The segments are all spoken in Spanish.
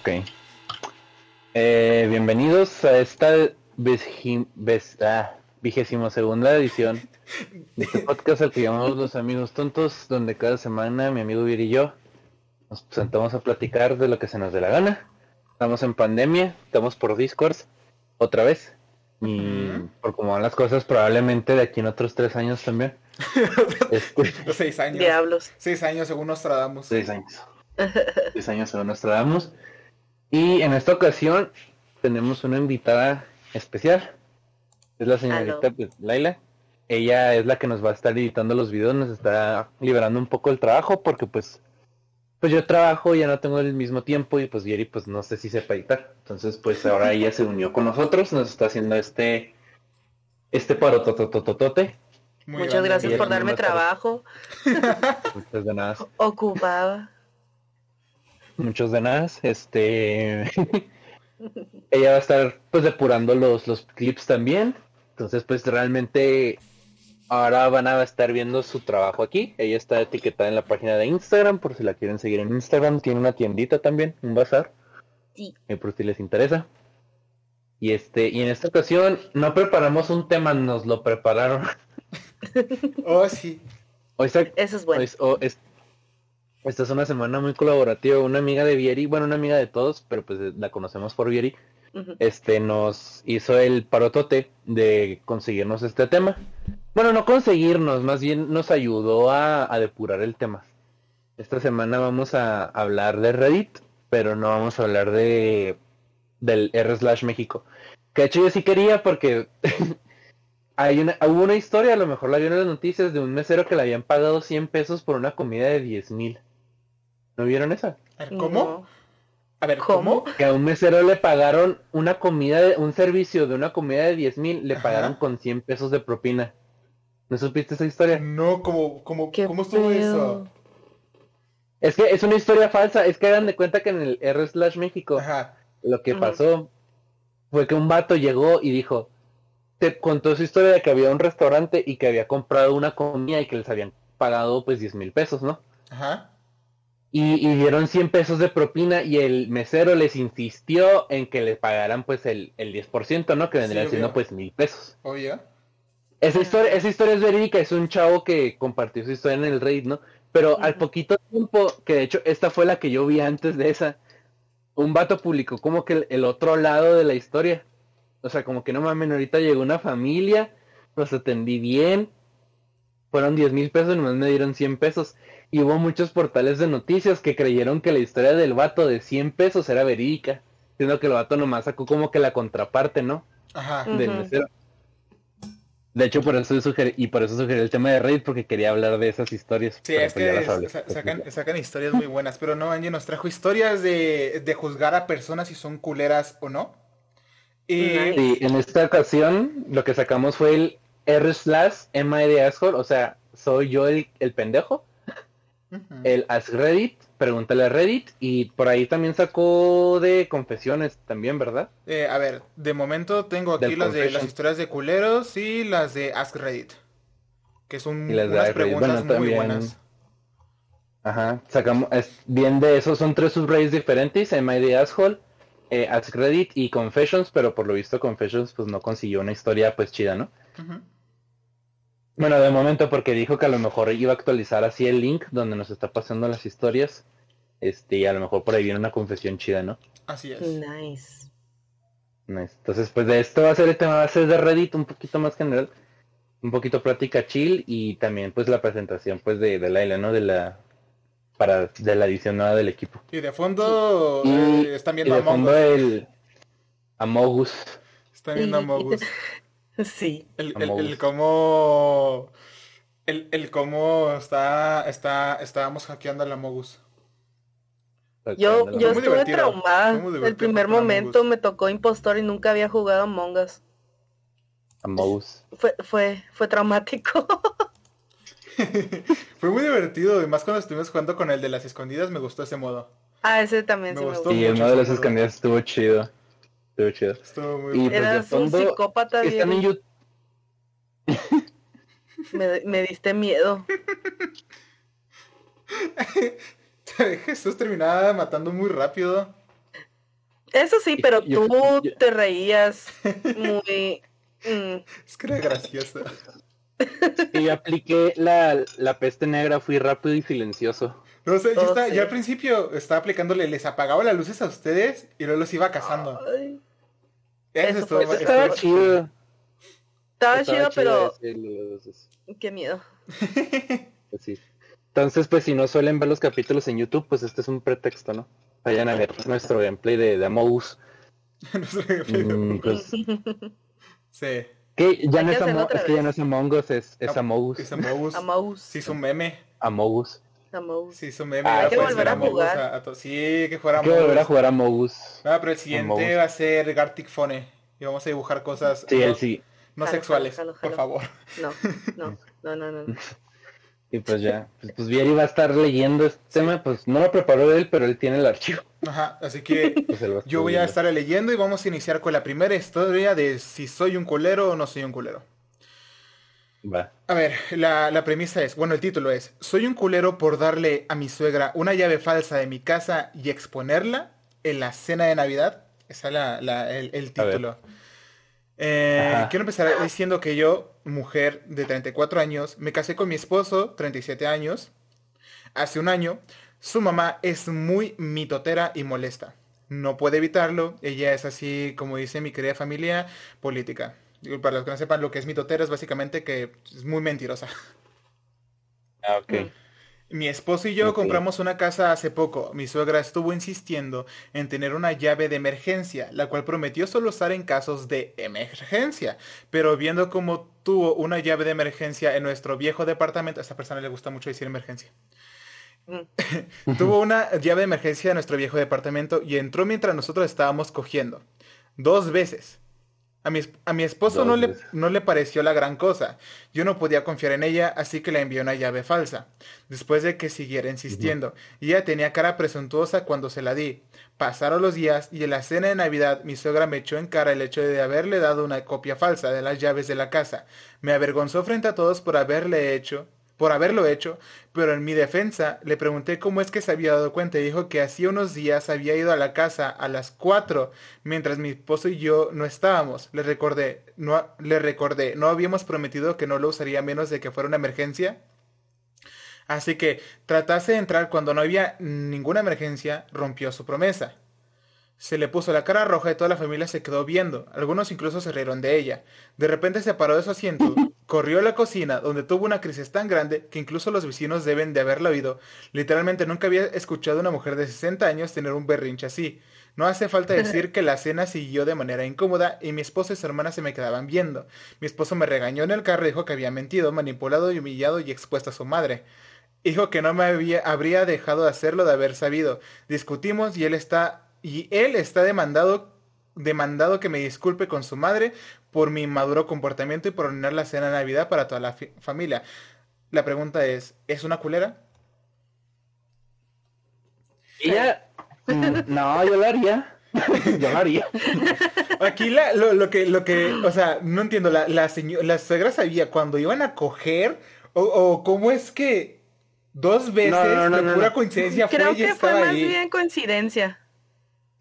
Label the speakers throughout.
Speaker 1: Ok. Eh, bienvenidos a esta ah, vigésimo segunda edición de este podcast al que llamamos Los Amigos Tontos, donde cada semana mi amigo Vir y yo nos sentamos a platicar de lo que se nos dé la gana. Estamos en pandemia, estamos por Discord, otra vez. Y por cómo van las cosas, probablemente de aquí en otros tres años también.
Speaker 2: Este, seis años.
Speaker 3: Diablos.
Speaker 2: Seis años según Nostradamus.
Speaker 1: Seis años. seis años según Nostradamus. Y en esta ocasión tenemos una invitada especial. Es la señorita pues, Laila. Ella es la que nos va a estar editando los videos, nos está liberando un poco el trabajo porque pues pues yo trabajo, ya no tengo el mismo tiempo y pues Yeri pues no sé si sepa editar. Entonces pues ahora ella se unió con nosotros, nos está haciendo este este paro totototote.
Speaker 3: Muchas gracias por darme trabajo.
Speaker 1: Muchas de nada.
Speaker 3: Ocupada.
Speaker 1: Muchos de nada. Este ella va a estar pues depurando los, los clips también. Entonces pues realmente Ahora van a estar viendo su trabajo aquí. Ella está etiquetada en la página de Instagram, por si la quieren seguir en Instagram. Tiene una tiendita también, un bazar.
Speaker 3: Sí.
Speaker 1: Y por si les interesa. Y este, y en esta ocasión no preparamos un tema, nos lo prepararon.
Speaker 2: oh, sí.
Speaker 3: Eso es bueno.
Speaker 1: Esta es una semana muy colaborativa. Una amiga de Vieri, bueno, una amiga de todos, pero pues la conocemos por Vieri. Este nos hizo el parotote de conseguirnos este tema. Bueno, no conseguirnos, más bien nos ayudó a, depurar el tema. Esta semana vamos a hablar de Reddit, pero no vamos a hablar de del R slash México. Que de hecho yo sí quería porque hay una, hubo una historia, a lo mejor la vieron en las noticias, de un mesero que le habían pagado 100 pesos por una comida de 10 mil. ¿No vieron esa?
Speaker 2: ¿Cómo? A ver, ¿cómo?
Speaker 1: Que a un mesero le pagaron una comida, de, un servicio de una comida de 10 mil, le pagaron con 100 pesos de propina. ¿No supiste esa historia?
Speaker 2: No, ¿cómo, cómo, cómo estuvo eso?
Speaker 1: Es que es una historia falsa, es que hagan de cuenta que en el R slash México lo que pasó fue que un vato llegó y dijo, te contó su historia de que había un restaurante y que había comprado una comida y que les habían pagado pues 10 mil pesos, ¿no?
Speaker 2: Ajá.
Speaker 1: Y, y, dieron 100 pesos de propina y el mesero les insistió en que le pagaran pues el, el 10%, ¿no? Que vendría siendo pues mil pesos.
Speaker 2: Oye.
Speaker 1: Esa historia, esa historia es verídica, es un chavo que compartió su historia en el Reddit, ¿no? Pero al poquito tiempo, que de hecho esta fue la que yo vi antes de esa, un vato publicó como que el, otro lado de la historia. O sea, como que no mames, ahorita llegó una familia, los atendí bien, fueron 10 mil pesos, nomás me dieron 100 pesos. Y hubo muchos portales de noticias que creyeron que la historia del vato de 100 pesos era verídica, siendo que el vato nomás sacó como que la contraparte, ¿no?
Speaker 2: Ajá.
Speaker 1: Del mesero. De hecho, por eso sugerí, y por eso sugerí el tema de Reddit, porque quería hablar de esas historias.
Speaker 2: Sí, es pues que sacan, historias muy buenas, pero no, Angie nos trajo historias de, de juzgar a personas si son culeras o no.
Speaker 1: Y... Sí, en esta ocasión lo que sacamos fue el R slash de asshole, o sea, soy yo el, el pendejo. El Ask Reddit, pregúntale a Reddit y por ahí también sacó de confesiones también, ¿verdad?
Speaker 2: Eh, a ver, de momento tengo aquí las de las historias de culeros y las de Ask Reddit, que son unas preguntas muy buenas.
Speaker 1: Ajá, sacamos, es, bien de eso, son tres subreddits diferentes, MID Asshole, eh, Ask Reddit y Confessions, pero por lo visto Confessions pues no consiguió una historia pues chida, ¿no? Bueno, de momento porque dijo que a lo mejor iba a actualizar así el link donde nos está pasando las historias. Este, y a lo mejor por ahí viene una confesión chida, ¿no?
Speaker 2: Así es.
Speaker 3: Nice.
Speaker 1: Nice. Entonces, pues de esto va a ser el tema, va a ser de Reddit un poquito más general. Un poquito plática chill y también pues la presentación pues de, de Laila, ¿no? De la para de la edición nueva del equipo.
Speaker 2: Y de fondo eh, están viendo
Speaker 1: y de fondo el Amogus.
Speaker 2: Están viendo Amogus.
Speaker 3: Sí.
Speaker 2: El, el, el cómo. El, el cómo está, está, estábamos hackeando a la Mogus.
Speaker 3: Yo, yo estuve traumada. El primer momento me tocó impostor y nunca había jugado Among Us.
Speaker 1: Us.
Speaker 3: Fue, fue, fue traumático.
Speaker 2: fue muy divertido, además cuando estuvimos jugando con el de las escondidas me gustó ese modo.
Speaker 3: Ah, ese también me gustó.
Speaker 1: Y el modo de las escondidas estuvo chido. Estuvo chido.
Speaker 2: Estuvo muy y,
Speaker 3: pues, un psicópata
Speaker 1: están en YouTube.
Speaker 3: me, me diste miedo.
Speaker 2: Jesús terminaba matando muy rápido.
Speaker 3: Eso sí, pero tú te reías muy...
Speaker 2: Mm. Es que era gracioso.
Speaker 1: Y apliqué la, la peste negra, fui rápido y silencioso.
Speaker 2: No sé, yo, oh, al principio estaba aplicándole, les apagaba las luces a ustedes y luego los iba cazando.
Speaker 3: Eso, estaba chido. Estaba, chido, pero... Qué miedo.
Speaker 1: Pues sí. Entonces, pues si no suelen ver los capítulos en YouTube, pues este es un pretexto, ¿no? Vayan a ver nuestro gameplay de, de Among mm, pues, sí. Que ya no es, es que ya no es Among Us, es, es Among
Speaker 2: Es Among Us. Sí, es un meme.
Speaker 1: Among Us.
Speaker 2: Sí, es un meme. Ah, que volver a jugar. sí, que jugar
Speaker 1: que volver a jugar Among Us.
Speaker 2: Ah, pero el siguiente va a ser Gartic Phone. Y vamos a dibujar cosas.
Speaker 1: Sí, no, sí.
Speaker 2: No sexuales, por favor.
Speaker 3: No, no, no, no, no.
Speaker 1: Y pues ya, pues, pues Vieri va a estar leyendo este tema, pues no lo preparó él, pero él tiene el archivo.
Speaker 2: Ajá, así que pues yo voy a estar leyendo y vamos a iniciar con la primera historia de si soy un culero o no soy un culero.
Speaker 1: Va.
Speaker 2: A ver, la, la, premisa es, bueno, el título es, soy un culero por darle a mi suegra una llave falsa de mi casa y exponerla en la cena de Navidad. Esa es la, la, el, el, título. Eh, quiero empezar diciendo que yo, mujer de 34 años, me casé con mi esposo, 37 años, hace un año. Su mamá es muy mitotera y molesta. No puede evitarlo. Ella es así, como dice mi querida familia, política. Para los que no sepan lo que es mitotera, es básicamente que es muy mentirosa.
Speaker 1: Ah, ok. Mm.
Speaker 2: Mi esposo y yo compramos una casa hace poco. Mi suegra estuvo insistiendo en tener una llave de emergencia, la cual prometió solo usar en casos de emergencia. Pero viendo cómo tuvo una llave de emergencia en nuestro viejo departamento, a esta persona le gusta mucho decir emergencia. Mm. tuvo una llave de emergencia en nuestro viejo departamento y entró mientras nosotros estábamos cogiendo. Dos veces. A mi, a mi esposo no le, no le, pareció la gran cosa. Yo no podía confiar en ella, así que le envió una llave falsa, después de que siguiera insistiendo. Y ella tenía cara presuntuosa cuando se la di. Pasaron los días y en la cena de Navidad mi suegra me echó en cara el hecho de haberle dado una copia falsa de las llaves de la casa. Me avergonzó frente a todos por haberle hecho por haberlo hecho, pero en mi defensa le pregunté cómo es que se había dado cuenta y dijo que hacía unos días había ido a la casa a las cuatro mientras mi esposo y yo no estábamos. Le recordé, no, le recordé, no habíamos prometido que no lo usaría menos de que fuera una emergencia. Así que tratase de entrar cuando no había ninguna emergencia, rompió su promesa. Se le puso la cara roja y toda la familia se quedó viendo. Algunos incluso se rieron de ella. De repente se paró de su asiento, corrió a la cocina, donde tuvo una crisis tan grande que incluso los vecinos deben de haberla oído. Literalmente nunca había escuchado a una mujer de 60 años tener un berrinche así. No hace falta decir que la cena siguió de manera incómoda y mi esposo y su hermana se me quedaban viendo. Mi esposo me regañó en el carro y dijo que había mentido, manipulado y humillado y expuesto a su madre. Dijo que no me había, habría dejado de hacerlo de haber sabido. Discutimos y él está y él está demandado, demandado que me disculpe con su madre por mi inmaduro comportamiento y por ordenar la cena de Navidad para toda la familia. La pregunta es, ¿es una culera?
Speaker 1: Ella, mm, no, yo lo haría. yo lo haría.
Speaker 2: Aquí lo, que, lo que, o sea, no entiendo, la, la, la suegra sabía cuando iban a coger, o, o cómo es que dos veces, de pura coincidencia,
Speaker 3: Creo que fue más bien coincidencia.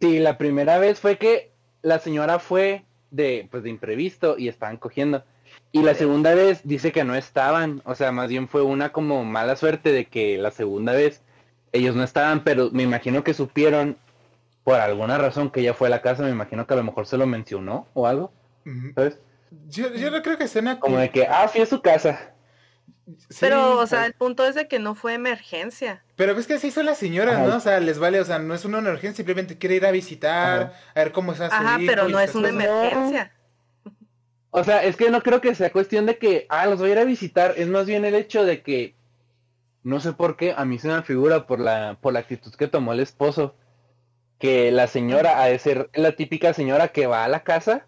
Speaker 1: Sí, la primera vez fue que la señora fue de, pues, de imprevisto y estaban cogiendo. Y la segunda vez dice que no estaban, o sea, más bien fue una como mala suerte de que la segunda vez ellos no estaban, pero me imagino que supieron por alguna razón que ella fue a la casa, me imagino que a lo mejor se lo mencionó o algo, ¿sabes?
Speaker 2: Yo, yo no creo que sea
Speaker 1: Como de que, ah, fui a su casa
Speaker 3: pero, o sea, pues. el punto es de que no fue emergencia.
Speaker 2: Pero es que así son las señoras, ¿no? O sea, les vale, o sea, no es una emergencia, simplemente quiere ir a visitar, a ver cómo está su
Speaker 3: Ajá, pero no es una emergencia.
Speaker 1: O sea, es que no creo que sea cuestión de que, ah, los voy a ir a visitar, es más bien el hecho de que, no sé por qué, a mí se me figura por la, por la actitud que tomó el esposo, que la señora ha de ser la típica señora que va a la casa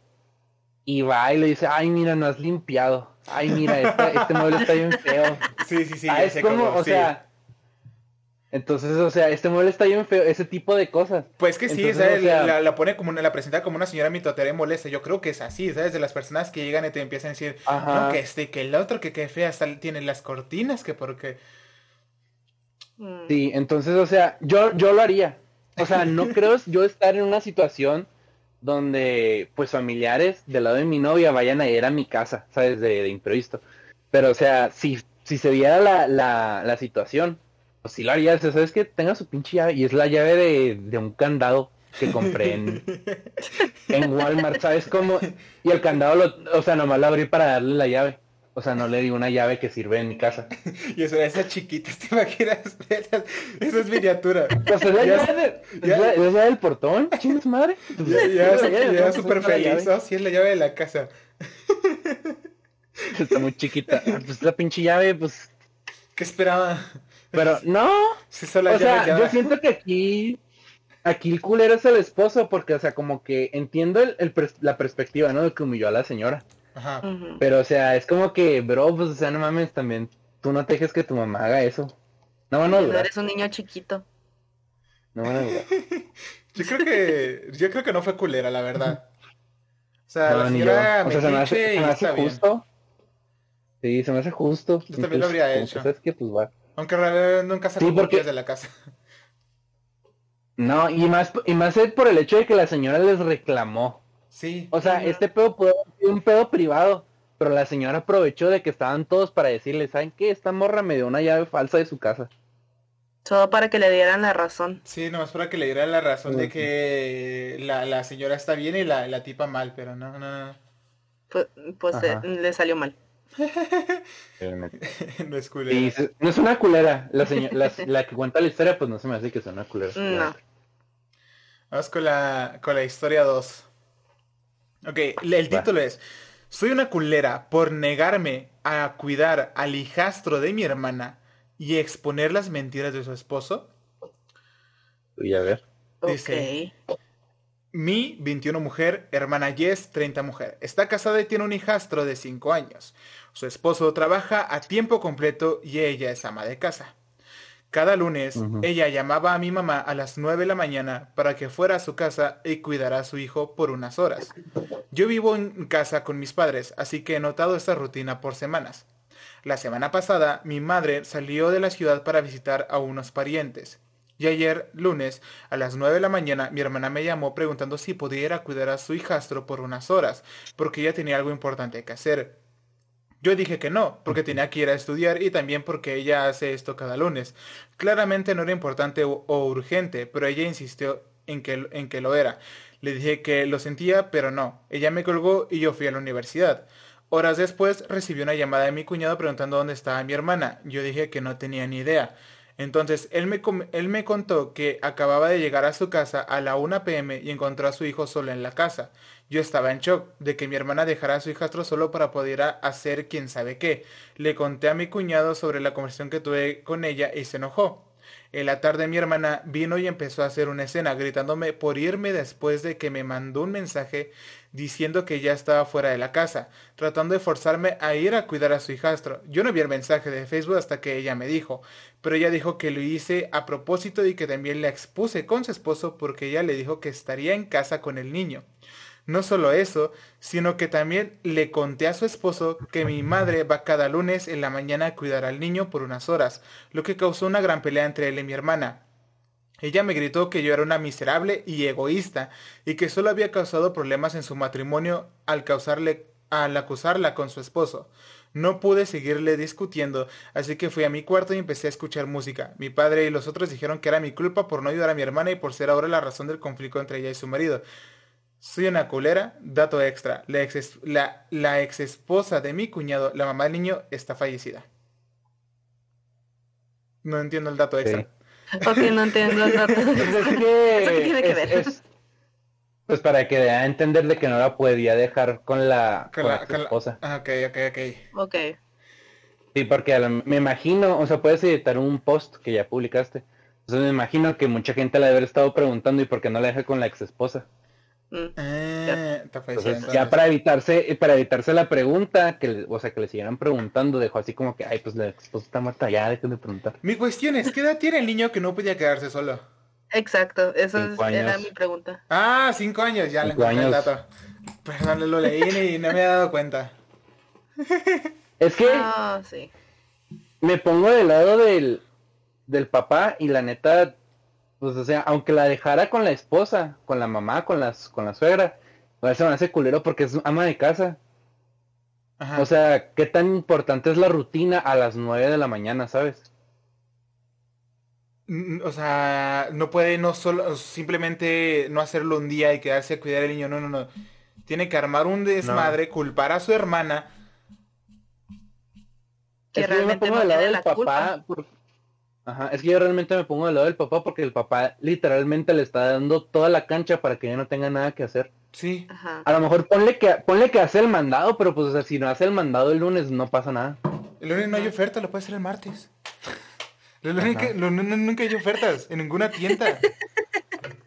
Speaker 1: y va y le dice, ay, mira, no has limpiado ay, mira, este mueble está bien feo.
Speaker 2: Sí, sí, sí.
Speaker 1: Ah, es como, o sea, entonces, o sea, este mueble está bien feo, ese tipo de cosas.
Speaker 2: Pues que sí, ¿sabes? la, pone como una, la presenta como una señora mitotera y molesta. Yo creo que es así, ¿sabes? De las personas que llegan y te empiezan a decir, no, que este, que el otro, que qué fea tiene las cortinas, que porque.
Speaker 1: Mm. Sí, entonces, o sea, yo, yo lo haría. o sea, no creo yo estar en una situación donde pues familiares del lado de mi novia vayan a ir a mi casa, ¿sabes? De, de imprevisto. Pero o sea, si, si se diera la, la, la situación, pues sí lo haría, ¿sabes? Que tenga su pinche llave y es la llave de, de un candado que compré en, en Walmart, ¿sabes cómo? Y el candado, lo, o sea, nomás lo abrí para darle la llave. O sea, no le di una llave que sirve en mi casa.
Speaker 2: Y eso, esa chiquita, ¿te imaginas? Esa, es miniatura.
Speaker 1: Pues es la llave, del portón, chingas madre.
Speaker 2: Ya, ya, ya, súper feliz. Sí, es la llave de la casa.
Speaker 1: Está muy chiquita. Pues la pinche llave, pues...
Speaker 2: ¿Qué esperaba?
Speaker 1: Pero no. o sea, yo siento que aquí aquí el culero es el esposo porque, o sea, como que entiendo el, la perspectiva, ¿no? De que humilló a la señora. Ajá. Pero, o sea, es como que, bro, pues, o sea, no mames, también, tú no te dejes que tu mamá haga eso. No van a
Speaker 3: eres un niño chiquito.
Speaker 1: No van a dudar.
Speaker 2: yo creo que, yo creo que no fue culera, la verdad. O sea, la señora
Speaker 1: o sea, se me hace, se me hace justo. Sí, se me hace justo.
Speaker 2: Yo también lo habría hecho.
Speaker 1: Es que, pues, va.
Speaker 2: Aunque realmente nunca se sí, porque... de la casa.
Speaker 1: No, y más, y más es por el hecho de que la señora les reclamó.
Speaker 2: Sí.
Speaker 1: O sea, este pedo pudo ser un pedo privado, pero la señora aprovechó de que estaban todos para decirle, ¿saben qué? Esta morra me dio una llave falsa de su casa.
Speaker 3: Todo para que le dieran la razón.
Speaker 2: Sí, nomás para que le dieran la razón de que la, la, señora está bien y la, la tipa mal, pero no, no, no.
Speaker 3: Pues, pues eh, le salió mal.
Speaker 2: no es culera.
Speaker 1: no es una culera. La, la, que cuenta la historia, pues no se me hace que sea una culera.
Speaker 3: No.
Speaker 2: Vamos con la, con la historia 2. Ok, el título es Soy una culera por negarme a cuidar al hijastro de mi hermana y exponer las mentiras de su esposo.
Speaker 1: Voy a ver.
Speaker 3: Dice,
Speaker 2: Mi, 21 mujer, hermana Jess, 30 mujer. Está casada y tiene un hijastro de 5 años. Su esposo trabaja a tiempo completo y ella es ama de casa. Cada lunes, ella llamaba a mi mamá a las 9 de la mañana para que fuera a su casa y cuidara a su hijo por unas horas. Yo vivo en casa con mis padres, así que he notado esta rutina por semanas. La semana pasada, mi madre salió de la ciudad para visitar a unos parientes. Y ayer, lunes, a las 9 de la mañana, mi hermana me llamó preguntando si pudiera cuidar a su hijastro por unas horas, porque ella tenía algo importante que hacer. Yo dije que no, porque tenía que ir a estudiar y también porque ella hace esto cada lunes. Claramente no era importante o, urgente, pero ella insistió en que, en que lo era. Le dije que lo sentía, pero no. Ella me colgó y yo fui a la universidad. Horas después recibí una llamada de mi cuñado preguntando dónde estaba mi hermana. Yo dije que no tenía ni idea. Entonces él me, él me contó que acababa de llegar a su casa a la 1 pm y encontró a su hijo solo en la casa. Yo estaba en shock de que mi hermana dejara a su hijastro solo para poder hacer quién sabe qué. Le conté a mi cuñado sobre la conversación que tuve con ella y se enojó. En la tarde mi hermana vino y empezó a hacer una escena, gritándome por irme después de que me mandó un mensaje diciendo que ya estaba fuera de la casa, tratando de forzarme a ir a cuidar a su hijastro. Yo no vi el mensaje de Facebook hasta que ella me dijo, pero ella dijo que lo hice a propósito y que también la expuse con su esposo porque ella le dijo que estaría en casa con el niño. No solo eso, sino que también le conté a su esposo que mi madre va cada lunes en la mañana a cuidar al niño por unas horas, lo que causó una gran pelea entre él y mi hermana. Ella me gritó que yo era una miserable y egoísta y que solo había causado problemas en su matrimonio al causarle al acusarla con su esposo. No pude seguirle discutiendo, así que fui a mi cuarto y empecé a escuchar música. Mi padre y los otros dijeron que era mi culpa por no ayudar a mi hermana y por ser ahora la razón del conflicto entre ella y su marido. Soy una culera, dato extra. La ex, la, la ex esposa de mi cuñado, la mamá del niño, está fallecida. No entiendo el dato extra.
Speaker 3: Ok, no entiendo el dato.
Speaker 1: Pues ¿Qué tiene que ver? pues para que dé a entender de que no la podía dejar con la, con, la, esposa.
Speaker 2: Ah, ok, ok, ok.
Speaker 3: Ok.
Speaker 1: Sí, porque me imagino, o sea, puedes editar un post que ya publicaste. Entonces me imagino que mucha gente le haber estado preguntando y por qué no la deja con la ex esposa.
Speaker 2: Mm. Eh,
Speaker 1: ya para evitarse, para evitarse la pregunta, que o sea que le siguieran preguntando, dejó así como que, ay, pues la esposa está muerta, ya dejen de preguntar.
Speaker 2: Mi cuestión es, ¿qué edad tiene el niño que no podía quedarse solo?
Speaker 3: Exacto, esa era mi pregunta.
Speaker 2: Ah, cinco años, ya le encontré el dato. Perdón, lo leí y no me he dado cuenta.
Speaker 1: Es que
Speaker 3: ah, sí.
Speaker 1: me pongo del lado del, del papá y la neta Pues o sea, aunque la dejara con la esposa, con la mamá, con las, con la suegra, pues se me hace culero porque es ama de casa. O sea, ¿qué tan importante es la rutina a las nueve de la mañana, sabes?
Speaker 2: O sea, no puede no solo simplemente no hacerlo un día y quedarse a cuidar al niño, no, no, no. Tiene que armar un desmadre, culpar a su hermana.
Speaker 1: Que realmente no lado del papá. Ajá, es que yo realmente me pongo del lado del papá porque el papá literalmente le está dando toda la cancha para que ella no tenga nada que hacer.
Speaker 2: Sí.
Speaker 1: A lo mejor ponle que ponle que hace el mandado, pero pues o sea, si no hace el mandado el lunes no pasa nada.
Speaker 2: El lunes no hay oferta, lo puede hacer el martes. El lunes nunca hay ofertas en ninguna tienda.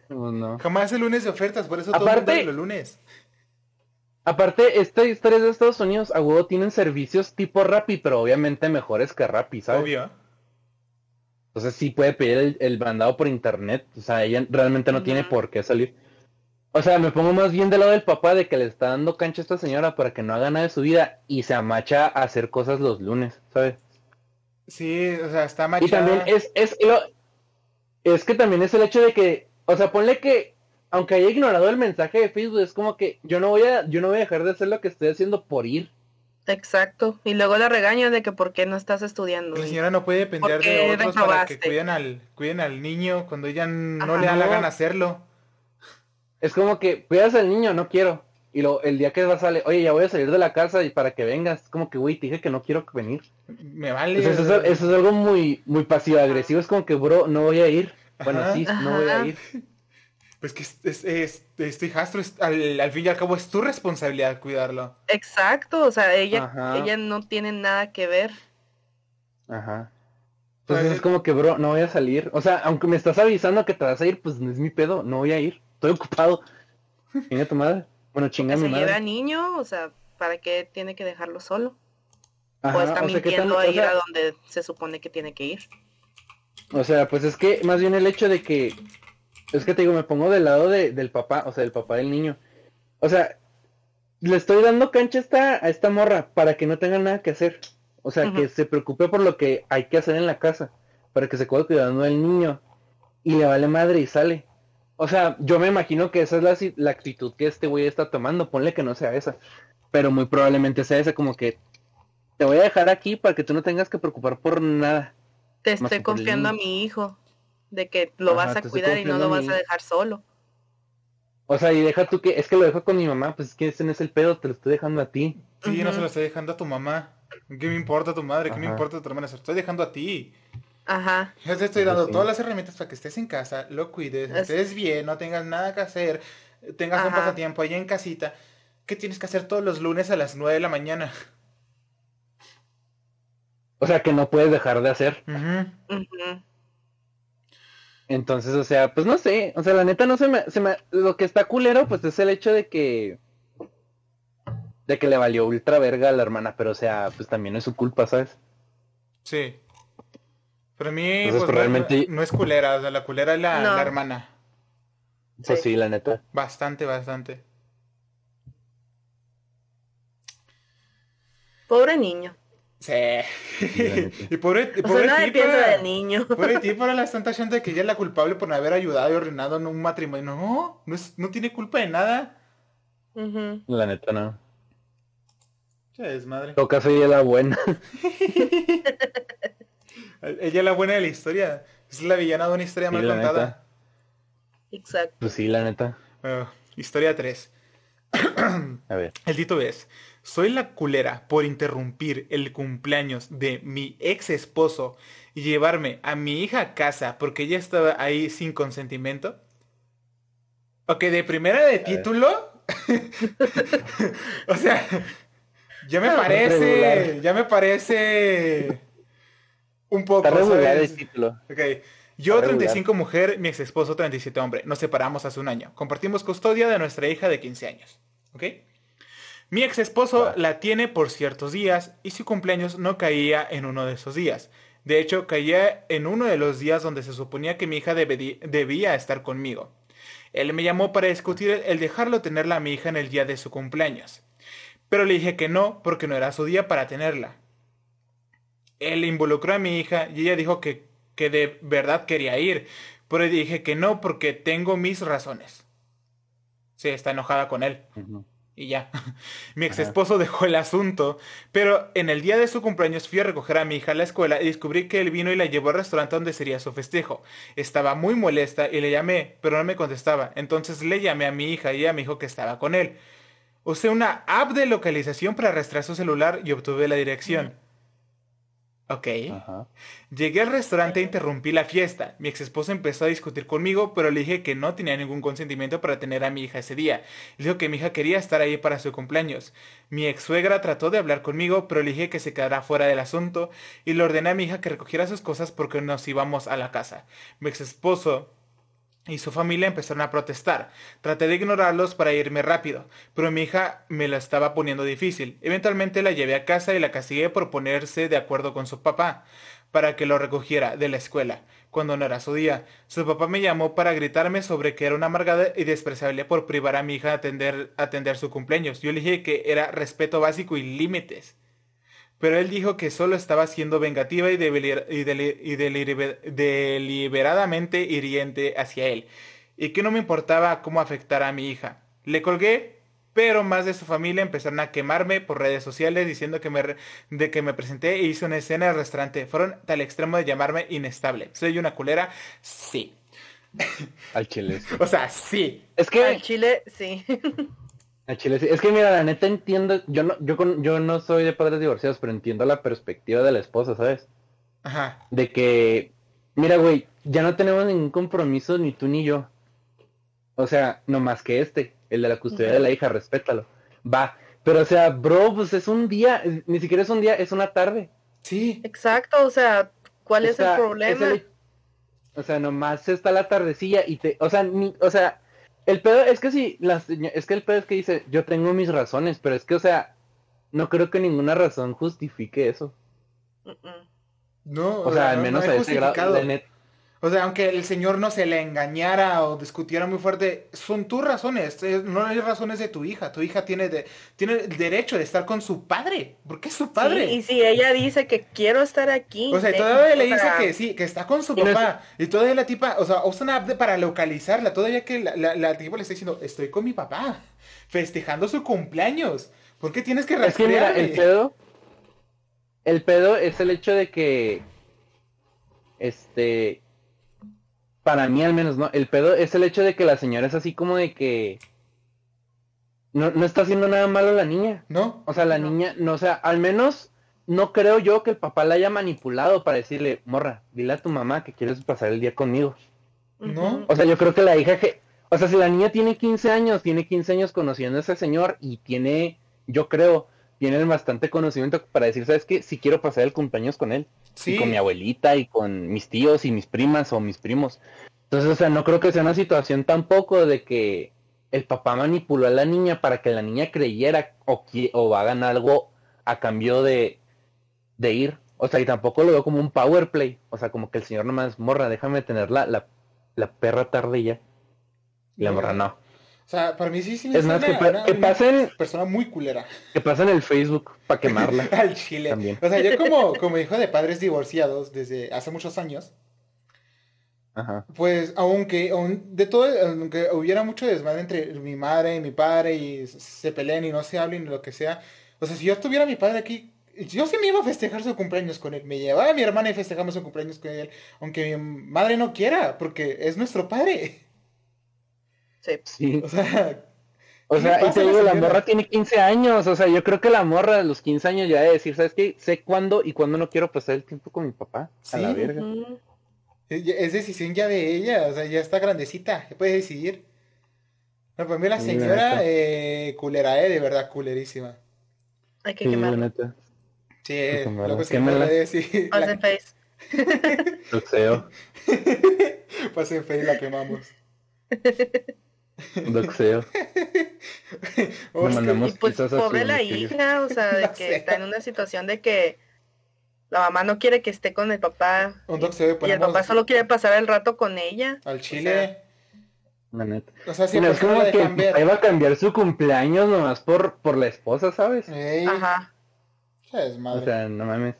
Speaker 2: No, Jamás el lunes de ofertas, por eso todo Aparte, el lunes.
Speaker 1: Aparte, estas historias de Estados Unidos a huevo tienen servicios tipo Rappi, pero obviamente mejores que Rappi, ¿sabes? Obvio. Entonces sí puede pedir el, mandado por internet. O sea, ella realmente no tiene por qué salir. O sea, me pongo más bien del lado del papá de que le está dando cancha a esta señora para que no haga nada de su vida y se amacha a hacer cosas los lunes, ¿sabes?
Speaker 2: Sí, o sea, está machada.
Speaker 1: Y también es, es, es que también es el hecho de que, o sea, ponle que, aunque haya ignorado el mensaje de Facebook, es como que yo no voy a, yo no voy a dejar de hacer lo que estoy haciendo por ir.
Speaker 3: Exacto. Y luego la regaña de que por qué no estás estudiando.
Speaker 2: La señora no puede depender de otros para que cuiden al, cuiden al niño cuando ella no le da la gana hacerlo.
Speaker 1: Es como que cuidas al niño, no quiero. Y lo, el día que va sale, oye, ya voy a salir de la casa y para que vengas. Como que, güey, te dije que no quiero venir.
Speaker 2: Me vale.
Speaker 1: eso, es, algo muy, muy pasivo agresivo. Es como que, bro, no voy a ir. Bueno, sí, no voy a ir.
Speaker 2: Pues que es, es, es, tu hijastro, al, al, fin y al cabo es tu responsabilidad cuidarlo.
Speaker 3: Exacto, o sea, ella, ella no tiene nada que ver.
Speaker 1: Ajá. Entonces es como que, bro, no voy a salir. O sea, aunque me estás avisando que te vas a ir, pues no es mi pedo, no voy a ir. Estoy ocupado. Tiene tu madre. Bueno, chinga mi madre.
Speaker 3: Se niño, o sea, ¿para qué tiene que dejarlo solo? o está mintiendo a ir a donde se supone que tiene que ir.
Speaker 1: O sea, pues es que más bien el hecho de que es que te digo, me pongo del lado de, del papá, o sea, del papá del niño. O sea, le estoy dando cancha a esta, a esta morra para que no tenga nada que hacer. O sea, que se preocupe por lo que hay que hacer en la casa, para que se quede cuidando del niño. Y le vale madre y sale. O sea, yo me imagino que esa es la, la actitud que este güey está tomando. Ponle que no sea esa. Pero muy probablemente sea esa, como que te voy a dejar aquí para que tú no tengas que preocupar por nada.
Speaker 3: Te estoy confiando a mi hijo, de que lo vas a cuidar y no lo vas a dejar solo.
Speaker 1: O sea, y deja tú que, es que lo dejo con mi mamá, pues es que ese no es el pedo, te lo estoy dejando a ti.
Speaker 2: Sí, no se lo estoy dejando a tu mamá. ¿Qué me importa tu madre? ¿Qué me importa tu hermana? Se lo estoy dejando a ti.
Speaker 3: Ajá.
Speaker 2: Yo te estoy dando todas las herramientas para que estés en casa, lo cuides, estés bien, no tengas nada que hacer, tengas un pasatiempo allá en casita. ¿Qué tienes que hacer todos los lunes a las 9 de la mañana?
Speaker 1: O sea, que no puedes dejar de hacer. Entonces, o sea, pues no sé, o sea, la neta no se me, se me, lo que está culero, pues es el hecho de que, de que le valió ultra verga a la hermana, pero o sea, pues también es su culpa, ¿sabes?
Speaker 2: Sí. Pero a mí pues, realmente... no, es culera, o sea, la culera es la, hermana.
Speaker 1: Pues sí. la neta.
Speaker 2: Bastante, bastante.
Speaker 3: Pobre niño.
Speaker 2: Sí. y pobre,
Speaker 3: o pobre sea, piensa del niño.
Speaker 2: Pobre tipo para la tanta gente que ella es la culpable por no haber ayudado y arruinado en un matrimonio. No, no, es, no tiene culpa de nada.
Speaker 1: La neta no.
Speaker 2: Ya es madre.
Speaker 1: Toca ella la buena.
Speaker 2: Ella es la buena de la historia. Es la villana de una historia mal contada.
Speaker 3: Exacto.
Speaker 1: Pues sí, la neta.
Speaker 2: historia 3.
Speaker 1: A ver.
Speaker 2: El título es, soy la culera por interrumpir el cumpleaños de mi ex esposo y llevarme a mi hija a casa porque ella estaba ahí sin consentimiento. Ok, de primera de título. o sea, ya me parece, ya me parece un poco.
Speaker 1: el título.
Speaker 2: Ok. Yo, 35 mujer, mi ex esposo, 37 hombre. Nos separamos hace un año. Compartimos custodia de nuestra hija de 15 años. ¿Ok? Mi ex esposo la tiene por ciertos días y su cumpleaños no caía en uno de esos días. De hecho, caía en uno de los días donde se suponía que mi hija debía estar conmigo. Él me llamó para discutir el dejarlo tenerla a mi hija en el día de su cumpleaños. Pero le dije que no, porque no era su día para tenerla él involucró a mi hija y ella dijo que, que de verdad quería ir. Pero dije que no porque tengo mis razones. Sí, está enojada con él. Y ya. mi ex esposo dejó el asunto. Pero en el día de su cumpleaños fui a recoger a mi hija a la escuela y descubrí que él vino y la llevó al restaurante donde sería su festejo. Estaba muy molesta y le llamé, pero no me contestaba. Entonces le llamé a mi hija y ella me dijo que estaba con él. Usé una app de localización para rastrear su celular y obtuve la dirección. Ok. Llegué al restaurante e interrumpí la fiesta. Mi ex esposo empezó a discutir conmigo, pero le dije que no tenía ningún consentimiento para tener a mi hija ese día. Le dijo que mi hija quería estar ahí para su cumpleaños. Mi ex suegra trató de hablar conmigo, pero le dije que se quedara fuera del asunto y le ordené a mi hija que recogiera sus cosas porque nos íbamos a la casa. Mi ex esposo y su familia empezaron a protestar. Traté de ignorarlos para irme rápido, pero mi hija me lo estaba poniendo difícil. Eventualmente la llevé a casa y la castigué por ponerse de acuerdo con su papá para que lo recogiera de la escuela, cuando no era su día. Su papá me llamó para gritarme sobre que era una amargada y despreciable por privar a mi hija de atender, atender su cumpleaños. Yo le dije que era respeto básico y límites pero él dijo que solo estaba siendo vengativa y, deliberadamente hiriente hacia él, y que no me importaba cómo afectara a mi hija. Le colgué, pero más de su familia empezaron a quemarme por redes sociales diciendo que me, de que me presenté e hice una escena en el restaurante. Fueron tal extremo de llamarme inestable. ¿Soy una culera? Sí.
Speaker 1: Al chile.
Speaker 2: o sea, sí.
Speaker 3: Es que... Al chile, sí.
Speaker 1: Chile Es que mira, la neta entiendo, yo no, yo yo no soy de padres divorciados, pero entiendo la perspectiva de la esposa, ¿sabes? Ajá. De que, mira, güey, ya no tenemos ningún compromiso ni tú ni yo. O sea, no más que este, el de la custodia de la hija, respétalo. Va. Pero o sea, bro, pues es un día, ni siquiera es un día, es una tarde.
Speaker 3: Sí. Exacto, o sea, ¿cuál es el problema?
Speaker 1: o sea, nomás está la tardecilla y te, o sea, ni, o sea, el pedo es que sí, las, es que el pedo es que dice, yo tengo mis razones, pero es que, o sea, no creo que ninguna razón justifique eso.
Speaker 2: No, o, sea, al menos a ese grado de net, o sea, aunque el señor no se le engañara o discutiera muy fuerte, son tus razones, no hay razones de tu hija. Tu hija tiene, de, tiene el derecho de estar con su padre, porque es su padre.
Speaker 3: y si ella dice que quiero estar aquí.
Speaker 2: O sea, y todavía le dice que sí, que está con su papá. Y todavía la tipa, o sea, usa una app para localizarla. Todavía que la, la, tipa le está diciendo, estoy con mi papá, festejando su cumpleaños. ¿Por qué tienes que
Speaker 1: rastrearme? el pedo, el pedo es el hecho de que, este, para mí al menos, ¿no? El pedo es el hecho de que la señora es así como de que no, no está haciendo nada malo la niña.
Speaker 2: ¿No?
Speaker 1: O sea, la niña, no, o sea, al menos no creo yo que el papá la haya manipulado para decirle, morra, dile a tu mamá que quieres pasar el día conmigo.
Speaker 2: ¿No?
Speaker 1: O sea, yo creo que la hija que, o sea, si la niña tiene 15 años, tiene 15 años conociendo a ese señor y tiene, yo creo, tienen bastante conocimiento para decir, ¿sabes qué? Si quiero pasar el cumpleaños con él. Sí. con mi abuelita y con mis tíos y mis primas o mis primos. Entonces, o sea, no creo que sea una situación tampoco de que el papá manipuló a la niña para que la niña creyera o, o hagan algo a cambio de, de ir. O sea, y tampoco lo veo como un power play. O sea, como que el señor nomás, morra, déjame tener la, la, la perra tarde ya. Y la morra no.
Speaker 2: O sea, para mí sí, sí
Speaker 1: es más, que, pasen,
Speaker 2: persona muy culera.
Speaker 1: Que pasen el Facebook para quemarla.
Speaker 2: Al chile. También. O sea, yo como, como hijo de padres divorciados desde hace muchos años, Ajá. pues aunque de todo, aunque hubiera mucho desmadre entre mi madre y mi padre y se peleen y no se hablen y lo que sea, o sea, si yo tuviera a mi padre aquí, yo sí me iba a festejar su cumpleaños con él. Me llevaba a mi hermana y festejamos su cumpleaños con él, aunque mi madre no quiera, porque es nuestro padre.
Speaker 1: Sí. O sea, o sea y te digo, la morra tiene 15 años, o sea, yo creo que la morra de los 15 años ya debe decir, ¿sabes qué? Sé cuándo y cuándo no quiero pasar el tiempo con mi papá. A la verga.
Speaker 2: Es decisión ya de ella, o sea, ya está grandecita, puede decidir. No, pues mira, la señora eh, culera, eh, de verdad, culerísima.
Speaker 3: Hay que sí, quemarla.
Speaker 2: Sí, lo que se puede decir.
Speaker 3: Pase face.
Speaker 1: Luxeo.
Speaker 2: Pase face la quemamos.
Speaker 1: Doxeo.
Speaker 3: y pues pobre la hija, o sea, de que está en una situación de que la mamá no quiere que esté con el papá. y, el papá solo quiere pasar el rato con ella.
Speaker 2: Al chile.
Speaker 1: O sea, si es como que iba a cambiar su cumpleaños nomás por, por la esposa, ¿sabes?
Speaker 3: Ajá.
Speaker 2: Es madre.
Speaker 1: O sea, no mames.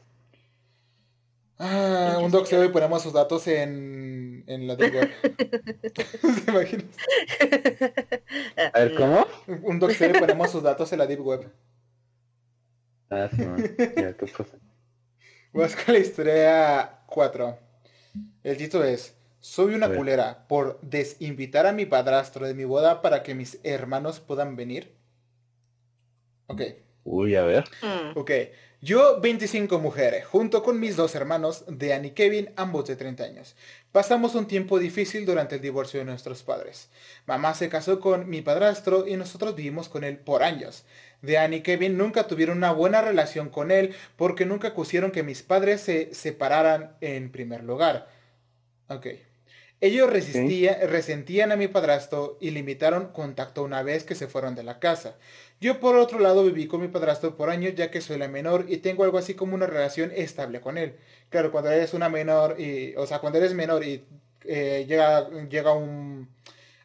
Speaker 2: Ah, un doxeo y ponemos sus datos en en la Deep Web. ¿Te imaginas?
Speaker 1: A ver, ¿cómo?
Speaker 2: Un doctor le ponemos sus datos en la Deep Web.
Speaker 1: Ah, sí, ya, ¿qué
Speaker 2: la historia 4. El título es Soy una culera por desinvitar a mi padrastro de mi boda para que mis hermanos puedan venir. Ok.
Speaker 1: Uy, a ver.
Speaker 2: Mm. Ok. Yo, 25 mujeres, junto con mis dos hermanos, Dean y Kevin, ambos de 30 años. Pasamos un tiempo difícil durante el divorcio de nuestros padres. Mamá se casó con mi padrastro y nosotros vivimos con él por años. Dean y Kevin nunca tuvieron una buena relación con él porque nunca quisieron que mis padres se separaran en primer lugar. Ok. Ellos resentían a mi padrastro y limitaron contacto una vez que se fueron de la casa. Yo por otro lado viví con mi padrastro por años ya que soy la menor y tengo algo así como una relación estable con él. Claro, cuando eres una menor y, o sea, cuando eres menor y eh, llega, llega un,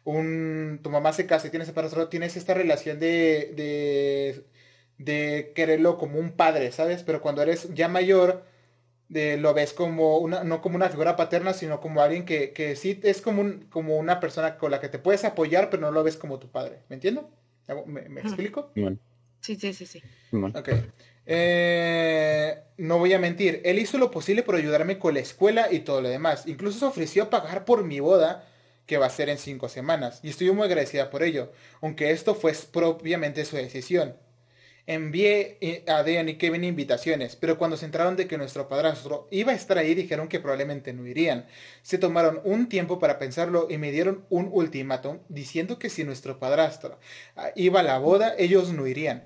Speaker 2: un, tu mamá se casa y tienes padrastro, tienes esta relación de, de, de quererlo como un padre, ¿sabes? Pero cuando eres ya mayor, de, lo ves como una, no como una figura paterna, sino como alguien que, que sí es como, un, como una persona con la que te puedes apoyar, pero no lo ves como tu padre. ¿Me entiendes? ¿Me, explico?
Speaker 3: Sí, sí, sí, sí.
Speaker 2: Ok. Eh, no voy a mentir, él hizo lo posible por ayudarme con la escuela y todo lo demás. Incluso se ofreció a pagar por mi boda, que va a ser en cinco semanas. Y estoy muy agradecida por ello, aunque esto fue propiamente su decisión. Envié eh, a Dean y Kevin invitaciones, pero cuando se enteraron de que nuestro padrastro iba a estar ahí, dijeron que probablemente no irían. Se tomaron un tiempo para pensarlo y me dieron un ultimátum diciendo que si nuestro padrastro ah, iba a la boda, ellos no irían.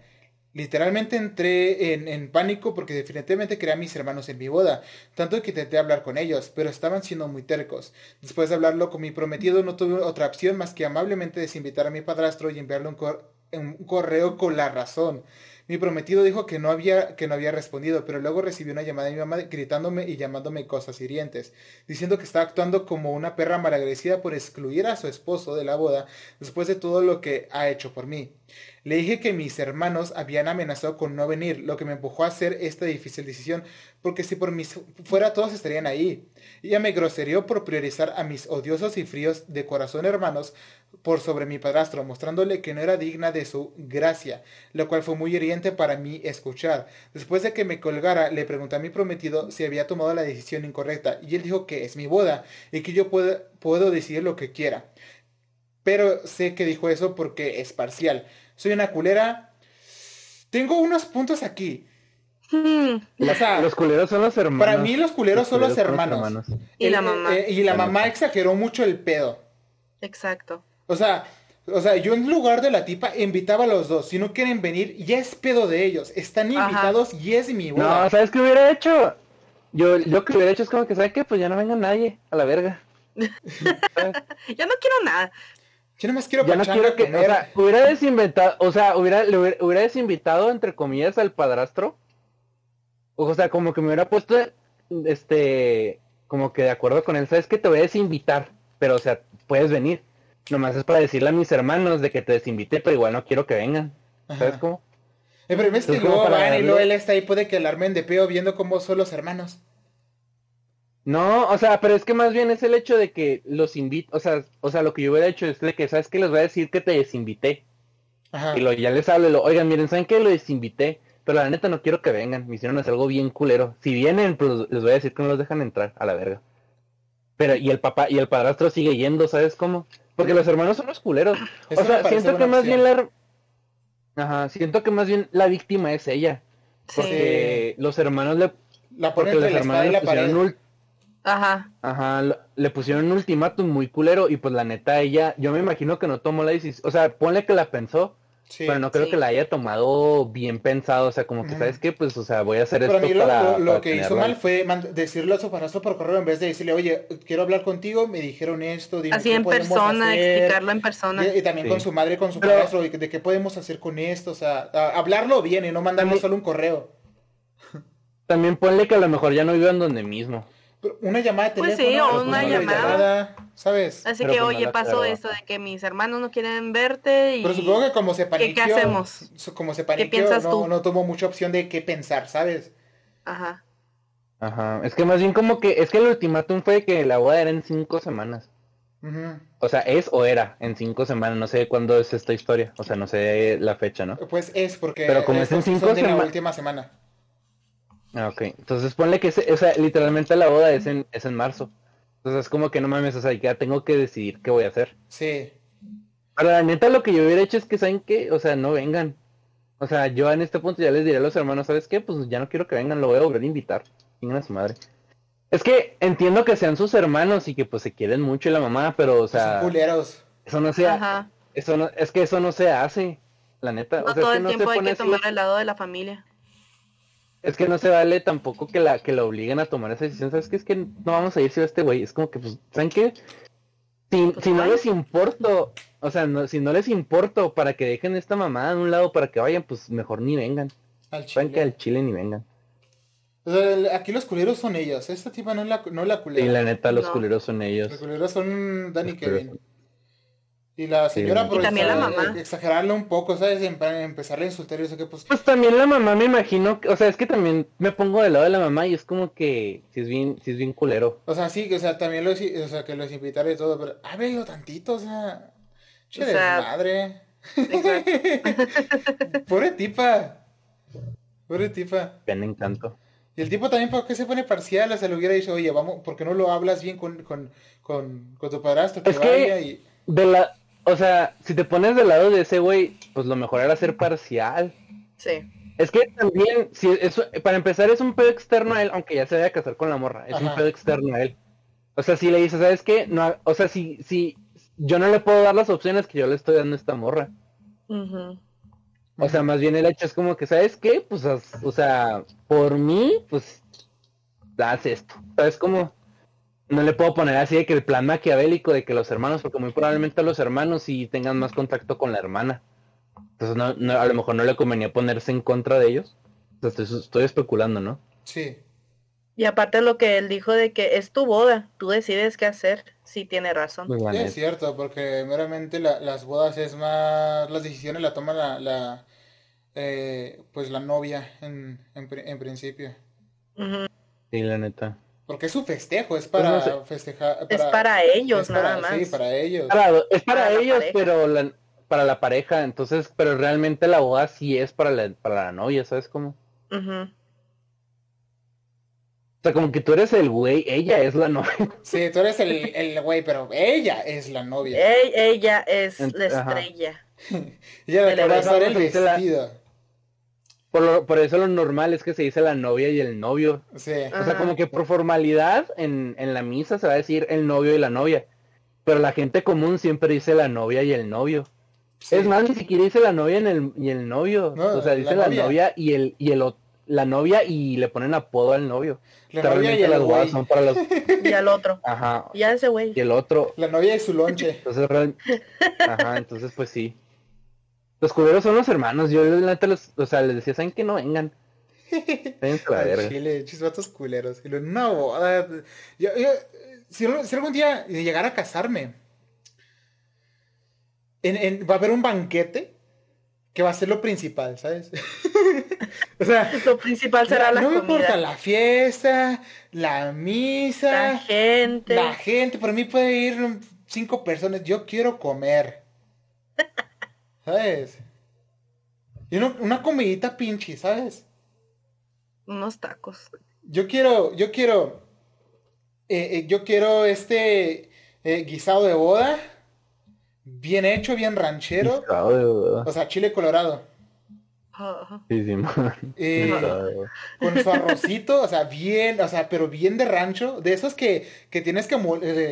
Speaker 2: Literalmente entré en, pánico porque definitivamente quería a mis hermanos en mi boda, tanto que intenté hablar con ellos, pero estaban siendo muy tercos. Después de hablarlo con mi prometido no tuve otra opción más que amablemente desinvitar a mi padrastro y enviarle un correo con la razón. Mi prometido dijo que no había, que no había respondido, pero luego recibió una llamada de mi mamá gritándome y llamándome cosas hirientes, diciendo que estaba actuando como una perra malagradecida por excluir a su esposo de la boda después de todo lo que ha hecho por mí. Le dije que mis hermanos habían amenazado con no venir, lo que me empujó a hacer esta difícil decisión, porque si por mí fuera todos estarían ahí. Ella me groserió por priorizar a mis odiosos y fríos de corazón hermanos por sobre mi padrastro, mostrándole que no era digna de su gracia, lo cual fue muy hiriente para mí escuchar. Después de que me colgara, le pregunté a mi prometido si había tomado la decisión incorrecta, y él dijo que es mi boda y que yo puedo, puedo decidir lo que quiera. Pero sé que dijo eso porque es parcial soy una culera. Tengo unos puntos aquí.
Speaker 1: Hmm. los culeros son los hermanos.
Speaker 2: Para mí los culeros, son los hermanos.
Speaker 3: Y la mamá.
Speaker 2: Eh, y la mamá exageró mucho el pedo.
Speaker 3: Exacto.
Speaker 2: O sea, o sea, yo en lugar de la tipa invitaba a los dos. Si no quieren venir, ya es pedo de ellos. Están invitados y es mi
Speaker 1: boda. No, ¿sabes qué hubiera hecho? Yo lo que hubiera hecho es como que, ¿sabes qué? Pues ya no venga nadie a la verga.
Speaker 3: yo no quiero nada.
Speaker 2: Yo más quiero
Speaker 1: ya no quiero que, sea, hubiera desinventado, o sea, hubiera, hubiera, desinvitado entre comillas al padrastro. O sea, como que me hubiera puesto, este, como que de acuerdo con él, sabes que te voy a desinvitar, pero o sea, puedes venir. Nomás es para decirle a mis hermanos de que te desinvité, pero igual no quiero que vengan. ¿Sabes cómo?
Speaker 2: El problema es que luego van y luego él está ahí, puede que alarmen de peo viendo cómo son los hermanos.
Speaker 1: No, o sea, pero es que más bien es el hecho de que los invito, o sea, o sea, lo que yo hubiera hecho es de que, ¿sabes qué? Les voy a decir que te desinvité. Ajá. Y lo, ya les hablo, lo, oigan, miren, ¿saben qué? Lo desinvité, pero la neta no quiero que vengan, me hicieron hacer algo bien culero. Si vienen, pues les voy a decir que no los dejan entrar, a la verga. Pero, y el papá, y el padrastro sigue yendo, ¿sabes cómo? Porque los hermanos son los culeros. o sea, siento que más bien la... Ajá, siento que más bien la víctima es ella. Porque los hermanos le...
Speaker 2: La porque los hermanos le pusieron
Speaker 3: Ajá.
Speaker 1: Ajá, le pusieron un ultimátum muy culero y pues la neta ella, yo me imagino que no tomó la decisión, o sea, ponle que la pensó, pero no creo que la haya tomado bien pensado, o sea, como que, ¿sabes qué? Pues, o sea, voy a hacer esto
Speaker 2: mí lo, que hizo mal fue decirle a su padrastro por correo en vez de decirle, oye, quiero hablar contigo, me dijeron esto,
Speaker 3: dime Así en persona, explicarlo en persona.
Speaker 2: Y, también con su madre, con su padrastro, de, de, qué podemos hacer con esto, o sea, hablarlo bien y no mandarle solo un correo.
Speaker 1: También ponle que a lo mejor ya no vivan donde mismo
Speaker 2: una llamada de
Speaker 3: teléfono. Pues sí, o una, llamada.
Speaker 2: ¿Sabes?
Speaker 3: Así que, pues oye, pasó esto de que mis hermanos no quieren verte y...
Speaker 2: Pero supongo que como se paniqueó...
Speaker 3: ¿Qué, hacemos?
Speaker 2: Como se paniqueó, no, no tuvo mucha opción de qué pensar, ¿sabes?
Speaker 3: Ajá.
Speaker 1: Ajá, es que más bien como que, es que el ultimátum fue que la boda era en cinco semanas. O sea, es o era en cinco semanas, no sé cuándo es esta historia, o sea, no sé la fecha, ¿no?
Speaker 2: Pues es porque
Speaker 1: Pero como es en cinco
Speaker 2: semanas. la última semana.
Speaker 1: Ah, ok. Entonces ponle que, o sea, literalmente la boda es en, es en marzo. Entonces es como que no mames, o sea, ya tengo que decidir qué voy a hacer.
Speaker 2: Sí.
Speaker 1: Pero la neta lo que yo hubiera hecho es que, ¿saben qué? O sea, no vengan. O sea, yo en este punto ya les diré a los hermanos, ¿sabes qué? Pues ya no quiero que vengan, lo voy a volver a invitar. Vengan a su madre. Es que entiendo que sean sus hermanos y que pues se quieren mucho y la mamá, pero o sea...
Speaker 2: culeros.
Speaker 1: Eso no se Ajá. Eso no, es que eso no se hace, la neta.
Speaker 3: No todo el tiempo hay que tomar el lado de la familia.
Speaker 1: Es que no se vale tampoco que la que la obliguen a tomar esa decisión. ¿Sabes qué? Es que no vamos a irse a este güey. Es como que, pues, ¿saben qué? Si, pues no les importo, o sea, no, si no les importo para que dejen esta mamada de un lado para que vayan, pues mejor ni vengan. Al chile. que al chile ni vengan.
Speaker 2: aquí los culeros son ellos. Esta tipa no es la, no la culera.
Speaker 1: Y la neta, los culeros son ellos.
Speaker 2: Los culeros son Dani y Kevin. Y la señora,
Speaker 3: también la mamá.
Speaker 2: exagerarle un poco, ¿sabes? empezarle a insultar y eso que pues...
Speaker 1: Pues también la mamá me imagino, o sea, es que también me pongo del lado de la mamá y es como que si es bien, si es bien culero.
Speaker 2: O sea, sí, o sea, también los, o sea, que los invitaré y todo, pero ha venido tantito, o sea, che o sea, desmadre. Pobre tipa. Pobre tipa.
Speaker 1: Bien encanto.
Speaker 2: Y el tipo también, ¿por qué se pone parcial? O sea, le hubiera dicho, oye, vamos, ¿por qué no lo hablas bien con, con, con, con tu padrastro?
Speaker 1: Que es vaya y... De la, o sea, si te pones del lado de ese güey, pues lo mejor era ser parcial.
Speaker 3: Sí.
Speaker 1: Es que también, si eso, para empezar, es un pedo externo a él, aunque ya se vaya a casar con la morra. Es un pedo externo a él. O sea, si le dices, ¿sabes qué? No, o sea, si, si yo no le puedo dar las opciones que yo le estoy dando a esta morra. O sea, más bien el hecho es como que, ¿sabes qué? Pues, o sea, por mí, pues, haz esto. ¿Sabes cómo? No le puedo poner así de que el plan maquiavélico de que los hermanos, porque muy probablemente los hermanos sí tengan más contacto con la hermana. Entonces no, a lo mejor no le convenía ponerse en contra de ellos. Entonces estoy especulando, ¿no?
Speaker 2: Sí.
Speaker 3: Y aparte lo que él dijo de que es tu boda, tú decides qué hacer, sí tiene razón.
Speaker 2: Sí, es cierto, porque meramente las bodas es más, las decisiones la toma la, la eh, pues la novia en, en, principio.
Speaker 1: Sí, la neta.
Speaker 2: Porque es su festejo, es pues para festejar.
Speaker 3: es para ellos, nada más.
Speaker 2: Sí, para ellos.
Speaker 1: es para, ellos, pero para la pareja, entonces, pero realmente la boda sí es para la, para la novia, ¿sabes cómo? O sea, como que tú eres el güey, ella es la novia.
Speaker 2: Sí, tú eres el, el güey, pero ella es la novia.
Speaker 3: ella es la estrella.
Speaker 2: ella le va a dar el vestido.
Speaker 1: Por, eso lo normal es que se dice la novia y el novio.
Speaker 2: Sí.
Speaker 1: O sea, como que por formalidad en, la misa se va a decir el novio y la novia. Pero la gente común siempre dice la novia y el novio. Es más, ni siquiera dice la novia en el, y el novio. o sea, dice la, novia. y el, y el la novia y le ponen apodo al novio.
Speaker 2: La novia y el
Speaker 1: las son para los...
Speaker 3: Y al otro.
Speaker 1: Ajá.
Speaker 3: Y a ese güey.
Speaker 1: Y el otro.
Speaker 2: La novia y su lonche.
Speaker 1: Entonces, Ajá, entonces pues sí. Los culeros son los hermanos. Yo la los, o sea, les decía, ¿saben que no vengan?
Speaker 2: Chile, chisvatos culeros. Y luego, no boda. Yo, si, algún día llegara a casarme, en, va a haber un banquete que va a ser lo principal, ¿sabes?
Speaker 3: o sea, lo principal será la,
Speaker 2: no
Speaker 3: comida.
Speaker 2: No me importa la fiesta, la misa,
Speaker 3: la gente.
Speaker 2: La gente, por mí puede ir cinco personas. Yo quiero comer. ¿Sabes? Y una comidita pinche, ¿sabes?
Speaker 3: Unos tacos.
Speaker 2: Yo quiero, yo quiero, eh, eh, yo quiero este eh, guisado de boda, bien hecho, bien ranchero.
Speaker 1: Guisado de boda.
Speaker 2: O sea, chile colorado.
Speaker 1: Sí, sí,
Speaker 2: con su arrocito, o sea, bien, o sea, pero bien de rancho, de esos que, que tienes que,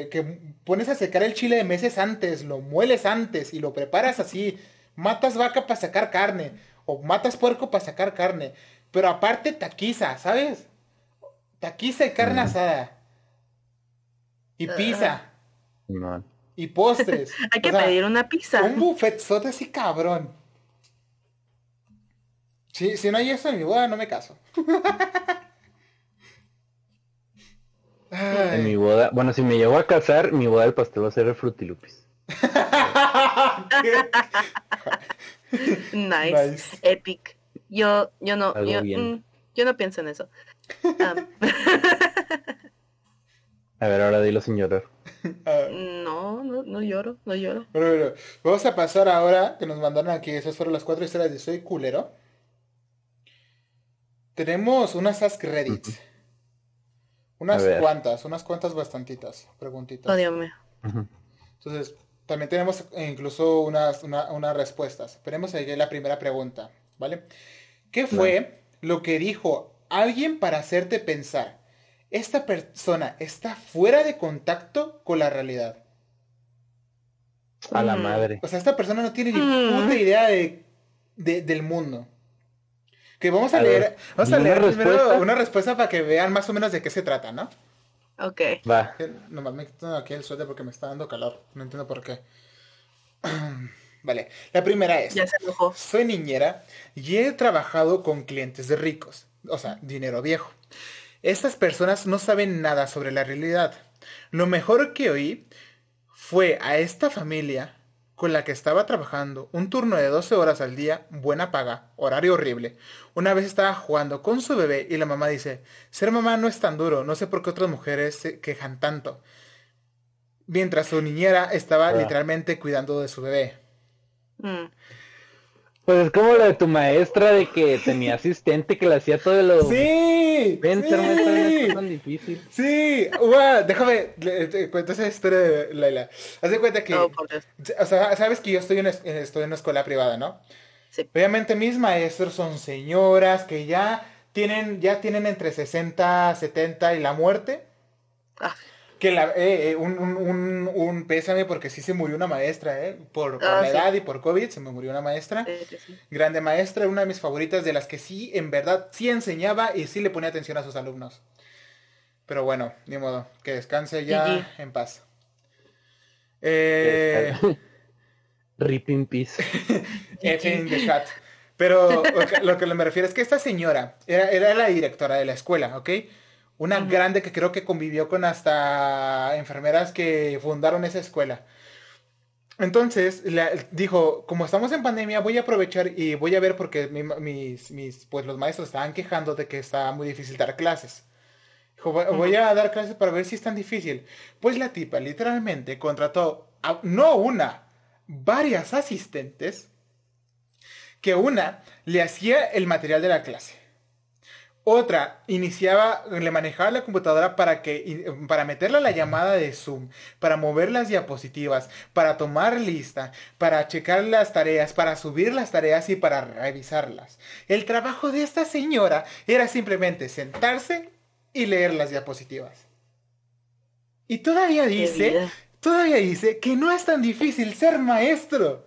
Speaker 2: que pones a secar el chile de meses antes, lo mueles antes y lo preparas así, matas vaca para sacar carne, o matas puerco para sacar carne, pero aparte taquiza, ¿sabes? Taquiza y carne asada. Y pizza. Y postres.
Speaker 3: Hay que pedir una pizza.
Speaker 2: Un buffetzote así cabrón. Si, si no hay eso en mi boda, no me caso.
Speaker 1: en mi boda, bueno, si me llevo a casar, mi boda del pastel va a ser el frutilupis.
Speaker 3: nice. Epic. Yo, yo no, yo, mm, yo, no pienso en eso.
Speaker 1: Ah. A ver, ahora dilo sin llorar.
Speaker 3: no, no, no lloro, no lloro.
Speaker 2: Bueno, vamos a pasar ahora, que nos mandaron aquí, esas fueron las cuatro historias de Soy Culero. Tenemos unas Ask Reddit. Unas cuantas, unas cuantas bastantitas, preguntitas.
Speaker 3: Oh,
Speaker 2: Entonces, también tenemos incluso unas, unas respuestas. Esperemos ahí la primera pregunta, ¿vale? ¿Qué fue lo que dijo alguien para hacerte pensar? Esta persona está fuera de contacto con la realidad.
Speaker 1: A la madre.
Speaker 2: O sea, esta persona no tiene ni puta mm. idea de, del mundo. Que vamos a, leer, vamos a leer primero una respuesta para que vean más o menos de qué se trata, ¿no?
Speaker 3: Ok.
Speaker 1: Va.
Speaker 2: Nomás me quito aquí el suéter porque me está dando calor. No entiendo por qué. vale. La primera es.
Speaker 3: Ya se enojó.
Speaker 2: Soy niñera y he trabajado con clientes de ricos. O sea, dinero viejo. Estas personas no saben nada sobre la realidad. Lo mejor que oí fue a esta familia con la que estaba trabajando, un turno de 12 horas al día, buena paga, horario horrible. Una vez estaba jugando con su bebé y la mamá dice, ser mamá no es tan duro, no sé por qué otras mujeres se quejan tanto. Mientras su niñera estaba ah. literalmente cuidando de su bebé.
Speaker 1: Mm. Pues es como lo de tu maestra de que tenía asistente que le hacía todo lo.
Speaker 2: Sí.
Speaker 1: Ven, sí. Tan difícil.
Speaker 2: Sí, déjame, te cuento esa historia de Laila. Haz de cuenta que. o sea, sabes que yo estoy en, estoy en una escuela privada, ¿no? Sí. Obviamente mis maestros son señoras que ya tienen, ya tienen entre 60, 70 y la muerte. Ah que la, eh, eh, un, un, un, pésame porque sí se murió una maestra, ¿eh? Por, ah, la edad y por COVID se me murió una maestra. Grande maestra, una de mis favoritas, de las que sí, en verdad, sí enseñaba y sí le ponía atención a sus alumnos. Pero bueno, ni modo, que descanse ya en paz.
Speaker 1: Eh... Rip in peace.
Speaker 2: in the chat. Pero lo que, me refiero es que esta señora era, era la directora de la escuela, ¿ok? Una grande que creo que convivió con hasta enfermeras que fundaron esa escuela. Entonces, dijo, como estamos en pandemia, voy a aprovechar y voy a ver porque mis, mis, pues los maestros estaban quejando de que estaba muy difícil dar clases. Voy a dar clases para ver si es tan difícil. Pues la tipa literalmente contrató a, no una, varias asistentes que una le hacía el material de la clase. Otra, iniciaba, le manejaba la computadora para que, para meterle la llamada de Zoom, para mover las diapositivas, para tomar lista, para checar las tareas, para subir las tareas y para revisarlas. El trabajo de esta señora era simplemente sentarse y leer las diapositivas. Y todavía dice, todavía dice que no es tan difícil ser maestro.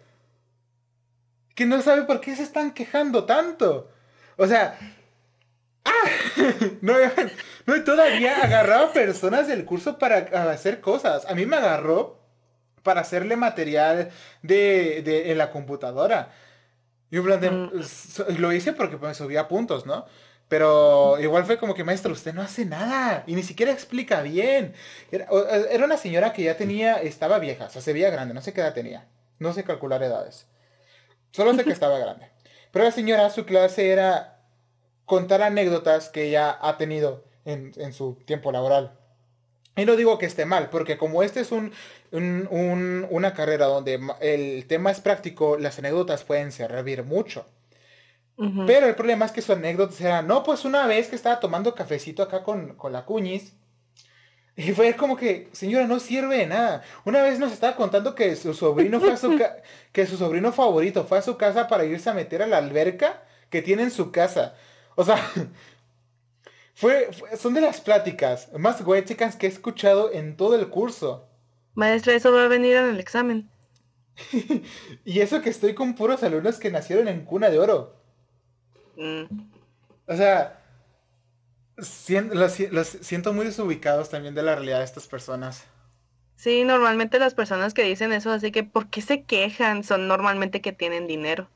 Speaker 2: Que no sabe por qué se están quejando tanto. O sea, ¡Ah! No, no, todavía agarraba personas del curso para hacer cosas. A mí me agarró para hacerle material de, de en la computadora. Yo mm. lo hice porque me subía puntos, ¿no? Pero igual fue como que, maestro, usted no hace nada y ni siquiera explica bien. Era, era, una señora que ya tenía, estaba vieja, o sea, se veía grande, no sé qué edad tenía. No sé calcular edades. Solo sé que estaba grande. Pero la señora, su clase era contar anécdotas que ella ha tenido en, su tiempo laboral. Y no digo que esté mal, porque como este es un, una carrera donde el tema es práctico, las anécdotas pueden servir mucho. Pero el problema es que sus anécdotas eran, no, pues una vez que estaba tomando cafecito acá con, la cuñis, y fue como que, señora, no sirve de nada. Una vez nos estaba contando que su sobrino fue a su que su sobrino favorito fue a su casa para irse a meter a la alberca que tiene en su casa. O sea, fue, son de las pláticas más chicas que he escuchado en todo el curso.
Speaker 3: Maestra, eso va a venir en el examen.
Speaker 2: y eso que estoy con puros alumnos que nacieron en cuna de oro. Mm. O sea, los, siento muy desubicados también de la realidad de estas personas.
Speaker 3: Sí, normalmente las personas que dicen eso, así que ¿por qué se quejan? Son normalmente que tienen dinero.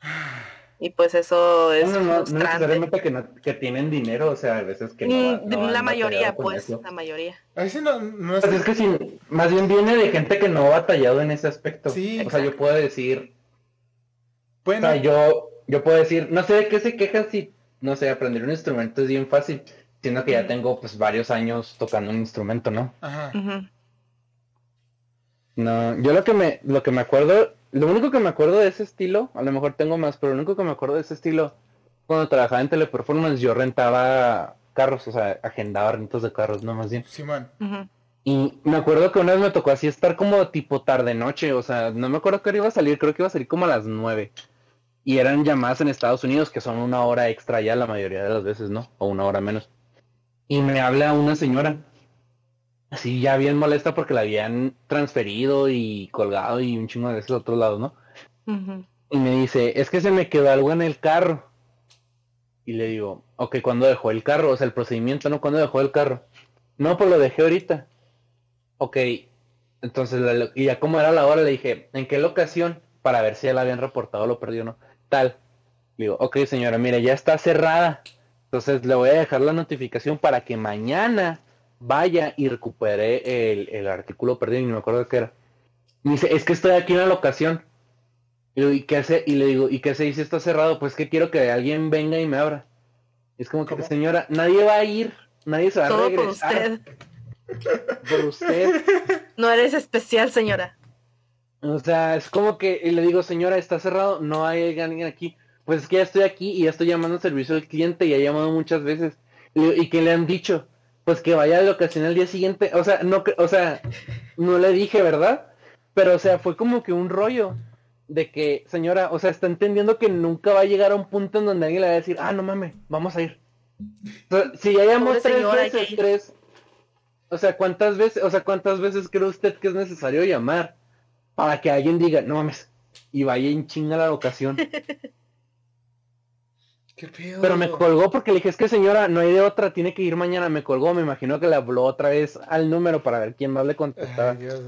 Speaker 3: Y pues eso es
Speaker 1: no, no, no necesariamente que, no, que tienen dinero, o sea, a veces que no.
Speaker 3: Mm, la mayoría, pues, la mayoría.
Speaker 2: A veces no,
Speaker 1: es... Pues es que sí, más bien viene de gente que no ha batallado en ese aspecto. Sí, o sea, yo puedo decir... Bueno. O sea, yo, yo puedo decir, no sé de qué se quejan si no sé, aprender un instrumento es bien fácil, siendo que ya tengo pues varios años tocando un instrumento, ¿no? Ajá. No, yo lo que me, lo que me acuerdo, lo único que me acuerdo de ese estilo, a lo mejor tengo más, pero lo único que me acuerdo de ese estilo, cuando trabajaba en teleperformance, yo rentaba carros, o sea, agendaba rentas de carros, no más bien.
Speaker 2: Simón.
Speaker 1: Y me acuerdo que una vez me tocó así estar como tipo tarde noche, o sea, no me acuerdo que iba a salir, creo que iba a salir como a las nueve. Y eran llamadas en Estados Unidos que son una hora extra ya la mayoría de las veces, ¿no? O una hora menos. Y me habla una señora así ya bien molesta porque la habían transferido y colgado y un chingo de veces a otros lados, ¿no? Y me dice, es que se me quedó algo en el carro. Y le digo, ok, ¿cuándo dejó el carro? O sea, el procedimiento, ¿no? ¿Cuándo dejó el carro? No, pues lo dejé ahorita. Ok, entonces, y ya como era la hora, le dije, ¿en qué locación? Para ver si ya la habían reportado lo perdió o no. Tal. Le digo, ok señora, mire, ya está cerrada. Entonces le voy a dejar la notificación para que mañana vaya y recupere el, artículo perdido y no me acuerdo qué era. Me dice, es que estoy aquí en la locación. Y, digo, ¿y qué hace? Y le digo, ¿y qué se dice? Está cerrado. Pues que quiero que alguien venga y me abra. es como que, señora, nadie va a ir, nadie se va a regresar.
Speaker 3: Por usted. por usted. No eres especial, señora.
Speaker 1: O sea, es como que le digo, señora, está cerrado, no hay alguien aquí. Pues es que ya estoy aquí y ya estoy llamando al servicio al cliente y he llamado muchas veces. Y, que le han dicho, pues que vaya a la ocasión al día siguiente. O sea, no, o sea, no le dije, ¿verdad? Pero, o sea, fue como que un rollo de que, señora, o sea, está entendiendo que nunca va a llegar a un punto en donde alguien le va a decir, ah, no mames, vamos a ir. si ya llamamos tres veces, tres, o sea, ¿cuántas veces, o sea, cuántas veces cree usted que es necesario llamar para que alguien diga, no mames, y vaya en chinga la ocasión? Pero me colgó porque le dije, es que señora, no hay de otra, tiene que ir mañana. Me colgó, me imagino que le habló otra vez al número para ver quién más le contestaba. Ay, Dios,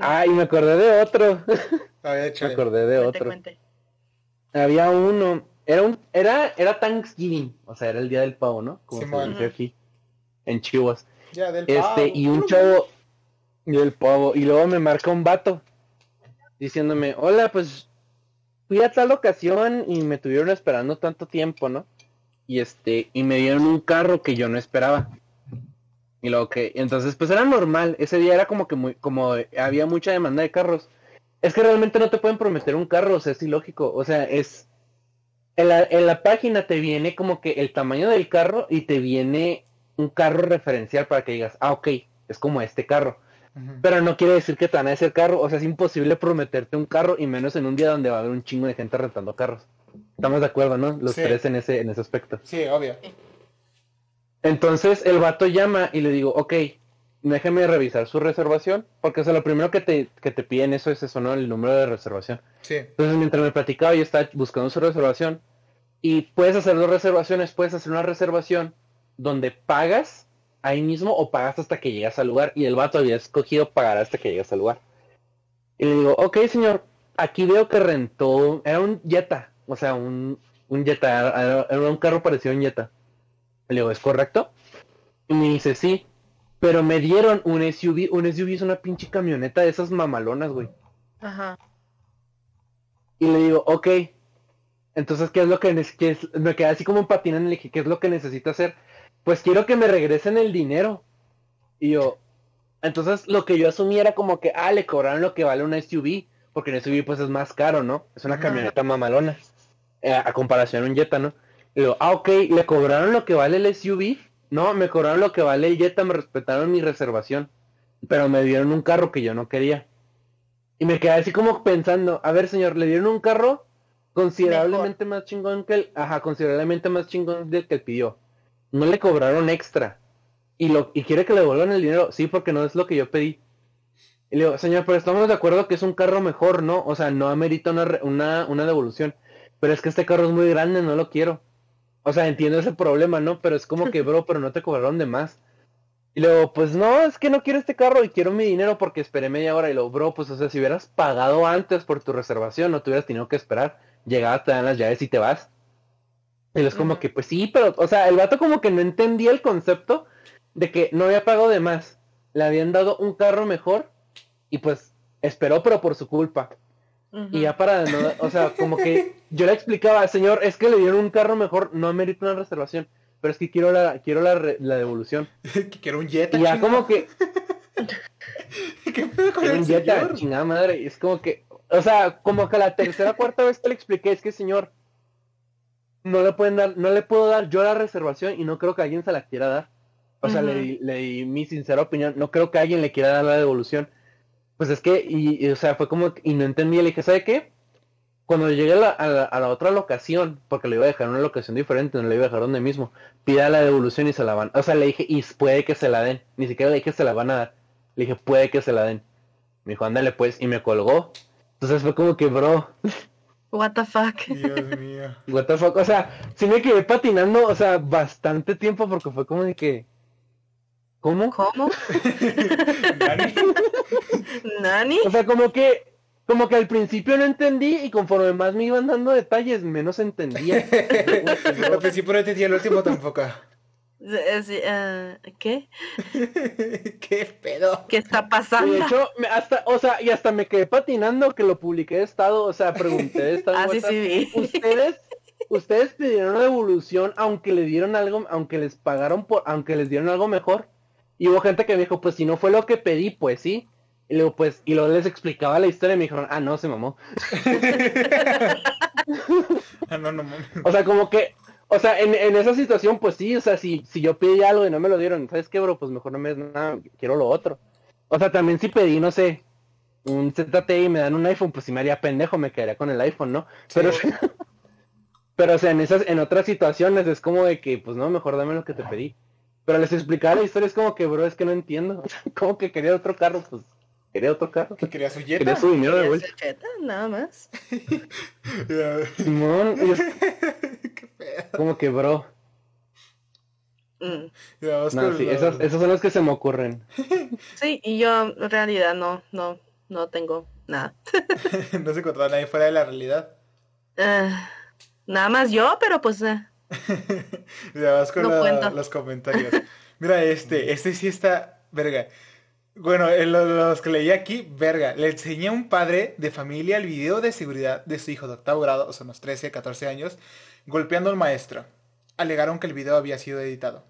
Speaker 1: Ay, me acordé de otro. me acordé de otro. Había uno, era un, era, era Thanksgiving, o sea, era el día del pavo, ¿no? Como se dice aquí, en Chihuahua. Ya, del este, y un chavo, y el pavo, y luego me marca un vato, diciéndome, hola, pues fui a tal ocasión y me tuvieron esperando tanto tiempo, ¿no? Y este, y me dieron un carro que yo no esperaba. Y luego que, entonces pues era normal, ese día era como que muy, como había mucha demanda de carros. Es que realmente no te pueden prometer un carro, o sea, es ilógico, o sea, es, en la, en la página te viene como que el tamaño del carro y te viene un carro referencial para que digas, ah, ok, es como este carro. Pero no quiere decir que te van a hacer carro, o sea, es imposible prometerte un carro y menos en un día donde va a haber un chingo de gente rentando carros. Estamos de acuerdo, ¿no? Los tres en ese, en ese aspecto.
Speaker 2: Sí, obvio.
Speaker 1: Entonces el vato llama y le digo, ok, déjeme revisar su reservación, porque o sea, lo primero que te, que te piden eso es eso, ¿no? El número de reservación.
Speaker 2: Sí.
Speaker 1: Entonces mientras me platicaba yo estaba buscando su reservación y puedes hacer dos reservaciones, puedes hacer una reservación donde pagas ahí mismo o pagas hasta que llegas al lugar y el vato había escogido pagar hasta que llegas al lugar. Y le digo, ok señor, aquí veo que rentó, era un Jetta, o sea, un, un Jetta, era, un carro parecido a un Jetta. Le digo, ¿es correcto? Y me dice, sí, pero me dieron un SUV, un SUV es una pinche camioneta de esas mamalonas, güey. Ajá. Y le digo, ok, entonces, ¿qué es lo que, me queda así como patinando y le dije, ¿qué es lo que necesito hacer? Pues quiero que me regresen el dinero. Y yo, entonces lo que yo asumí era como que, ah, le cobraron lo que vale una SUV, porque un SUV pues es más caro, ¿no? Es una camioneta mamalona, eh, a comparación a un Jetta, ¿no? Y yo, ah, ok, le cobraron lo que vale el SUV, no, me cobraron lo que vale el Jetta, me respetaron mi reservación, pero me dieron un carro que yo no quería. Y me quedé así como pensando, a ver señor, le dieron un carro considerablemente más chingón que el, ajá, considerablemente más chingón del que él pidió no le cobraron extra. Y, lo, y quiere que le devuelvan el dinero, sí, porque no es lo que yo pedí. Y le digo, señor, pero estamos de acuerdo que es un carro mejor, ¿no? O sea, no amerita una, una, una devolución. Pero es que este carro es muy grande, no lo quiero. O sea, entiendo ese problema, ¿no? Pero es como que, bro, pero no te cobraron de más. Y luego, pues no, es que no quiero este carro y quiero mi dinero porque esperé media hora. Y luego, bro, pues o sea, si hubieras pagado antes por tu reservación, no te hubieras tenido que esperar. Llegabas, te dan las llaves y te vas. Y es como que, pues sí, pero, o sea, el vato como que no entendía el concepto de que no había pagado de más. Le habían dado un carro mejor y pues esperó, pero por su culpa. Y ya para, no, o sea, como que yo le explicaba, señor, es que le dieron un carro mejor, no amerita una reservación, pero es que quiero la, quiero la, la devolución.
Speaker 2: que quiero un Jetta.
Speaker 1: Y ya como que... ¿Qué pedo con un Jetta, chingada madre, es como que, o sea, como que la tercera cuarta vez que le expliqué es que señor, no le pueden dar, no le puedo dar yo la reservación y no creo que alguien se la quiera dar. O sea, le, di mi sincera opinión, no creo que alguien le quiera dar la devolución. Pues es que, y, o sea, fue como, y no entendí, le dije, ¿sabe qué? Cuando llegué a la, a, la, otra locación, porque le iba a dejar una locación diferente, no le iba a dejar donde mismo, pida la devolución y se la van. O sea, le dije, y puede que se la den. Ni siquiera le dije, se la van a dar. Le dije, puede que se la den. Me dijo, ándale pues, y me colgó. Entonces fue como que, bro.
Speaker 3: What the fuck.
Speaker 2: Dios mío.
Speaker 1: What the fuck. O sea, sí me quedé patinando, o sea, bastante tiempo porque fue como de que. ¿Cómo?
Speaker 3: ¿Cómo? ¿Nani? ¿Nani?
Speaker 1: O sea, como que. Como que al principio no entendí y conforme más me iban dando detalles, menos entendía.
Speaker 2: al principio no entendía, el último tampoco.
Speaker 3: Uh, ¿Qué?
Speaker 2: ¿Qué pedo?
Speaker 3: ¿Qué está pasando?
Speaker 1: De hecho, hasta, o sea, y hasta me quedé patinando que lo publiqué de estado, o sea, pregunté de estado.
Speaker 3: ah, sí, sí,
Speaker 1: Ustedes, ustedes pidieron una devolución aunque le dieron algo, aunque les pagaron por, aunque les dieron algo mejor. Y hubo gente que me dijo, pues si no fue lo que pedí, pues sí. Y luego, pues, y luego les explicaba la historia y me dijeron, ah, no, se mamó.
Speaker 2: ah, no, no,
Speaker 1: O sea, como que o sea, en, en, esa situación, pues sí, o sea, si, si yo pedí algo y no me lo dieron, ¿sabes qué, bro? Pues mejor no me des nada, quiero lo otro. O sea, también si pedí, no sé, un ZT y me dan un iPhone, pues si me haría pendejo, me quedaría con el iPhone, ¿no? Pero, pero o sea, en esas, en otras situaciones es como de que, pues no, mejor dame lo que te pedí. Pero les explicaba la historia, es como que, bro, es que no entiendo. como que quería otro carro, pues quería otro carro.
Speaker 2: Quería su Jetta.
Speaker 1: Quería su dinero de vuelta.
Speaker 3: Jetta, nada más.
Speaker 1: Simón, como que, bro.
Speaker 3: Mm.
Speaker 1: No, sí, esos, esos, son los que se me ocurren.
Speaker 3: Sí, y yo en realidad no, no, no tengo nada.
Speaker 2: no se encontró nadie fuera de la realidad.
Speaker 3: Uh, nada más yo, pero pues... Uh,
Speaker 2: ya vas con no la, los comentarios. Mira, este, este sí está, verga. Bueno, los que leí aquí, verga, le enseñé a un padre de familia el video de seguridad de su hijo de octavo grado, o sea, unos 13, 14 años, golpeando al maestro. Alegaron que el video había sido editado.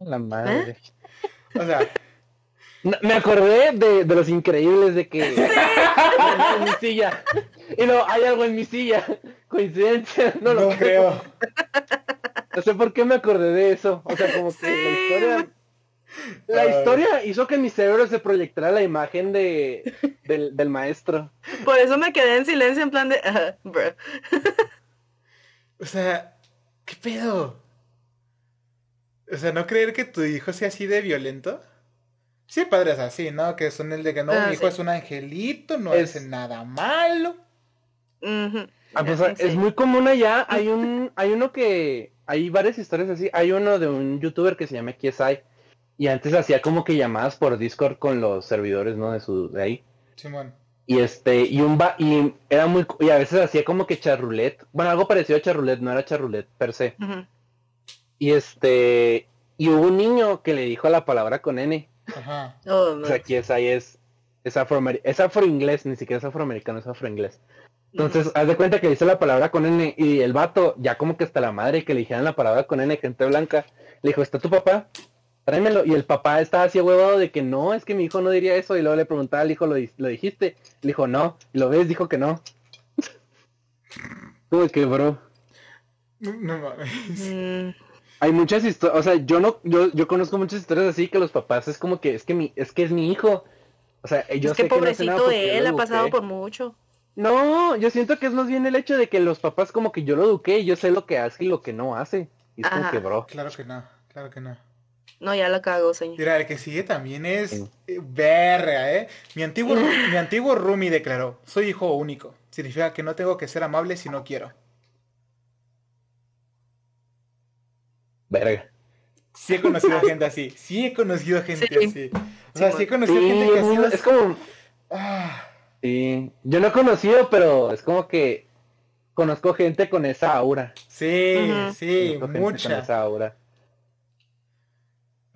Speaker 1: La madre.
Speaker 2: O sea...
Speaker 1: me acordé de, los increíbles de que... en mi silla. Y no, hay algo en mi silla. Coincidencia, no lo creo. No sé por qué me acordé de eso. O sea, como que la historia. La historia hizo que mi cerebro se proyectara la imagen de del, maestro.
Speaker 3: Por eso me quedé en silencio en plan de bro.
Speaker 2: O sea, ¿qué pedo? O sea, no creer que tu hijo sea así de violento. Sí, padres así, ¿no? Que son el de que no, ah, mi hijo es un angelito, no hace nada malo.
Speaker 1: Ah, pues, es muy común allá. Hay un, hay uno que, hay varias historias así. Hay uno de un youtuber que se llama KSI. Y antes hacía como que llamadas por Discord con los servidores, ¿no? De su, de ahí.
Speaker 2: Simón.
Speaker 1: Y este, y un ba y era muy, y a veces hacía como que charrulet. Bueno, algo parecido a charrulet, no era charrulet per se. Y este, y hubo un niño que le dijo la palabra con N.
Speaker 2: Ajá.
Speaker 3: Oh,
Speaker 1: o sea, KSI es, es afro, es afro inglés, ni siquiera es afroamericano, es afro inglés. Entonces, haz de cuenta que dice la palabra con N y el vato, ya como que hasta la madre que le dijeran la palabra con N, gente blanca, le dijo, ¿está tu papá? Tráemelo. Y el papá estaba así huevado de que no, es que mi hijo no diría eso. Y luego le preguntaba al hijo, ¿lo, lo dijiste? Le dijo, no. Y lo ves, dijo que no. Uy, que bro.
Speaker 2: No mames. Mm.
Speaker 1: Hay muchas historias, o sea, yo no, yo, yo conozco muchas historias así que los papás es como que es que mi, es que es mi hijo. O sea, yo
Speaker 3: es que pobrecito de él ha pasado por mucho.
Speaker 1: No, yo siento que es más bien el hecho de que los papás como que yo lo eduqué y yo sé lo que hace y lo que no hace. Y es como que, bro.
Speaker 2: Claro que no, claro que no.
Speaker 3: No, ya lo cago, señor.
Speaker 2: Mira, el que sigue también es eh, verga, ¿eh? Mi antiguo, mi antiguo Rumi declaró, soy hijo único. Significa que no tengo que ser amable si no quiero.
Speaker 1: Verga.
Speaker 2: Sí he conocido gente así. Sí he conocido gente así. O sea, sí he conocido gente que
Speaker 1: así. Es como... Ah. Sí, yo no he conocido, pero es como que conozco gente con esa aura.
Speaker 2: Sí, sí, mucha.
Speaker 1: Con esa aura.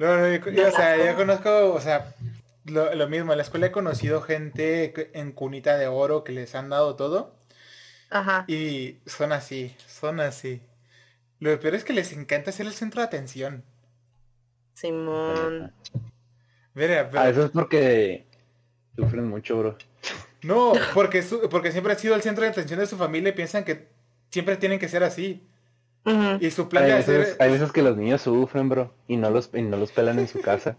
Speaker 2: No, no, yo, o sea, yo conozco, o sea, Lo, mismo, en la escuela he conocido gente en cunita de oro que les han dado todo. Ajá. Y son así, son así. Lo peor es que les encanta ser el centro de atención.
Speaker 3: Simón.
Speaker 1: Mira, pero... Ah, eso es porque sufren mucho, bro.
Speaker 2: No, porque, porque siempre ha sido el centro de atención de su familia y piensan que siempre tienen que ser así. Y su plan
Speaker 1: hay
Speaker 2: de
Speaker 1: veces, Hay veces que los niños sufren, bro, y no los, y no los pelan en su casa.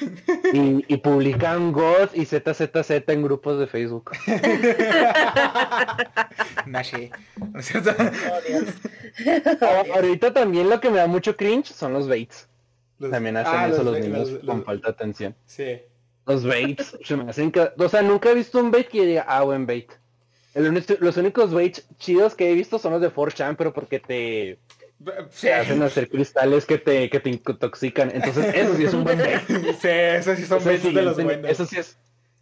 Speaker 1: y, y, publican God y ZZZ en grupos de Facebook. Nashi. ¿No es cierto? Ahorita también lo que me da mucho cringe son los baits. también hacen ah, eso los, niños con falta de atención. Sí. Los baits. se me hacen que... O sea, nunca he visto un bait que diga, ah, buen bait los únicos baits chidos que he visto son los de 4chan, pero porque te, hacen hacer cristales que te, que te intoxican. Entonces, eso sí es un buen bait.
Speaker 2: Sí, esos sí son baits de los buenos. Eso sí es.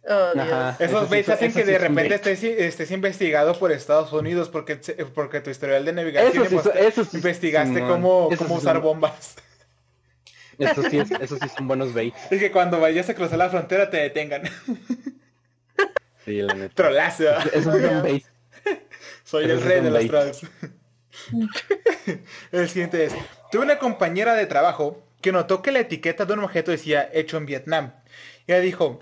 Speaker 2: Oh, Esos baits hacen que de repente estés, estés, investigado por Estados Unidos porque, porque tu historial de navegación eso sí, investigaste cómo, cómo usar bombas.
Speaker 1: Eso sí, es, eso sí son buenos baits.
Speaker 2: Es que cuando vayas a cruzar la frontera te detengan. Sí, la neta. Trolazo. Es un. Soy el rey de los trolls. el siguiente es, tuve una compañera de trabajo que notó que la etiqueta de un objeto decía hecho en Vietnam. Y ella dijo,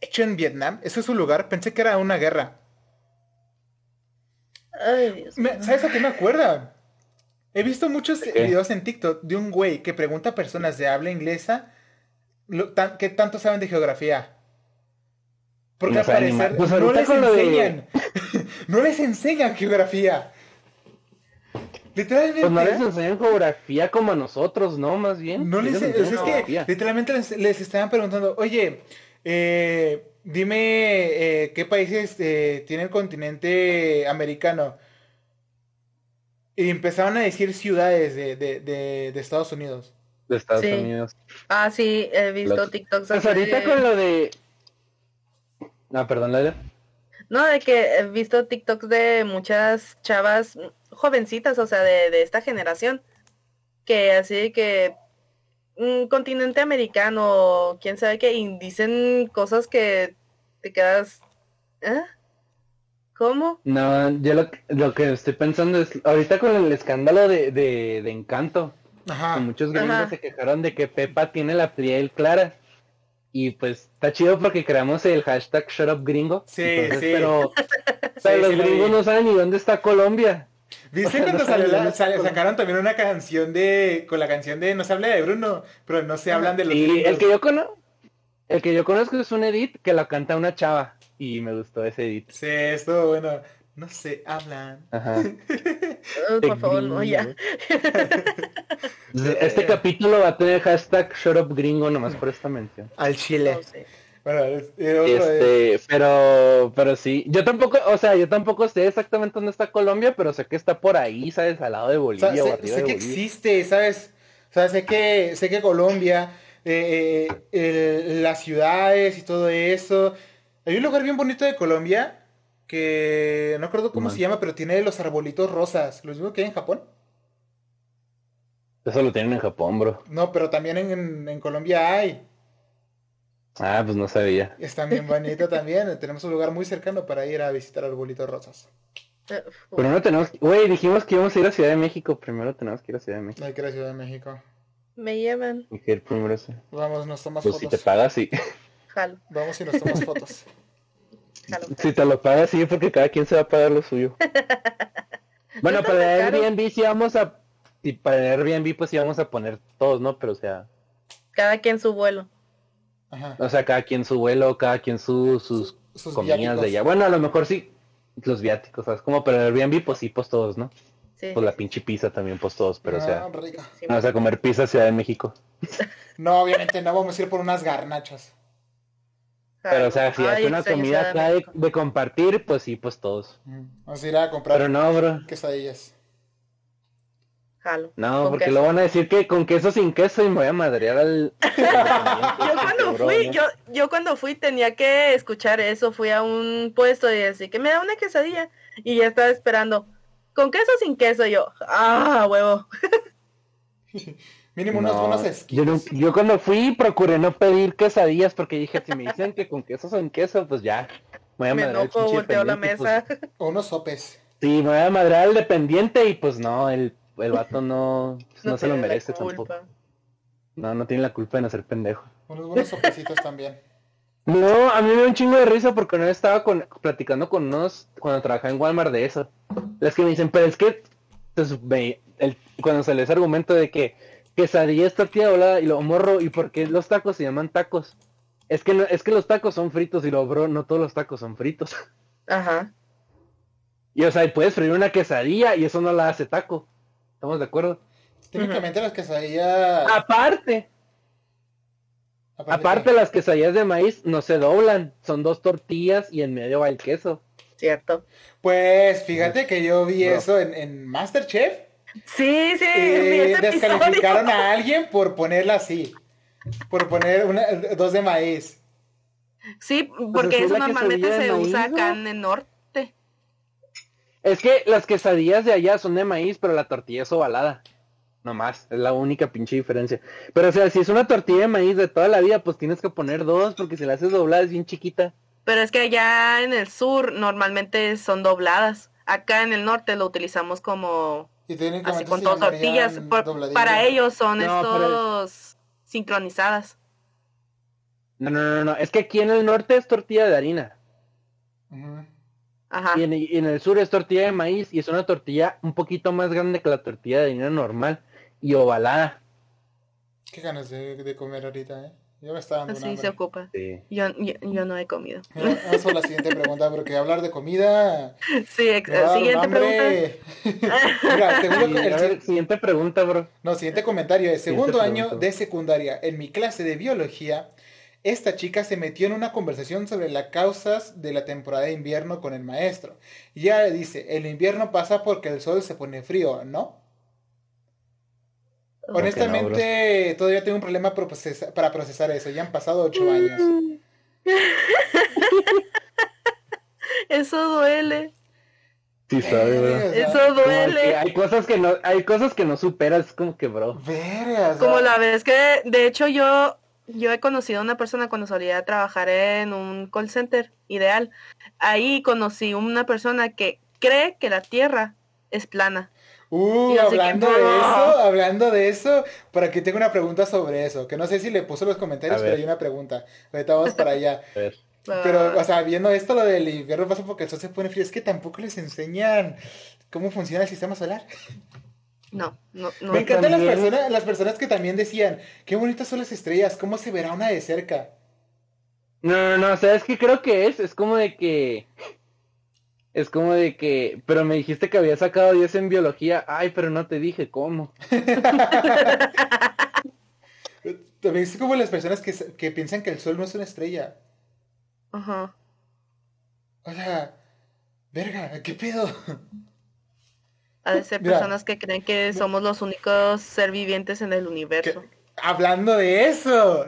Speaker 2: ¿hecho en Vietnam? ¿Ese es su lugar? Pensé que era una guerra. Ay, Dios ¿Sabes a qué me acuerda? He visto muchos videos en TikTok de un güey que pregunta a personas de habla inglesa qué tanto saben de geografía. Porque al parecer pues no les enseñan. no les enseñan geografía.
Speaker 1: Literalmente. Pues no les enseñan geografía como a nosotros, ¿no? Más bien. No les,
Speaker 2: es, es que literalmente les, estaban preguntando, oye, eh, dime eh, qué países eh, tiene el continente americano. Y empezaban a decir ciudades de, de, de, Estados Unidos.
Speaker 1: De Estados Unidos.
Speaker 3: Ah, sí, he visto TikToks.
Speaker 1: Pues ahorita con lo de Ah, perdón, Laila.
Speaker 3: No, de que he visto TikToks de muchas chavas jovencitas, o sea, de, esta generación, que así que un continente americano, quién sabe qué, y dicen cosas que te quedas, ¿eh? ¿Cómo?
Speaker 1: No, yo lo, que estoy pensando es, ahorita con el escándalo de, de, Encanto, Ajá. muchos gringos se quejaron de que Pepa tiene la piel clara. Y pues está chido porque creamos el hashtag ShutUpGringo. Sí, sí. Pero, los gringos no saben ni dónde está Colombia.
Speaker 2: ¿Viste cuando sacaron también una canción de. con la canción de No se habla de Bruno, pero no se hablan de los.
Speaker 1: Y el que yo conozco. El que yo conozco es un edit que la canta una chava. Y me gustó ese edit.
Speaker 2: Sí, estuvo bueno no se hablan. Ajá.
Speaker 1: por favor, no, ya. este capítulo va a tener hashtag ShutUpGringo nomás por esta mención.
Speaker 2: Al chile. bueno,
Speaker 1: este, pero, pero sí, yo tampoco, o sea, yo tampoco sé exactamente dónde está Colombia, pero sé que está por ahí, ¿sabes? Al lado de Bolivia
Speaker 2: o, sé, que existe, ¿sabes? O sea, sé que, sé que Colombia, eh, eh, las ciudades y todo eso. Hay un lugar bien bonito de Colombia que no recuerdo cómo se llama, pero tiene los arbolitos rosas. ¿Lo mismo que hay en Japón?
Speaker 1: Eso lo tienen en Japón, bro.
Speaker 2: No, pero también en, Colombia hay.
Speaker 1: Ah, pues no sabía.
Speaker 2: Está bien bonito también. Tenemos un lugar muy cercano para ir a visitar arbolitos rosas.
Speaker 1: Pero no tenemos... Güey, dijimos que íbamos a ir a Ciudad de México. Primero tenemos que ir a Ciudad de México.
Speaker 2: Hay que ir a Ciudad de México.
Speaker 3: Me llevan.
Speaker 1: Y que ir primero
Speaker 2: Vamos, nos tomas pues
Speaker 1: si te pagas, sí.
Speaker 3: Jalo.
Speaker 2: Vamos y nos tomas fotos.
Speaker 1: Si te lo pagas, sí, porque cada quien se va a pagar lo suyo. bueno, para el Airbnb sí vamos a... Y para el Airbnb pues sí vamos a poner todos, ¿no? Pero o sea...
Speaker 3: Cada quien su vuelo.
Speaker 1: O sea, cada quien su vuelo, cada quien su, sus, comidas de allá. Bueno, a lo mejor sí, los viáticos, ¿sabes? Como para el Airbnb, pues sí, pues todos, ¿no? Sí. Pues la pinche pizza también, pues todos, pero o sea... Ah, vamos a comer pizza Ciudad de México.
Speaker 2: no, obviamente no, vamos a ir por unas garnachas.
Speaker 1: Pero, o sea, si hay una comida de, de, compartir, pues sí, pues todos.
Speaker 2: Vamos a ir a comprar
Speaker 1: Pero no, bro.
Speaker 2: quesadillas.
Speaker 3: Jalo.
Speaker 1: No, porque lo van a decir que con queso sin queso y me voy a madrear al...
Speaker 3: yo cuando fui, yo, yo cuando fui tenía que escuchar eso, fui a un puesto y decir que me da una quesadilla y ya estaba esperando. ¿Con queso sin queso? yo, ah, huevo.
Speaker 2: Mínimo unos buenos
Speaker 1: esquís. Yo, cuando fui procuré no pedir quesadillas porque dije, si me dicen que con queso son queso, pues ya.
Speaker 3: Me, voy a me enojo, volteo la pues,
Speaker 2: o unos sopes.
Speaker 1: Sí, me voy a madrar al dependiente y pues no, el, el vato no, no, se lo merece tampoco. No, no tiene la culpa de no ser pendejo.
Speaker 2: Unos buenos sopecitos también.
Speaker 1: No, a mí me dio un chingo de risa porque no estaba con, platicando con unos cuando trabajaba en Walmart de eso. Las que me dicen, pero es que el, cuando se les argumento de que quesadilla es tortilla doblada y lo morro, ¿y por qué los tacos se llaman tacos? Es que es que los tacos son fritos y lo bro, no todos los tacos son fritos.
Speaker 3: Ajá.
Speaker 1: Y o sea, puedes freír una quesadilla y eso no la hace taco. ¿Estamos de acuerdo?
Speaker 2: Técnicamente las quesadillas.
Speaker 1: Aparte, Aparte, las quesadillas de maíz no se doblan, son dos tortillas y en medio va el queso.
Speaker 3: Cierto.
Speaker 2: Pues fíjate que yo vi eso en, en, Masterchef.
Speaker 3: Sí, sí.
Speaker 2: Eh, descalificaron a alguien por ponerla así. Por poner una, dos de maíz.
Speaker 3: Sí, pues porque eso normalmente se usa acá en el norte.
Speaker 1: Es que las quesadillas de allá son de maíz, pero la tortilla es ovalada. No más, es la única pinche diferencia. Pero o sea, si es una tortilla de maíz de toda la vida, pues tienes que poner dos, porque si la haces doblada es bien chiquita.
Speaker 3: Pero es que allá en el sur normalmente son dobladas. Acá en el norte lo utilizamos como así con dos tortillas. para ellos son estos sincronizadas.
Speaker 1: No, no, no, no. Es que aquí en el norte es tortilla de harina.
Speaker 3: Ajá.
Speaker 1: Y en, y en, el sur es tortilla de maíz y es una tortilla un poquito más grande que la tortilla de harina normal y ovalada.
Speaker 2: Qué ganas de, comer ahorita, ¿eh? Yo me estaba dando
Speaker 3: Así se ocupa. Yo, yo, no he comido.
Speaker 2: Vamos a la siguiente pregunta, porque hablar de comida...
Speaker 3: Sí, siguiente pregunta.
Speaker 1: Mira, siguiente pregunta, bro.
Speaker 2: No, siguiente comentario. Es segundo año de secundaria. En mi clase de biología, esta chica se metió en una conversación sobre las causas de la temporada de invierno con el maestro. Y ella le dice, el invierno pasa porque el sol se pone frío, ¿no? Honestamente, todavía tengo un problema para procesar, eso. Ya han pasado ocho años.
Speaker 3: eso duele.
Speaker 1: Sí, sabe,
Speaker 3: Eso duele.
Speaker 1: Hay cosas que no, hay cosas que no superas, como que bro.
Speaker 3: como la vez que, de hecho, yo, yo he conocido a una persona cuando solía trabajar en un call center ideal. Ahí conocí una persona que cree que la tierra es plana.
Speaker 2: Uh, hablando de eso, hablando de eso, para que tenga una pregunta sobre eso, que no sé si le puso los comentarios, pero hay una pregunta. Ahorita vamos para allá. Pero, o sea, viendo esto, lo del invierno pasa porque el sol se pone frío, es que tampoco les enseñan cómo funciona el sistema solar.
Speaker 3: No, no, no.
Speaker 2: Me encantan las personas, las personas que también decían, qué bonitas son las estrellas, cómo se verá una de cerca.
Speaker 1: No, no, no, o sea, es que creo que es, es como de que es como de que, pero me dijiste que había sacado 10 en biología. Ay, pero no te dije cómo.
Speaker 2: También es como las personas que, que, piensan que el sol no es una estrella.
Speaker 3: Ajá.
Speaker 2: O sea, verga, ¿qué pedo?
Speaker 3: Ha de ser personas que creen que somos los únicos ser vivientes en el universo.
Speaker 2: Hablando de eso.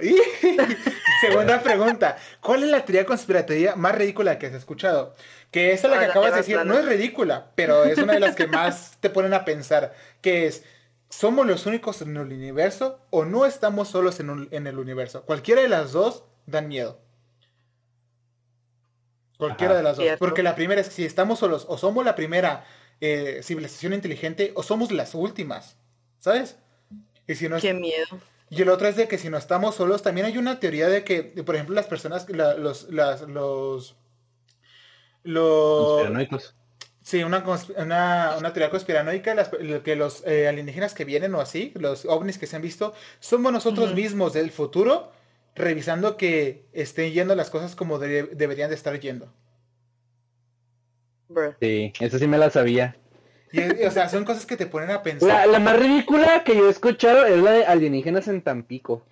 Speaker 2: Segunda pregunta. ¿Cuál es la teoría conspiratoria más ridícula que has escuchado? Que esa la que acabas de decir no es ridícula, pero es una de las que más te ponen a pensar, que es, ¿somos los únicos en el universo o no estamos solos en, el universo? Cualquiera de las dos dan miedo. Cualquiera de las dos. Porque la primera es si estamos solos o somos la primera eh, civilización inteligente o somos las últimas. ¿Sabes?
Speaker 3: Y si no Qué miedo.
Speaker 2: Y el otro es de que si no estamos solos, también hay una teoría de que, por ejemplo, las personas, los, las, los los... Sí, una, una, teoría conspiranoica, que los eh, alienígenas que vienen o así, los ovnis que se han visto, somos nosotros mismos del futuro revisando que estén yendo las cosas como deberían de estar yendo.
Speaker 1: Sí, eso sí me la sabía.
Speaker 2: o sea, son cosas que te ponen a pensar.
Speaker 1: La, más ridícula que yo he escuchado es la de alienígenas en Tampico.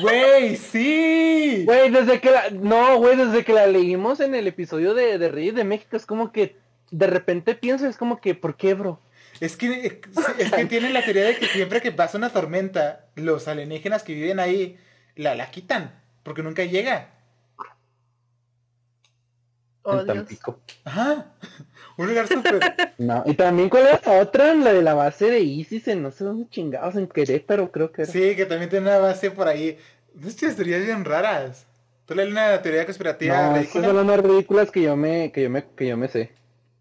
Speaker 2: Güey, sí.
Speaker 1: Güey, desde que la... No, güey, desde que la leímos en el episodio de, de Reyes de México, es como que de repente pienso, es como que, ¿por qué, bro?
Speaker 2: Es que, es que tienen la teoría de que siempre que pasa una tormenta, los alienígenas que viven ahí la, la quitan, porque nunca llega.
Speaker 3: Oh,
Speaker 1: en. Tampico.
Speaker 2: Ajá. Un lugar súper.
Speaker 1: No, y también cuál era la otra, la de la base de ISIS en no sé dónde chingados, en Querétaro creo que era.
Speaker 2: sí, que también tiene una base por ahí. Muchas teorías bien raras. ¿Tú lees una teoría conspirativa
Speaker 1: no, esas
Speaker 2: ridícula?
Speaker 1: son las más ridículas que yo me, que yo me, que yo me sé.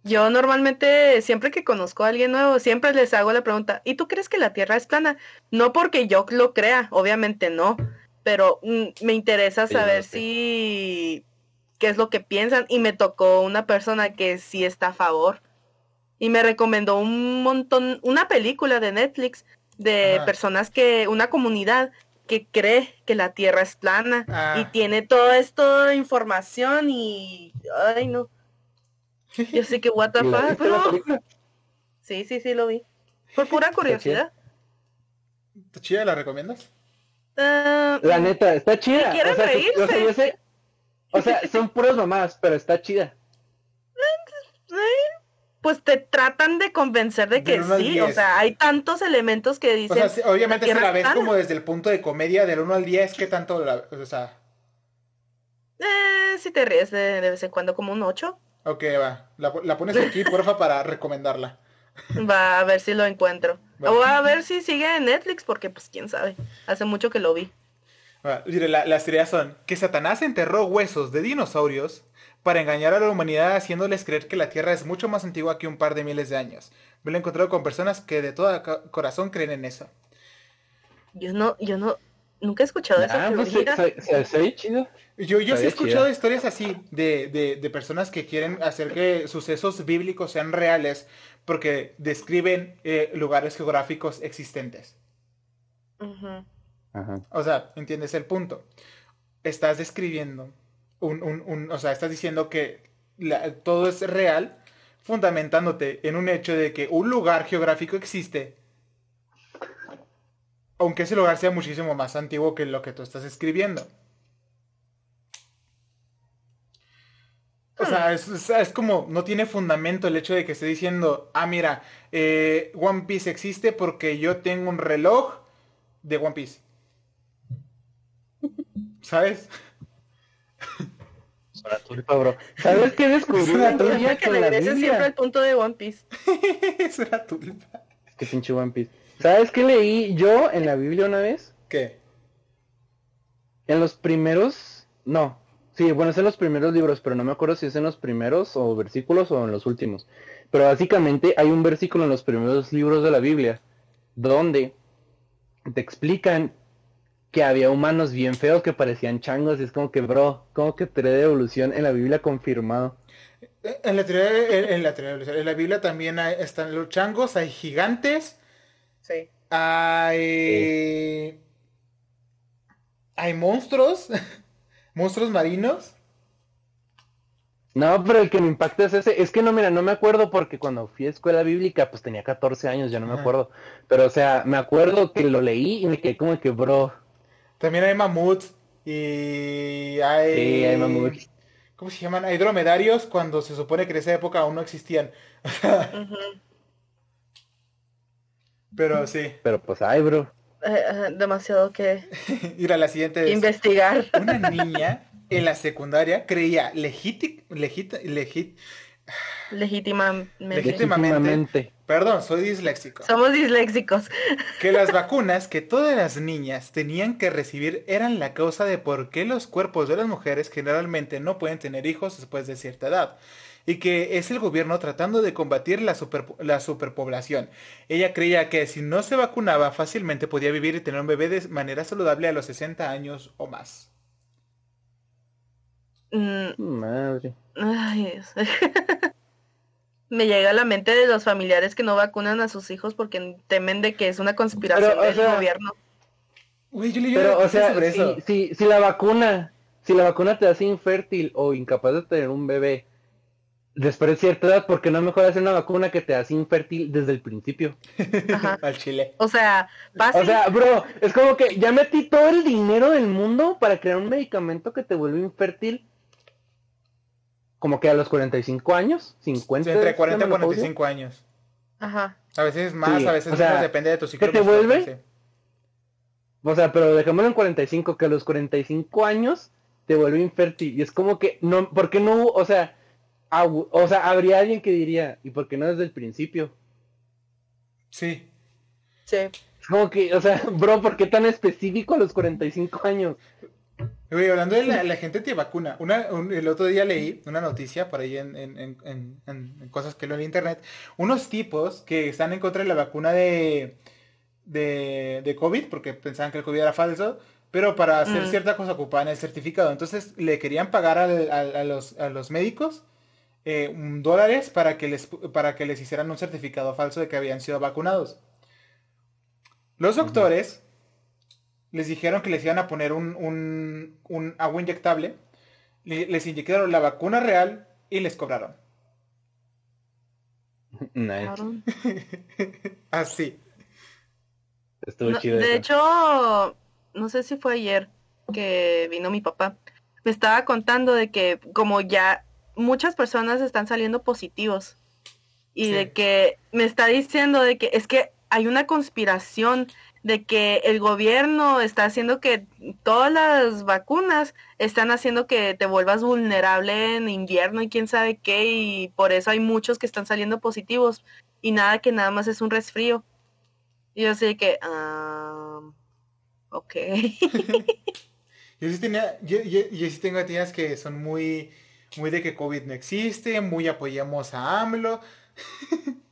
Speaker 3: Yo normalmente, siempre que conozco a alguien nuevo, siempre les hago la pregunta, ¿y tú crees que la Tierra es plana? No porque yo lo crea, obviamente no, pero mm, me interesa
Speaker 1: Sí,
Speaker 3: saber
Speaker 1: no,
Speaker 3: si qué es lo que piensan y me tocó una persona que sí está a favor y me recomendó un montón, una película de Netflix de
Speaker 2: Ajá.
Speaker 3: personas que, una comunidad que cree que la Tierra es plana
Speaker 2: Ah.
Speaker 3: y tiene toda esta información y, ay no, yo sé que what the
Speaker 1: ¿Y la
Speaker 3: fuck,
Speaker 1: película?
Speaker 3: Sí, sí, sí, lo vi. Por pura curiosidad.
Speaker 2: ¿Está chida? ¿La recomiendas?
Speaker 3: Ah,
Speaker 1: La neta, está chida.
Speaker 3: Si quieren
Speaker 1: o, sea, se- o sea,
Speaker 3: reírse.
Speaker 1: yo sé- o sea, son puras mamás, pero está chida.
Speaker 3: pues te tratan de convencer de que sí. O
Speaker 2: 10.
Speaker 3: sea, hay tantos elementos que
Speaker 2: O
Speaker 3: dicen.
Speaker 2: sea, sí, obviamente se la ves como desde el punto de comedia del 1 al 10, ¿qué tanto la, o sea,
Speaker 3: Eh, si te ríes de, de vez en cuando como un 8.
Speaker 2: ok, va, la, la pones aquí, porfa, para recomendarla.
Speaker 3: Va a ver si lo encuentro.
Speaker 2: Va.
Speaker 3: O a ver si sigue en Netflix, porque pues quién sabe. Hace mucho que lo vi.
Speaker 2: Mire, la- las teorías son que Satanás enterró huesos de dinosaurios para engañar a la humanidad haciéndoles creer que la Tierra es mucho más antigua que un par de miles de años. Me lo he encontrado con personas que de todo corazón creen en eso.
Speaker 3: Yo no, yo no, nunca he escuchado esa
Speaker 1: Ah, pues chido.
Speaker 2: Yo, yo sí he escuchado historias así de, de, de personas que quieren hacer que sucesos bíblicos sean reales porque describen eh, lugares geográficos existentes.
Speaker 1: Ajá.
Speaker 2: O sea, ¿entiendes el punto? Estás describiendo un, un, un- o sea, estás diciendo que la- todo es real, fundamentándote en un hecho de que un lugar geográfico existe, aunque ese lugar sea muchísimo más antiguo que lo que tú estás escribiendo. O sea, es, es- es como, no tiene fundamento el hecho de que esté diciendo, ah, mira, eh, One Piece existe porque yo tengo un reloj de One Piece. ¿Sabes?
Speaker 1: Es una tulpa, bro. ¿Sabes qué descubrí
Speaker 2: Es tulpa
Speaker 1: día
Speaker 3: Que
Speaker 1: con la
Speaker 3: regrese siempre al
Speaker 1: Biblia?
Speaker 3: punto de One Piece.
Speaker 2: es una tulpa.
Speaker 1: Qué pinche One Piece. ¿Sabes qué leí yo en la Biblia una vez?
Speaker 2: ¿Qué?
Speaker 1: En los primeros... No. Sí, bueno, es en los primeros libros, pero no me acuerdo si es en los primeros o versículos o en los últimos. Pero básicamente hay un versículo en los primeros libros de la Biblia donde te explican que había humanos bien feos que parecían changos y es como que, bro, como que teoría de evolución en la Biblia confirmado.
Speaker 2: Eh, En la teoría, en, en la teoría, en la Biblia también hay- están los changos, hay gigantes,
Speaker 3: Sí.
Speaker 2: hay... Hay monstruos, monstruos marinos.
Speaker 1: No, pero el que me impacta es ese. Es que no, mira, no me acuerdo porque cuando fui a escuela bíblica, pues tenía 14 años, ya no me
Speaker 2: Ajá.
Speaker 1: acuerdo. Pero, o sea, me acuerdo que lo leí y me quedé como que, bro,
Speaker 2: También hay mamuts y hay...
Speaker 1: sí, hay mamuts.
Speaker 2: ¿Cómo se llaman? Hay dromedarios cuando se supone que en esa época aún no existían. Pero sí.
Speaker 1: Pero pues, ay, bro.
Speaker 3: Eh, demasiado que
Speaker 2: Ir a la siguiente. es-
Speaker 3: investigar.
Speaker 2: Una niña en la secundaria creía legíti- legit- legit-
Speaker 3: Legítimamente.
Speaker 2: Legítimamente.
Speaker 1: Legítimamente.
Speaker 2: perdón, soy disléxico,
Speaker 3: Somos disléxicos.
Speaker 2: que las vacunas que todas las niñas tenían que recibir eran la causa de por qué los cuerpos de las mujeres generalmente no pueden tener hijos después de cierta edad. Y que es el gobierno tratando de combatir la, super- la superpoblación. Ella creía que si no se vacunaba fácilmente podía vivir y tener un bebé de manera saludable a los 60 años o más.
Speaker 3: Mm,
Speaker 1: Madre.
Speaker 3: ay, Dios. Me llega a la mente de los familiares que no vacunan a sus hijos porque temen de que es una conspiración
Speaker 1: Pero,
Speaker 3: del
Speaker 1: sea,
Speaker 3: gobierno.
Speaker 2: Uy, yo leí
Speaker 1: Pero, o sea,
Speaker 2: sobre eso.
Speaker 1: si, si, si la vacuna, si la vacuna te hace infértil o incapaz de tener un bebé después de cierta edad, ¿por qué no mejor hacer una vacuna que te hace infértil desde el principio?
Speaker 3: Ajá.
Speaker 2: Al chile.
Speaker 3: O sea, fácil.
Speaker 1: O sea, bro, es como que ya metí todo el dinero del mundo para crear un medicamento que te vuelve infértil. Como que a los 45 años, 50.
Speaker 2: Sí, entre
Speaker 1: es
Speaker 2: 40
Speaker 1: la
Speaker 2: y
Speaker 1: menopausia.
Speaker 2: 45 años.
Speaker 3: Ajá.
Speaker 2: A veces más,
Speaker 1: Sí,
Speaker 2: a veces
Speaker 1: o sea,
Speaker 2: menos, depende de tu ciclo.
Speaker 1: ¿que te vuelve?
Speaker 2: sí.
Speaker 1: O sea, pero dejémoslo en 45, que a los 45 años te vuelve infértil. Y es como que, no, ¿por qué no hubo? O sea, o sea, habría alguien que diría, ¿y por qué no desde el principio?
Speaker 2: Sí.
Speaker 3: Sí.
Speaker 1: Como que, o sea, bro, ¿por qué tan específico a los 45 años?
Speaker 2: Hablando de la, gente te vacuna, una, el otro día leí una noticia por ahí en, en, cosas que leo en internet, unos tipos que están en contra de la vacuna de, de, de COVID, porque pensaban que el COVID era falso, pero para hacer mm. cierta cosa ocupaban el certificado. Entonces le querían pagar a, los, a los médicos eh, dólares para que, les, para que les hicieran un certificado falso de que habían sido vacunados. Los doctores les dijeron que les iban a poner un, un, agua inyectable, les inyectaron la vacuna real y les cobraron. Así.
Speaker 1: Estuvo chido.
Speaker 3: De hecho, no sé si fue ayer que vino mi papá. Me estaba contando de que como ya muchas personas están saliendo positivos y de que me está diciendo de que es que hay una conspiración de que el gobierno está haciendo que todas las vacunas están haciendo que te vuelvas vulnerable en invierno y quién sabe qué y por eso hay muchos que están saliendo positivos y nada que nada más es un resfrío. Yo sé que, ah, ok.
Speaker 2: yo, sí tenía, yo, sí tengo tías que son muy, muy de que COVID no existe, muy apoyamos a AMLO.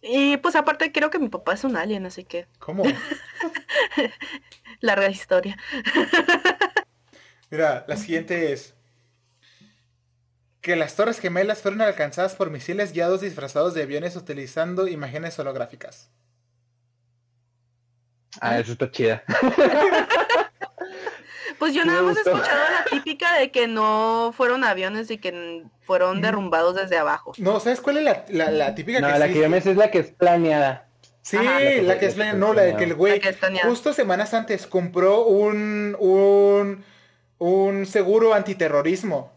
Speaker 3: Y pues aparte creo que mi papá es un alien, así que...
Speaker 2: ¿Cómo?
Speaker 3: Larga historia.
Speaker 2: Mira, la siguiente es... Que las Torres Gemelas fueron alcanzadas por misiles guiados disfrazados de aviones utilizando imágenes holográficas.
Speaker 1: Ah, eso está chida.
Speaker 3: Pues yo nada más he escuchado la típica de que no fueron aviones y que fueron derrumbados desde abajo.
Speaker 2: No, ¿sabes cuál es la, la, típica
Speaker 1: no, la que yo me sé es la que es planeada.
Speaker 2: Sí, la, que, es planeada, no, la de que el güey justo semanas antes compró un, un, un seguro antiterrorismo.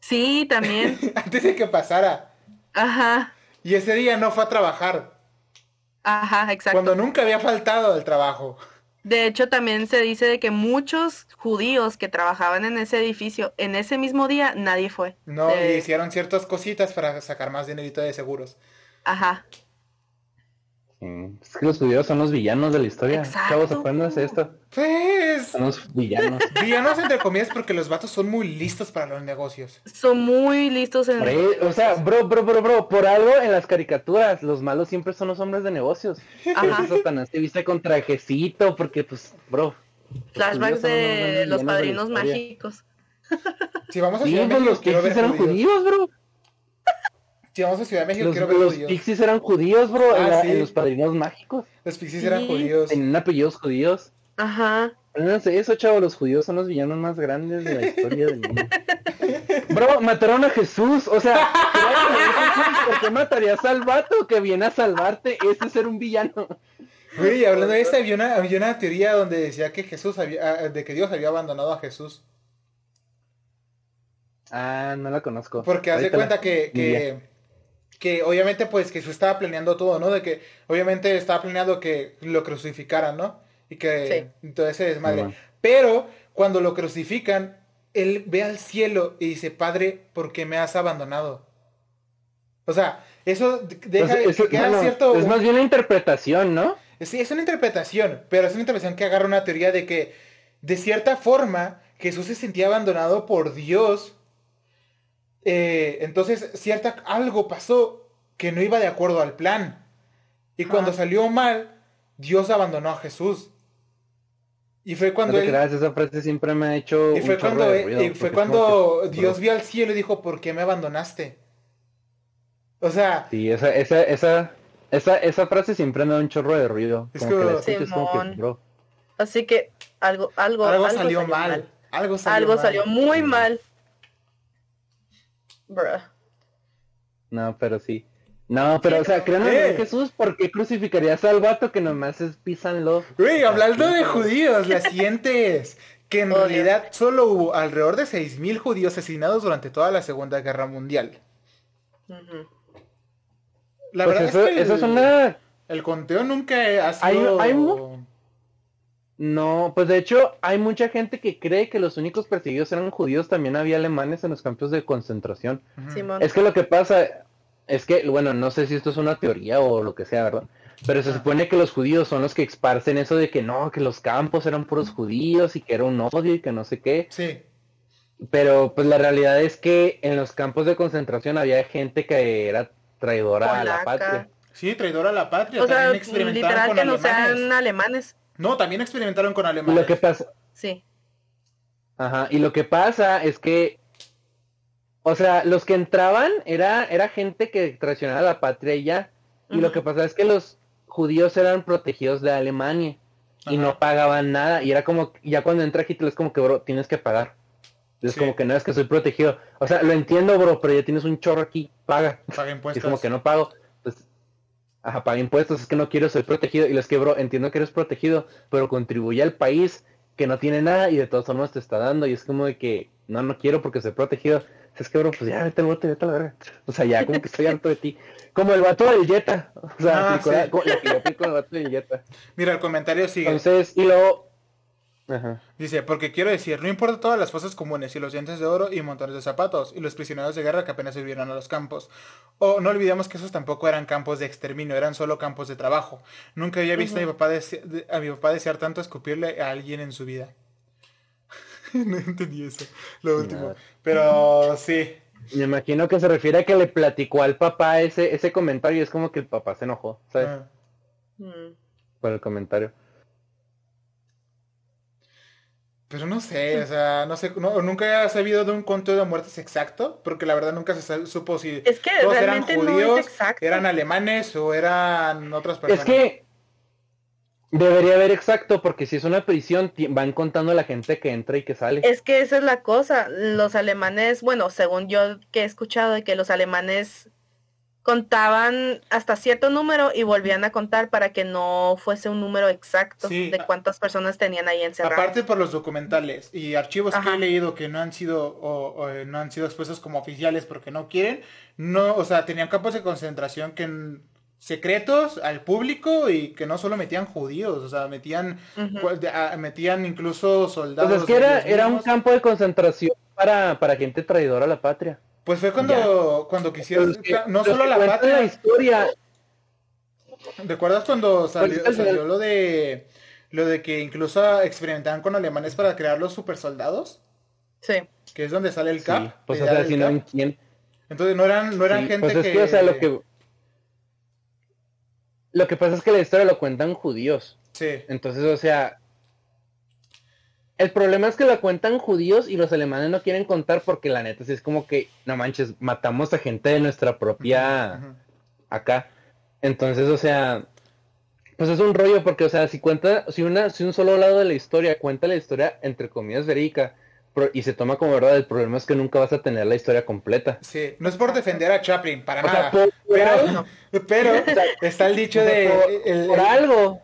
Speaker 3: Sí, también.
Speaker 2: antes de que pasara.
Speaker 3: Ajá.
Speaker 2: Y ese día no fue a trabajar.
Speaker 3: Ajá, exacto.
Speaker 2: Cuando nunca había faltado el trabajo.
Speaker 3: De hecho, también se dice de que muchos judíos que trabajaban en ese edificio, en ese mismo día, nadie fue.
Speaker 2: No, y hicieron ciertas cositas para sacar más dinerito de seguros.
Speaker 3: Ajá.
Speaker 1: Es que los judíos son los villanos de la historia. Exacto. Chavos, esto.
Speaker 2: Pues.
Speaker 1: Son los villanos.
Speaker 2: villanos entre comillas porque los vatos son muy listos para los negocios.
Speaker 3: Son muy listos en
Speaker 1: O sea, bro, bro, bro, bro, por algo en las caricaturas, los malos siempre son los hombres de negocios. Ajá. Satanás se viste con trajecito porque, pues, bro.
Speaker 3: Flashbacks de los padrinos mágicos.
Speaker 2: Si vamos a Ciudad México,
Speaker 1: los pixies eran judíos, bro.
Speaker 2: Si vamos a Ciudad de México,
Speaker 1: los,
Speaker 2: quiero ver
Speaker 1: Los pixies eran judíos, bro, ah, en, los padrinos mágicos.
Speaker 2: Los pixies eran judíos.
Speaker 1: Tenían apellidos judíos.
Speaker 3: Ajá.
Speaker 1: No sé eso, chavo, los judíos son los villanos más grandes de la historia del mundo. Bro, mataron a Jesús, o sea, ¿por qué matarías al vato que viene a salvarte? Ese es ser un villano.
Speaker 2: Güey, hablando de esto, había una, había una teoría donde decía que Jesús había, ah, de que Dios había abandonado a Jesús.
Speaker 1: Ah, no la conozco.
Speaker 2: Porque hace cuenta que, que, que, obviamente pues Jesús estaba planeando todo, ¿no? De que obviamente estaba planeando que lo crucificaran, ¿no? Y que todo ese desmadre. Pero cuando lo crucifican, él ve al cielo y dice, Padre, ¿por qué me has abandonado? O sea, eso deja
Speaker 1: que cierto... Es más bien la interpretación, ¿no?
Speaker 2: Sí, es una interpretación, pero es una interpretación que agarra una teoría de que, de cierta forma, Jesús se sentía abandonado por Dios. Eh, entonces, cierta, algo pasó que no iba de acuerdo al plan. Y cuando salió mal, Dios abandonó a Jesús. Y fue cuando
Speaker 1: él... esa frase siempre me ha hecho.
Speaker 2: Y fue cuando, y fue cuando Dios vio al cielo y dijo, ¿por qué me abandonaste? O sea.
Speaker 1: Sí, esa, esa, esa, esa, esa frase siempre me da un chorro de ruido.
Speaker 3: Es como, que, Así que algo, algo,
Speaker 2: algo, salió, mal. Algo salió,
Speaker 3: algo salió muy mal. Bruh.
Speaker 1: No, pero sí. No, pero o sea, creen en Jesús, ¿por qué crucificarías al vato que nomás es písanlo?
Speaker 2: Güey, hablando de judíos, la siguiente es que en realidad solo hubo alrededor de 6.000 judíos asesinados durante toda la Segunda Guerra Mundial. La pues verdad es que el,
Speaker 1: es una...
Speaker 2: el conteo nunca ha sido...
Speaker 1: Hay, No, pues de hecho hay mucha gente que cree que los únicos perseguidos eran judíos, también había alemanes en los campos de concentración. Es que lo que pasa es que, bueno, no sé si esto es una teoría o lo que sea, ¿verdad? Pero se supone que los judíos son los que esparcen eso de que no, que los campos eran puros judíos y que era un odio y que no sé qué.
Speaker 2: Sí.
Speaker 1: Pero pues la realidad es que en los campos de concentración había gente que era traidora a la patria.
Speaker 2: Sí, traidora a la patria.
Speaker 3: O sea, literal que no sean alemanes.
Speaker 2: No, también experimentaron con alemanes.
Speaker 1: lo que pasa.
Speaker 3: Sí.
Speaker 1: Ajá, y lo que pasa es que, o sea, los que entraban era, era gente que traicionaba a la patria y ya. Y lo que pasa es que los judíos eran protegidos de Alemania y no pagaban nada. Y era como, ya cuando entra Hitler es como que, bro, tienes que pagar. Es como que no es que soy protegido. O sea, lo entiendo, bro, pero ya tienes un chorro aquí, paga.
Speaker 2: Paga impuestos.
Speaker 1: es como que no pago. Ajá, paga impuestos, es que no quiero, soy protegido. Y los que, bro, entiendo que eres protegido, pero contribuye al país que no tiene nada y de todas formas te está dando. Y es como de que, no, no quiero porque soy protegido. Es que, bro, pues ya vete al bote, vete a la verga. O sea, ya como que estoy harto de ti. Como el vato del Jetta. O sea, ah, el vato del Jetta.
Speaker 2: Mira, el comentario sigue.
Speaker 1: Entonces, y luego.
Speaker 2: Dice, porque quiero decir, no importa todas las fosas comunes y los dientes de oro y montones de zapatos y los prisioneros de guerra que apenas vivieron a los campos. O no olvidemos que esos tampoco eran campos de exterminio, eran solo campos de trabajo. Nunca había visto a, mi papá a mi papá desear tanto escupirle a alguien en su vida. no entendí eso, lo último. Pero sí.
Speaker 1: Me imagino que se refiere a que le platicó al papá ese, ese comentario y es como que el papá se enojó, ¿sabes? Ah. Mm. Por el comentario.
Speaker 2: Pero no sé, o sea, no sé, nunca he sabido de un conteo de muertes exacto, porque la verdad nunca se supo si
Speaker 3: es que todos eran judíos,
Speaker 2: eran alemanes o eran otras personas.
Speaker 1: Es que Debería haber exacto, porque si es una prisión, van contando la gente que entra y que sale.
Speaker 3: Es que esa es la cosa. Los alemanes, bueno, según yo que he escuchado, de que los alemanes contaban hasta cierto número y volvían a contar para que no fuese un número exacto de cuántas personas tenían ahí encerradas.
Speaker 2: Aparte por los documentales y archivos que he leído que no han sido o, no han sido expuestos como oficiales porque no quieren, no, o sea, tenían campos de concentración que secretos al público y que no solo metían judíos, o sea, metían, metían incluso soldados.
Speaker 1: Pues es que era, era un campo de concentración para, para gente traidora a la patria.
Speaker 2: Pues fue cuando, cuando quisieron, no solo la patria.
Speaker 1: La historia.
Speaker 2: ¿Recuerdas cuando salió, salió lo de lo de que incluso experimentaban con alemanes para crear los supersoldados?
Speaker 3: Sí.
Speaker 2: Que es donde sale el CAP.
Speaker 1: pues o sea, si no, ¿quién?
Speaker 2: Entonces no eran, no eran gente
Speaker 1: pues
Speaker 2: que...
Speaker 1: que... O sea, lo que lo que pasa es que la historia lo cuentan judíos.
Speaker 2: Sí.
Speaker 1: Entonces, o sea, el problema es que la cuentan judíos y los alemanes no quieren contar porque la neta sí es como que, no manches, matamos a gente de nuestra propia acá. Entonces, o sea, pues es un rollo porque, o sea, si cuenta, si una, si un solo lado de la historia cuenta la historia entre comillas verídica, y se toma como verdad, el problema es que nunca vas a tener la historia completa.
Speaker 2: Sí, no es por defender a Chaplin, para nada. pero, pero está el dicho de...
Speaker 1: por algo.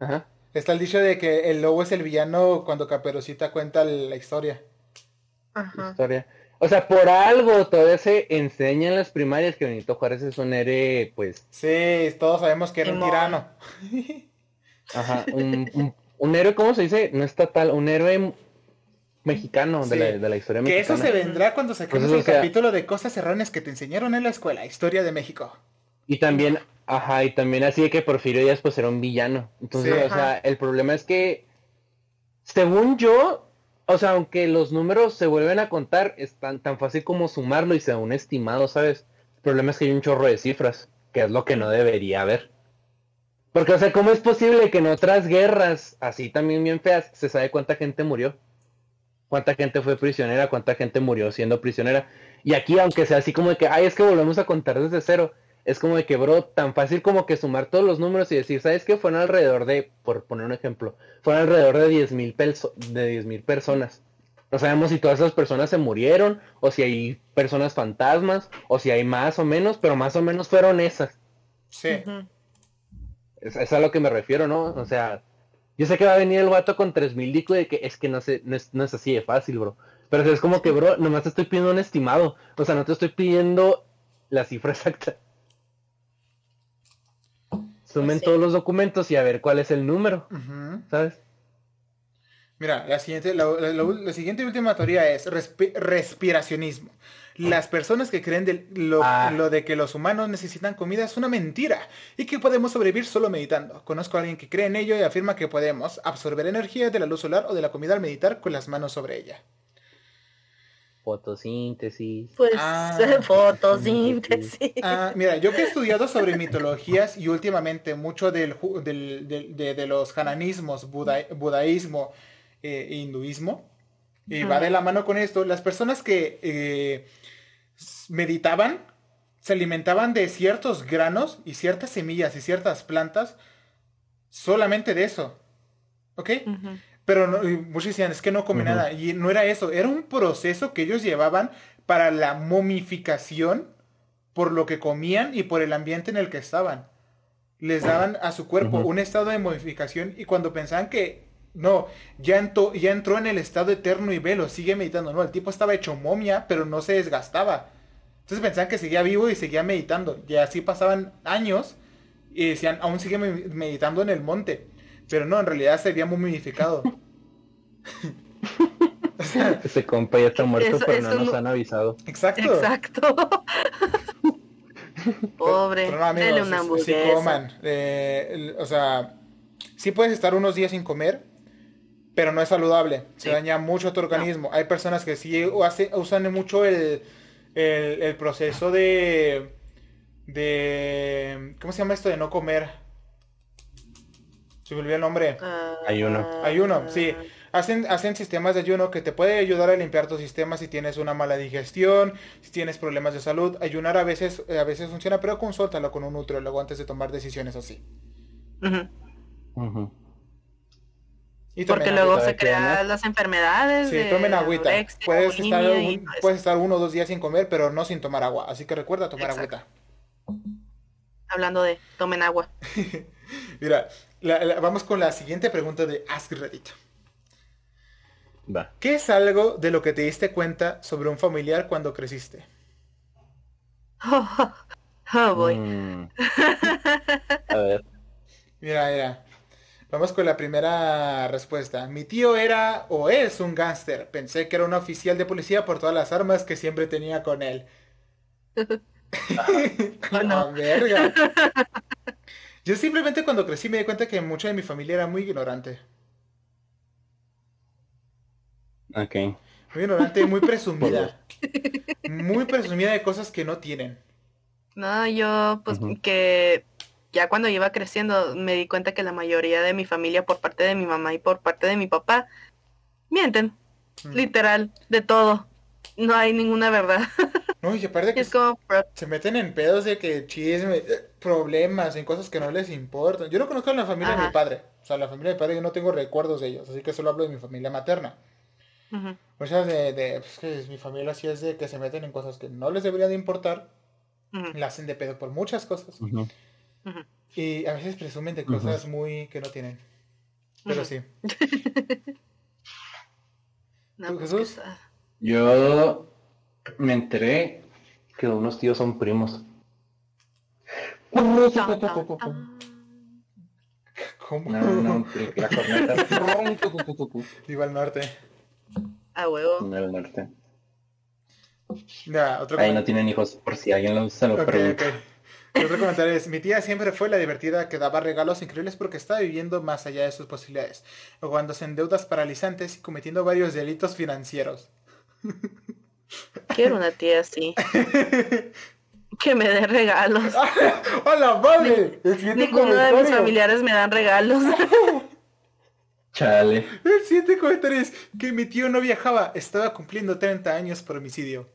Speaker 2: Ajá. Está el dicho de que el lobo es el villano cuando Caperucita cuenta la historia.
Speaker 1: Ajá. Historia. O sea, por algo todavía se enseña en las primarias que Benito Juárez es un héroe, pues...
Speaker 2: Sí, todos sabemos que era un tirano.
Speaker 1: Ajá, un, un héroe, ¿cómo se dice? No estatal, un héroe mexicano de, la, historia
Speaker 2: mexicana. Que eso se vendrá cuando saquemos pues el capítulo de cosas erróneas que te enseñaron en la escuela, historia de México.
Speaker 1: Y también, ajá, y también así de que Porfirio Díaz pues era un villano. Entonces, o sea, el problema es que, según yo, o sea, aunque los números se vuelven a contar, es tan, tan fácil como sumarlo y sea un estimado, ¿sabes? El problema es que hay un chorro de cifras, que es lo que no debería haber. Porque, o sea, ¿cómo es posible que en otras guerras, así también bien feas, se sabe cuánta gente murió? cuánta gente fue prisionera, cuánta gente murió siendo prisionera. Y aquí, aunque sea así como de que, ay, es que volvemos a contar desde cero, es como de que, bro, tan fácil como que sumar todos los números y decir, ¿sabes qué? Fueron alrededor de, por poner un ejemplo, fueron alrededor de 10 mil de mil personas. No sabemos si todas esas personas se murieron, o si hay personas fantasmas, o si hay más o menos, pero más o menos fueron esas.
Speaker 2: Sí.
Speaker 1: es a lo que me refiero, ¿no? O sea, yo sé que va a venir el vato con 3000 dico de que es que no, sé, no, es, así de fácil, bro. Pero es como que, bro, nomás te estoy pidiendo un estimado. O sea, no te estoy pidiendo la cifra exacta. Sumen todos los documentos y a ver cuál es el número, ¿sabes?
Speaker 2: Mira, la siguiente, la, siguiente y última teoría es respiracionismo. Las personas que creen de ah. lo, de que los humanos necesitan comida es una mentira y que podemos sobrevivir solo meditando. Conozco a alguien que cree en ello y afirma que podemos absorber energía de la luz solar o de la comida al meditar con las manos sobre ella.
Speaker 1: Fotosíntesis.
Speaker 3: Pues ah. fotosíntesis.
Speaker 2: Ah, mira, yo que he estudiado sobre mitologías y últimamente mucho del, de, los hananismos, budaísmo e hinduismo, y va de la mano con esto, las personas que eh, meditaban, se alimentaban de ciertos granos y ciertas semillas y ciertas plantas, solamente de eso. ¿Ok? Pero muchos decían, es que no come nada. Y no era eso, era un proceso que ellos llevaban para la momificación por lo que comían y por el ambiente en el que estaban. Les daban a su cuerpo un estado de momificación y cuando pensaban que no, ya, entró, ya entró en el estado eterno y velo, sigue meditando. No, el tipo estaba hecho momia, pero no se desgastaba. Entonces pensaban que seguía vivo y seguía meditando. Y así pasaban años y decían, aún sigue meditando en el monte. Pero no, en realidad se había momificado.
Speaker 1: Ese compa ya está muerto, pero no nos han avisado.
Speaker 2: Exacto.
Speaker 3: Exacto. Pobre. Pero, una
Speaker 2: coman. Eh, o sea, sí puedes estar unos días sin comer, pero no es saludable. Se daña mucho tu organismo. Hay personas que sí usan mucho el, proceso de, de... ¿Cómo se llama esto de no comer? Se me olvidó el nombre.
Speaker 1: Uh, ayuno.
Speaker 2: Ayuno, sí. Hacen, hacen sistemas de ayuno que te puede ayudar a limpiar tu sistema si tienes una mala digestión, si tienes problemas de salud. Ayunar a veces, a veces funciona, pero consúltalo con un nutriólogo antes de tomar decisiones así.
Speaker 3: Porque luego se crean las enfermedades.
Speaker 2: Sí, tomen agüita. Puedes estar, puedes estar uno o dos días sin comer, pero no sin tomar agua. Así que recuerda tomar agüita.
Speaker 3: Hablando de tomen agua.
Speaker 2: Mira, vamos con la siguiente pregunta de Ask Reddit.
Speaker 1: Va.
Speaker 2: ¿Qué es algo de lo que te diste cuenta sobre un familiar cuando creciste?
Speaker 3: Oh, boy. Mm.
Speaker 1: A ver.
Speaker 2: Mira, mira. Vamos con la primera respuesta. Mi tío era o es un gángster. Pensé que era un oficial de policía por todas las armas que siempre tenía con él. oh, no. verga. Yo simplemente cuando crecí me di cuenta que mucha de mi familia era muy ignorante.
Speaker 1: Ok.
Speaker 2: Muy ignorante y muy presumida. muy presumida de cosas que no tienen.
Speaker 3: No, yo pues que ya cuando iba creciendo me di cuenta que la mayoría de mi familia por parte de mi mamá y por parte de mi papá mienten. Mm. Literal, de todo. No hay ninguna verdad.
Speaker 2: No, y aparte que se meten en pedos de que chisme, eh, problemas, en cosas que no les importan. Yo no conozco a la familia de mi padre. O sea, la familia de mi padre yo no tengo recuerdos de ellos, así que solo hablo de mi familia materna. O sea, de, de pues, que mi familia así es de que se meten en cosas que no les debería de importar. La hacen de pedo por muchas cosas. Y a veces presumen de cosas muy que no tienen. Pero sí.
Speaker 3: ¿Tú,
Speaker 2: Jesús?
Speaker 1: Yo me enteré que unos tíos son primos.
Speaker 2: ¿Cómo?
Speaker 1: No, no, la corneta.
Speaker 2: Viva el norte.
Speaker 3: A huevo.
Speaker 1: Viva el norte.
Speaker 2: Otro
Speaker 1: Ahí no tienen hijos, por si alguien se lo pregunta.
Speaker 2: Otro comentario es, mi tía siempre fue la divertida que daba regalos increíbles porque estaba viviendo más allá de sus posibilidades, jugándose en deudas paralizantes y cometiendo varios delitos financieros.
Speaker 3: Quiero una tía así. que me dé regalos.
Speaker 2: ¡Hola, madre!
Speaker 3: Ninguno de mis familiares me dan regalos.
Speaker 1: Chale.
Speaker 2: El siguiente comentario es que mi tío no viajaba, estaba cumpliendo 30 años por homicidio.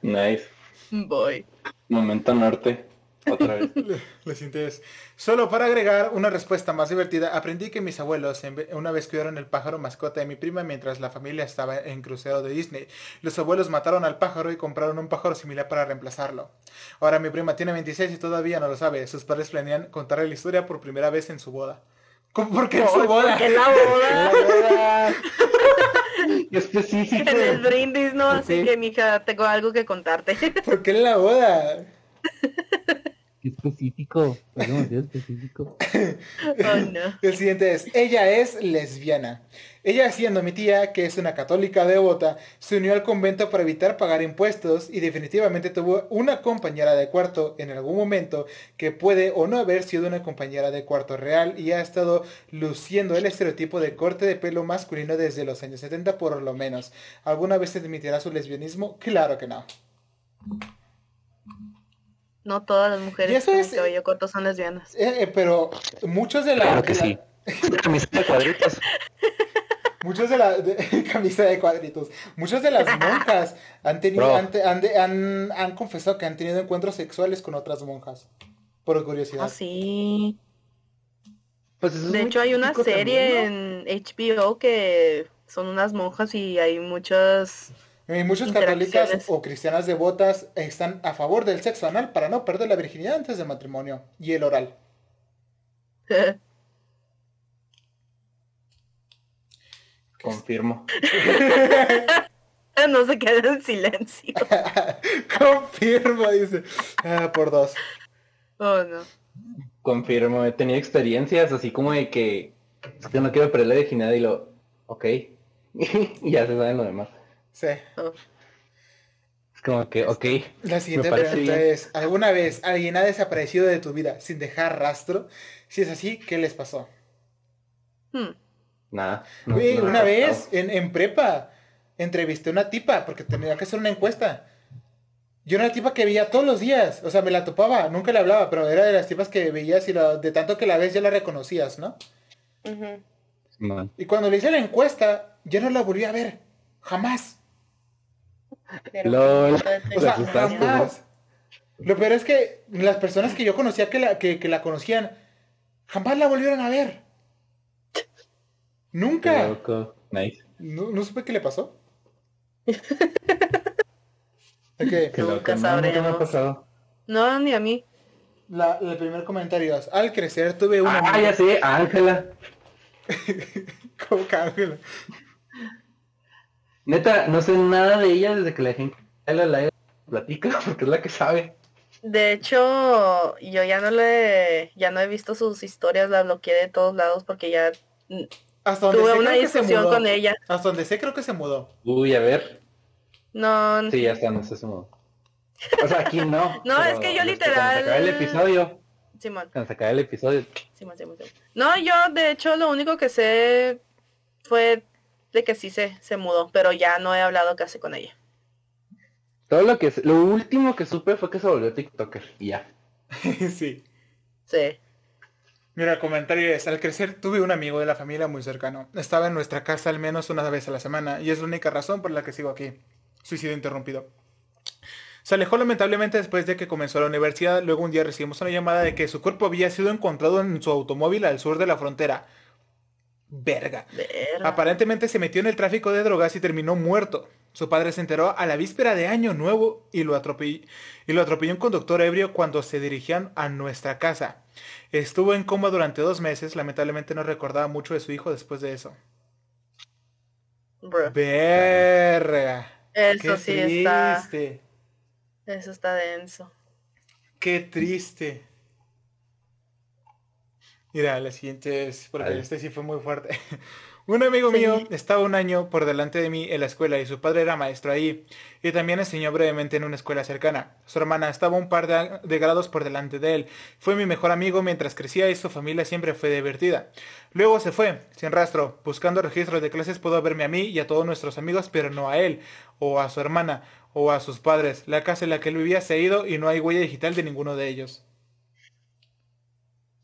Speaker 1: Nice.
Speaker 3: Voy.
Speaker 1: Momento norte. Otra vez.
Speaker 2: Lo sientes. Solo para agregar una respuesta más divertida, aprendí que mis abuelos una vez cuidaron el pájaro mascota de mi prima mientras la familia estaba en crucero de Disney. Los abuelos mataron al pájaro y compraron un pájaro similar para reemplazarlo. Ahora mi prima tiene 26 y todavía no lo sabe. Sus padres planean contarle la historia por primera vez en su boda. ¿Cómo? ¿Por qué en su boda?
Speaker 3: en la boda?
Speaker 1: específico.
Speaker 3: En el brindis, ¿no? Así que, mija, tengo algo que contarte.
Speaker 2: ¿Por qué en la boda?
Speaker 1: Qué específico, es demasiado específico.
Speaker 3: oh, no.
Speaker 2: El siguiente es, ella es lesbiana. Ella, siendo mi tía, que es una católica devota, se unió al convento para evitar pagar impuestos y definitivamente tuvo una compañera de cuarto en algún momento que puede o no haber sido una compañera de cuarto real y ha estado luciendo el estereotipo de corte de pelo masculino desde los años 70 por lo menos. ¿Alguna vez se admitirá su lesbianismo? Claro que no.
Speaker 3: No todas las mujeres
Speaker 2: Y eso
Speaker 3: con
Speaker 2: es-
Speaker 3: cabello corto son lesbianas.
Speaker 2: Eh, eh, pero muchos de la...
Speaker 1: Claro que
Speaker 2: de la-
Speaker 1: sí. Camiseta de cuadritos.
Speaker 2: Muchos de la de- camisa de cuadritos. Muchas de las monjas han tenido han, han, han- han confesado que han tenido encuentros sexuales con otras monjas. Por curiosidad.
Speaker 3: Ah, sí.
Speaker 1: Pues eso es
Speaker 3: De hecho, hay una serie
Speaker 1: también, ¿no?
Speaker 3: en HBO que son unas monjas y hay muchas...
Speaker 2: Y muchas católicas o cristianas devotas están a favor del sexo anal para no perder la virginidad antes del matrimonio y el oral.
Speaker 1: Confirmo.
Speaker 3: no se queda en silencio.
Speaker 2: Confirmo, dice. Ah, por dos.
Speaker 3: Oh, no.
Speaker 1: Confirmo. He tenido experiencias así como de que es que no quiero perder la virginidad y lo, ok. y ya se saben lo demás.
Speaker 2: Sí.
Speaker 3: Oh.
Speaker 1: Es como que, ok.
Speaker 2: La siguiente pregunta
Speaker 1: bien.
Speaker 2: es, ¿alguna vez alguien ha desaparecido de tu vida sin dejar rastro? Si es así, ¿qué les pasó?
Speaker 3: Hmm.
Speaker 1: Nada. no- me
Speaker 2: una vez en, en prepa entrevisté a una tipa porque tenía que hacer una encuesta. Yo era una tipa que veía todos los días, o sea, me la topaba, nunca le hablaba, pero era de las tipas que veías y la- de tanto que la ves ya la reconocías, ¿no?
Speaker 3: Ujú.
Speaker 1: Man.
Speaker 2: Y cuando le hice la encuesta, ya no la volví a ver, jamás.
Speaker 3: Pero-
Speaker 1: Lol.
Speaker 2: O sea, jamás. Lo peor es que las personas que yo conocía que la, que, que la conocían, jamás la volvieron a ver.
Speaker 1: Qué
Speaker 2: Nunca.
Speaker 1: loco. Nice.
Speaker 2: No, no supe qué le pasó. Ok,
Speaker 1: Qué
Speaker 3: Nunca
Speaker 1: loco. No, nunca me
Speaker 3: sabremos.
Speaker 1: ha pasado.
Speaker 3: No, ni a mí.
Speaker 2: la- el primer comentario es, al crecer tuve una
Speaker 1: Ah, ya sé, Ángela.
Speaker 2: Como que Ángela.
Speaker 1: Neta, no sé nada de ella desde que la gente la la platica porque es la que sabe.
Speaker 3: De hecho, yo ya no le, ya no he visto sus historias, la bloqueé de todos lados porque ya
Speaker 2: Hasta donde
Speaker 3: tuve
Speaker 2: sé
Speaker 3: una
Speaker 2: creo que se
Speaker 3: discusión
Speaker 2: mudó.
Speaker 3: con ella.
Speaker 2: Hasta donde sé creo que se mudó.
Speaker 1: Uy, a ver.
Speaker 3: No,
Speaker 1: Sí, ya está, no sé su modo. O sea, aquí no.
Speaker 3: No, es que yo literal-
Speaker 1: se acabe el episodio,
Speaker 3: Simón,
Speaker 1: cuando se el episodio,
Speaker 3: Simón, Simón, Simón. No, yo de hecho lo único que sé fue de que sí se, se mudó, pero ya no he hablado casi con ella.
Speaker 1: todo lo que lo último que supe fue que se volvió TikToker y ya.
Speaker 2: sí.
Speaker 3: Sí.
Speaker 2: Mira, el comentario es, al crecer tuve un amigo de la familia muy cercano. Estaba en nuestra casa al menos una vez a la semana y es la única razón por la que sigo aquí. Suicidio interrumpido. Se alejó lamentablemente después de que comenzó la universidad. Luego un día recibimos una llamada de que su cuerpo había sido encontrado en su automóvil al sur de la frontera. Verga.
Speaker 3: Verga.
Speaker 2: Aparentemente se metió en el tráfico de drogas y terminó muerto. Su padre se enteró a la víspera de Año Nuevo y lo atropelló, y lo atropelló un conductor ebrio cuando se dirigían a nuestra casa. Estuvo en coma durante dos meses. Lamentablemente no recordaba mucho de su hijo después de eso.
Speaker 3: Bro.
Speaker 2: Verga.
Speaker 3: Eso
Speaker 2: Qué
Speaker 3: sí está.
Speaker 2: triste.
Speaker 3: Eso está denso.
Speaker 2: Qué triste. Mira, la siguiente es, porque este sí fue muy fuerte. Un amigo
Speaker 3: Sí.
Speaker 2: mío estaba un año por delante de mí en la escuela y su padre era maestro ahí y también enseñó brevemente en una escuela cercana. Su hermana estaba un par de, a- de grados por delante de él. Fue mi mejor amigo mientras crecía y su familia siempre fue divertida. Luego se fue, sin rastro. Buscando registros de clases pudo verme a mí y a todos nuestros amigos, pero no a él, o a su hermana, o a sus padres. La casa en la que él vivía se ha ido y no hay huella digital de ninguno de ellos.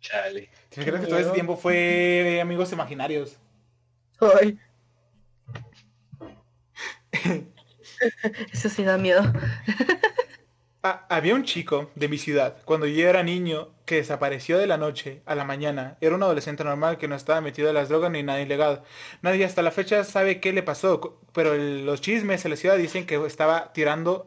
Speaker 1: Chale.
Speaker 2: ¿Te imaginas que todo ese tiempo fue amigos imaginarios?
Speaker 3: Ay. Eso sí da miedo.
Speaker 2: Ah, había un chico de mi ciudad, cuando yo era niño, que desapareció de la noche a la mañana. Era un adolescente normal que no estaba metido en las drogas ni nada ilegal. Nadie hasta la fecha sabe qué le pasó, pero el- los chismes en la ciudad dicen que estaba tirando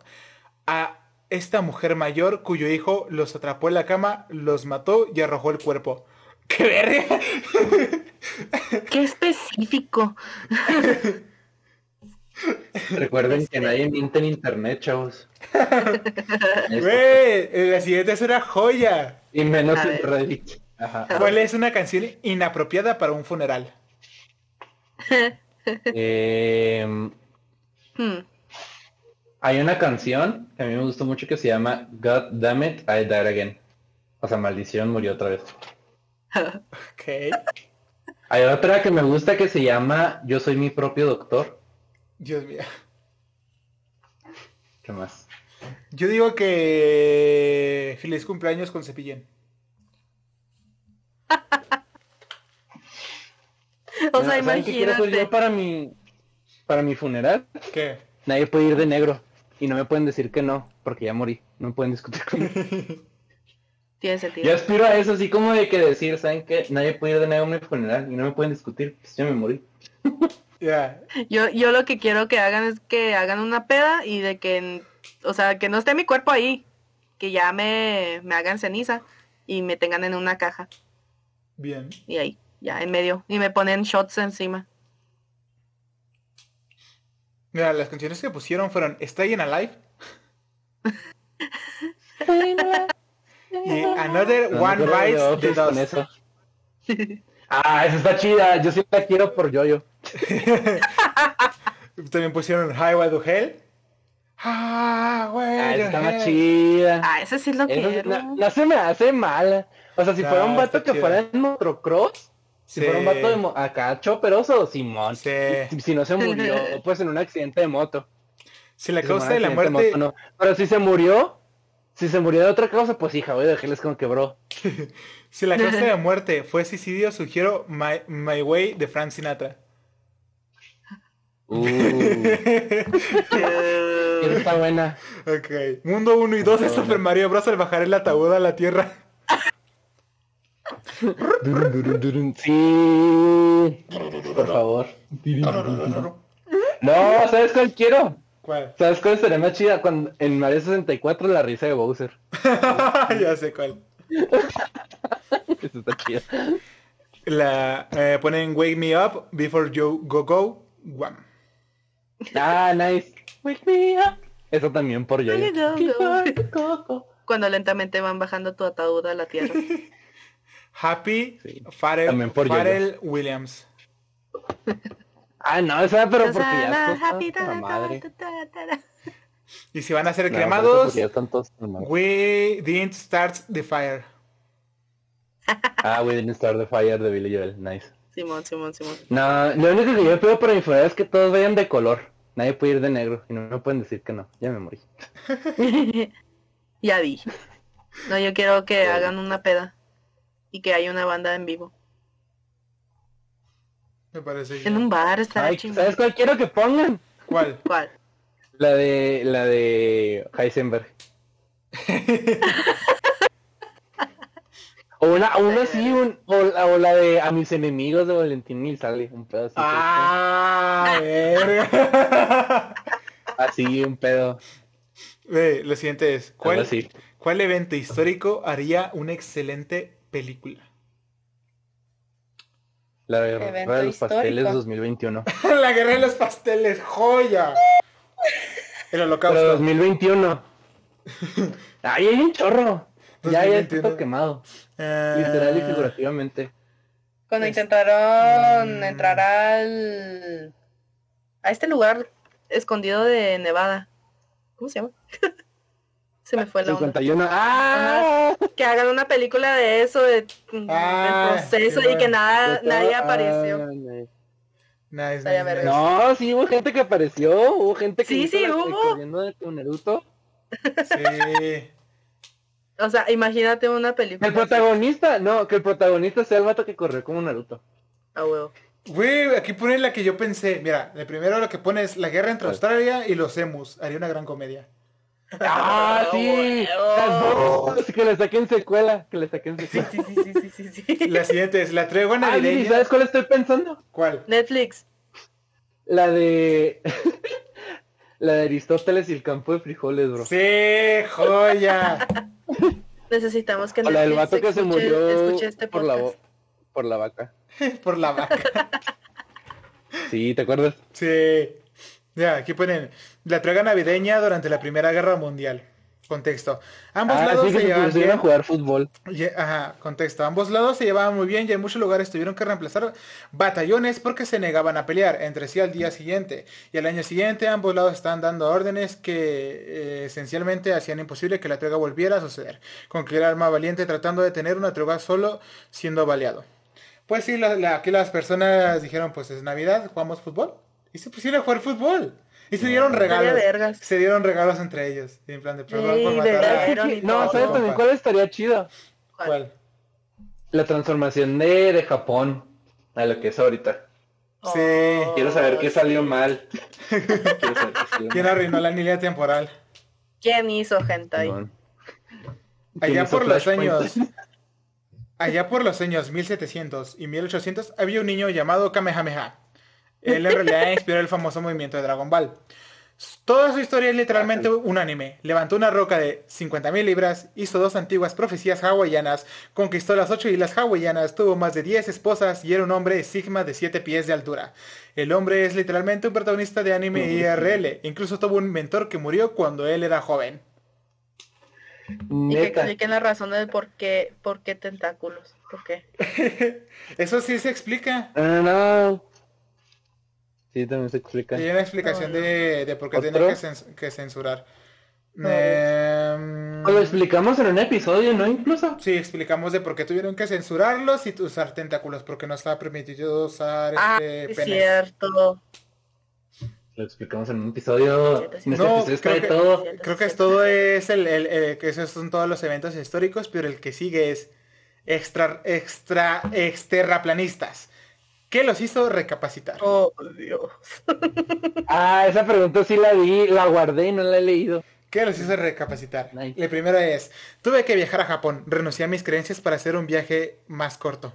Speaker 2: a esta mujer mayor cuyo hijo los atrapó en la cama, los mató y arrojó el cuerpo. ¡Qué verga!
Speaker 3: Qué específico.
Speaker 1: Recuerden que nadie miente en internet, chavos.
Speaker 2: Güey, la siguiente es una joya.
Speaker 1: Y menos en Reddit.
Speaker 2: ¿Cuál es una canción inapropiada para un funeral?
Speaker 1: Em, hmm. Hay una canción que a mí me gustó mucho que se llama God Damn It, I Died Again. O sea, maldición, murió otra vez.
Speaker 2: Ok.
Speaker 1: Hay otra que me gusta que se llama Yo soy mi propio doctor.
Speaker 2: Dios mío.
Speaker 1: ¿Qué más?
Speaker 2: Yo digo que feliz cumpleaños con Cepillén.
Speaker 3: o sea, imagínate.
Speaker 1: yo para mi para mi funeral?
Speaker 2: ¿Qué?
Speaker 1: Nadie puede ir de negro y no me pueden decir que no, porque ya morí. No me pueden discutir conmigo.
Speaker 3: Tiene sentido.
Speaker 1: Yo aspiro a eso, así como de que decir, ¿saben qué? Nadie puede ir de negro a mi funeral y no me pueden discutir. Pues yo me morí.
Speaker 3: Yo, yo lo que quiero que hagan es que hagan una peda y de que, o sea, que no esté mi cuerpo ahí, que ya me, me hagan ceniza y me tengan en una caja.
Speaker 2: Bien.
Speaker 3: Y ahí, ya en medio. Y me ponen shots encima.
Speaker 2: Mira, las canciones que pusieron fueron Staying Alive. y Another One Bites the
Speaker 1: Dust. Ah, esa está chida. Yo sí la quiero por Yoyo.
Speaker 2: También pusieron Highway to Hell. Ah, güey.
Speaker 1: Ah, está más chida.
Speaker 3: Ah, ese sí lo quiero.
Speaker 1: No, se me hace mal. O sea, si fuera un vato que fuera en motocross, si fuera un vato de acá choperoso, Simón.
Speaker 2: Sí.
Speaker 1: Si, no se murió, pues en un accidente de moto.
Speaker 2: Si la causa de la muerte.
Speaker 1: Pero si se murió, si se murió de otra causa, pues hija, voy a dejarles como quebró.
Speaker 2: si la causa de la muerte fue suicidio, sugiero My, My Way de Frank Sinatra.
Speaker 1: Uh. está buena.
Speaker 2: Ok. Mundo 1 y 2 de Super Mario Bros. al bajar el ataúd a la tierra.
Speaker 1: sí. Por favor. No, ¿sabes cuál quiero?
Speaker 2: ¿Cuál?
Speaker 1: ¿Sabes cuál sería más chida? Cuando, en Mario 64 la risa de Bowser.
Speaker 2: ya sé cuál.
Speaker 1: Eso está chido.
Speaker 2: La eh, ponen Wake Me Up Before You Go Go. Guam.
Speaker 1: Ah, nice. Wake me up. Eso también por yo.
Speaker 3: Cuando lentamente van bajando tu ataúd a la tierra.
Speaker 2: Happy Farrell, Williams.
Speaker 1: Ah, no, esa pero porque ya happy, madre.
Speaker 2: Y si van a ser cremados, We Didn't Start the Fire.
Speaker 1: Ah, We Didn't Start the Fire de Billy Joel, nice.
Speaker 3: Simón, Simón, Simón.
Speaker 1: No, lo único que yo pido para mi funeral es que todos vayan de color. Nadie puede ir de negro y no me pueden decir que no. Ya me morí.
Speaker 3: ya vi. No, yo quiero que hagan una peda y que haya una banda en vivo.
Speaker 2: Me parece.
Speaker 3: En un bar está
Speaker 1: ¿Sabes cuál quiero que pongan?
Speaker 2: ¿Cuál?
Speaker 3: ¿Cuál?
Speaker 1: La de la de Heisenberg. O una, una así, un, o, la, de A mis enemigos de Valentín sale un pedo así.
Speaker 2: Ah, verga.
Speaker 1: Así, un pedo.
Speaker 2: Ve, lo siguiente es, ¿cuál, ¿cuál evento histórico haría una excelente película?
Speaker 1: La guerra de los pasteles 2021.
Speaker 2: la guerra de los pasteles, joya. El holocausto. Pero
Speaker 1: 2021. Ay, hay un chorro. Ya, ya está quemado. Literal y figurativamente.
Speaker 3: Cuando intentaron entrar al... a este lugar escondido de Nevada. ¿Cómo se llama? se me fue la
Speaker 1: 51. ¡Ah!
Speaker 3: Que hagan una película de eso, de, ah, del proceso y que nada, nadie apareció.
Speaker 1: no, sí hubo gente que apareció, hubo gente que
Speaker 3: sí, sí, hubo.
Speaker 1: de Naruto.
Speaker 2: Sí.
Speaker 3: O sea, imagínate una película.
Speaker 1: El protagonista, no, que el protagonista sea el vato que corrió como Naruto.
Speaker 3: Ah, huevo.
Speaker 2: Güey, aquí pone la que yo pensé. Mira, el primero lo que pone es la guerra entre Australia y los Emus. Haría una gran comedia.
Speaker 1: Ah, sí. Que le saquen secuela. Que le saquen secuela.
Speaker 3: Sí, sí, sí, sí, sí, sí.
Speaker 2: La siguiente es la tregua navideña.
Speaker 1: Ah, ¿Sabes cuál estoy pensando?
Speaker 2: ¿Cuál?
Speaker 3: Netflix.
Speaker 1: La de. la de Aristóteles y el campo de frijoles, bro.
Speaker 2: Sí, joya.
Speaker 3: Necesitamos que
Speaker 1: Netflix el vato que se murió este por la por la vaca.
Speaker 2: por la vaca.
Speaker 1: sí, ¿te acuerdas?
Speaker 2: Sí. Ya, aquí ponen la traga navideña durante la Primera Guerra Mundial. Contexto. Ambos ah, lados se llevaban bien.
Speaker 1: a jugar fútbol.
Speaker 2: ajá, contexto. Ambos lados se llevaban muy bien y en muchos lugares tuvieron que reemplazar batallones porque se negaban a pelear entre sí al día siguiente. Y al año siguiente ambos lados estaban dando órdenes que eh, esencialmente hacían imposible que la tregua volviera a suceder. Con que el arma valiente tratando de tener una tregua solo siendo baleado. Pues sí, aquí las personas dijeron, pues es Navidad, jugamos fútbol. Y se pusieron a jugar fútbol. Y se dieron regalos. Se dieron regalos entre ellos. En plan de perdón por
Speaker 1: matar No, ¿sabes también cuál estaría chido?
Speaker 2: ¿Cuál?
Speaker 1: La transformación de, de Japón a lo que es ahorita.
Speaker 2: Sí.
Speaker 1: Quiero saber qué salió mal.
Speaker 2: ¿Quién arruinó la línea temporal?
Speaker 3: ¿Quién hizo hentai?
Speaker 2: Allá por los años... Allá por los años 1700 y 1800 había un niño llamado Kamehameha él en realidad inspiró el famoso movimiento de Dragon Ball. Toda su historia es literalmente un anime. Levantó una roca de 50.000 libras, hizo dos antiguas profecías hawaianas, conquistó las ocho islas hawaianas, tuvo más de 10 esposas y era un hombre sigma de 7 pies de altura. El hombre es literalmente un protagonista de anime IRL. Incluso tuvo un mentor que murió cuando él era joven.
Speaker 3: Y que expliquen la razón del por qué, por qué tentáculos. ¿Por qué?
Speaker 2: Eso sí se explica.
Speaker 1: No, no. Sí, también se explica.
Speaker 2: Hay una explicación de, por qué tiene que, censurar. Em,
Speaker 1: lo explicamos en un episodio, ¿no? Incluso.
Speaker 2: Sí, explicamos de por qué tuvieron que censurarlos y usar tentáculos, porque no estaba permitido usar
Speaker 3: ah, este, es cierto.
Speaker 1: Lo explicamos en un episodio.
Speaker 2: No, creo, que, todo. creo que es todo es el, el, que esos son todos los eventos históricos, pero el que sigue es extra, extra, exterraplanistas. ¿Qué los hizo recapacitar?
Speaker 3: Oh, Dios.
Speaker 1: ah, esa pregunta sí la vi, la guardé y no la he leído.
Speaker 2: ¿Qué los hizo recapacitar? La primera es, tuve que viajar a Japón, renuncié a mis creencias para hacer un viaje más corto.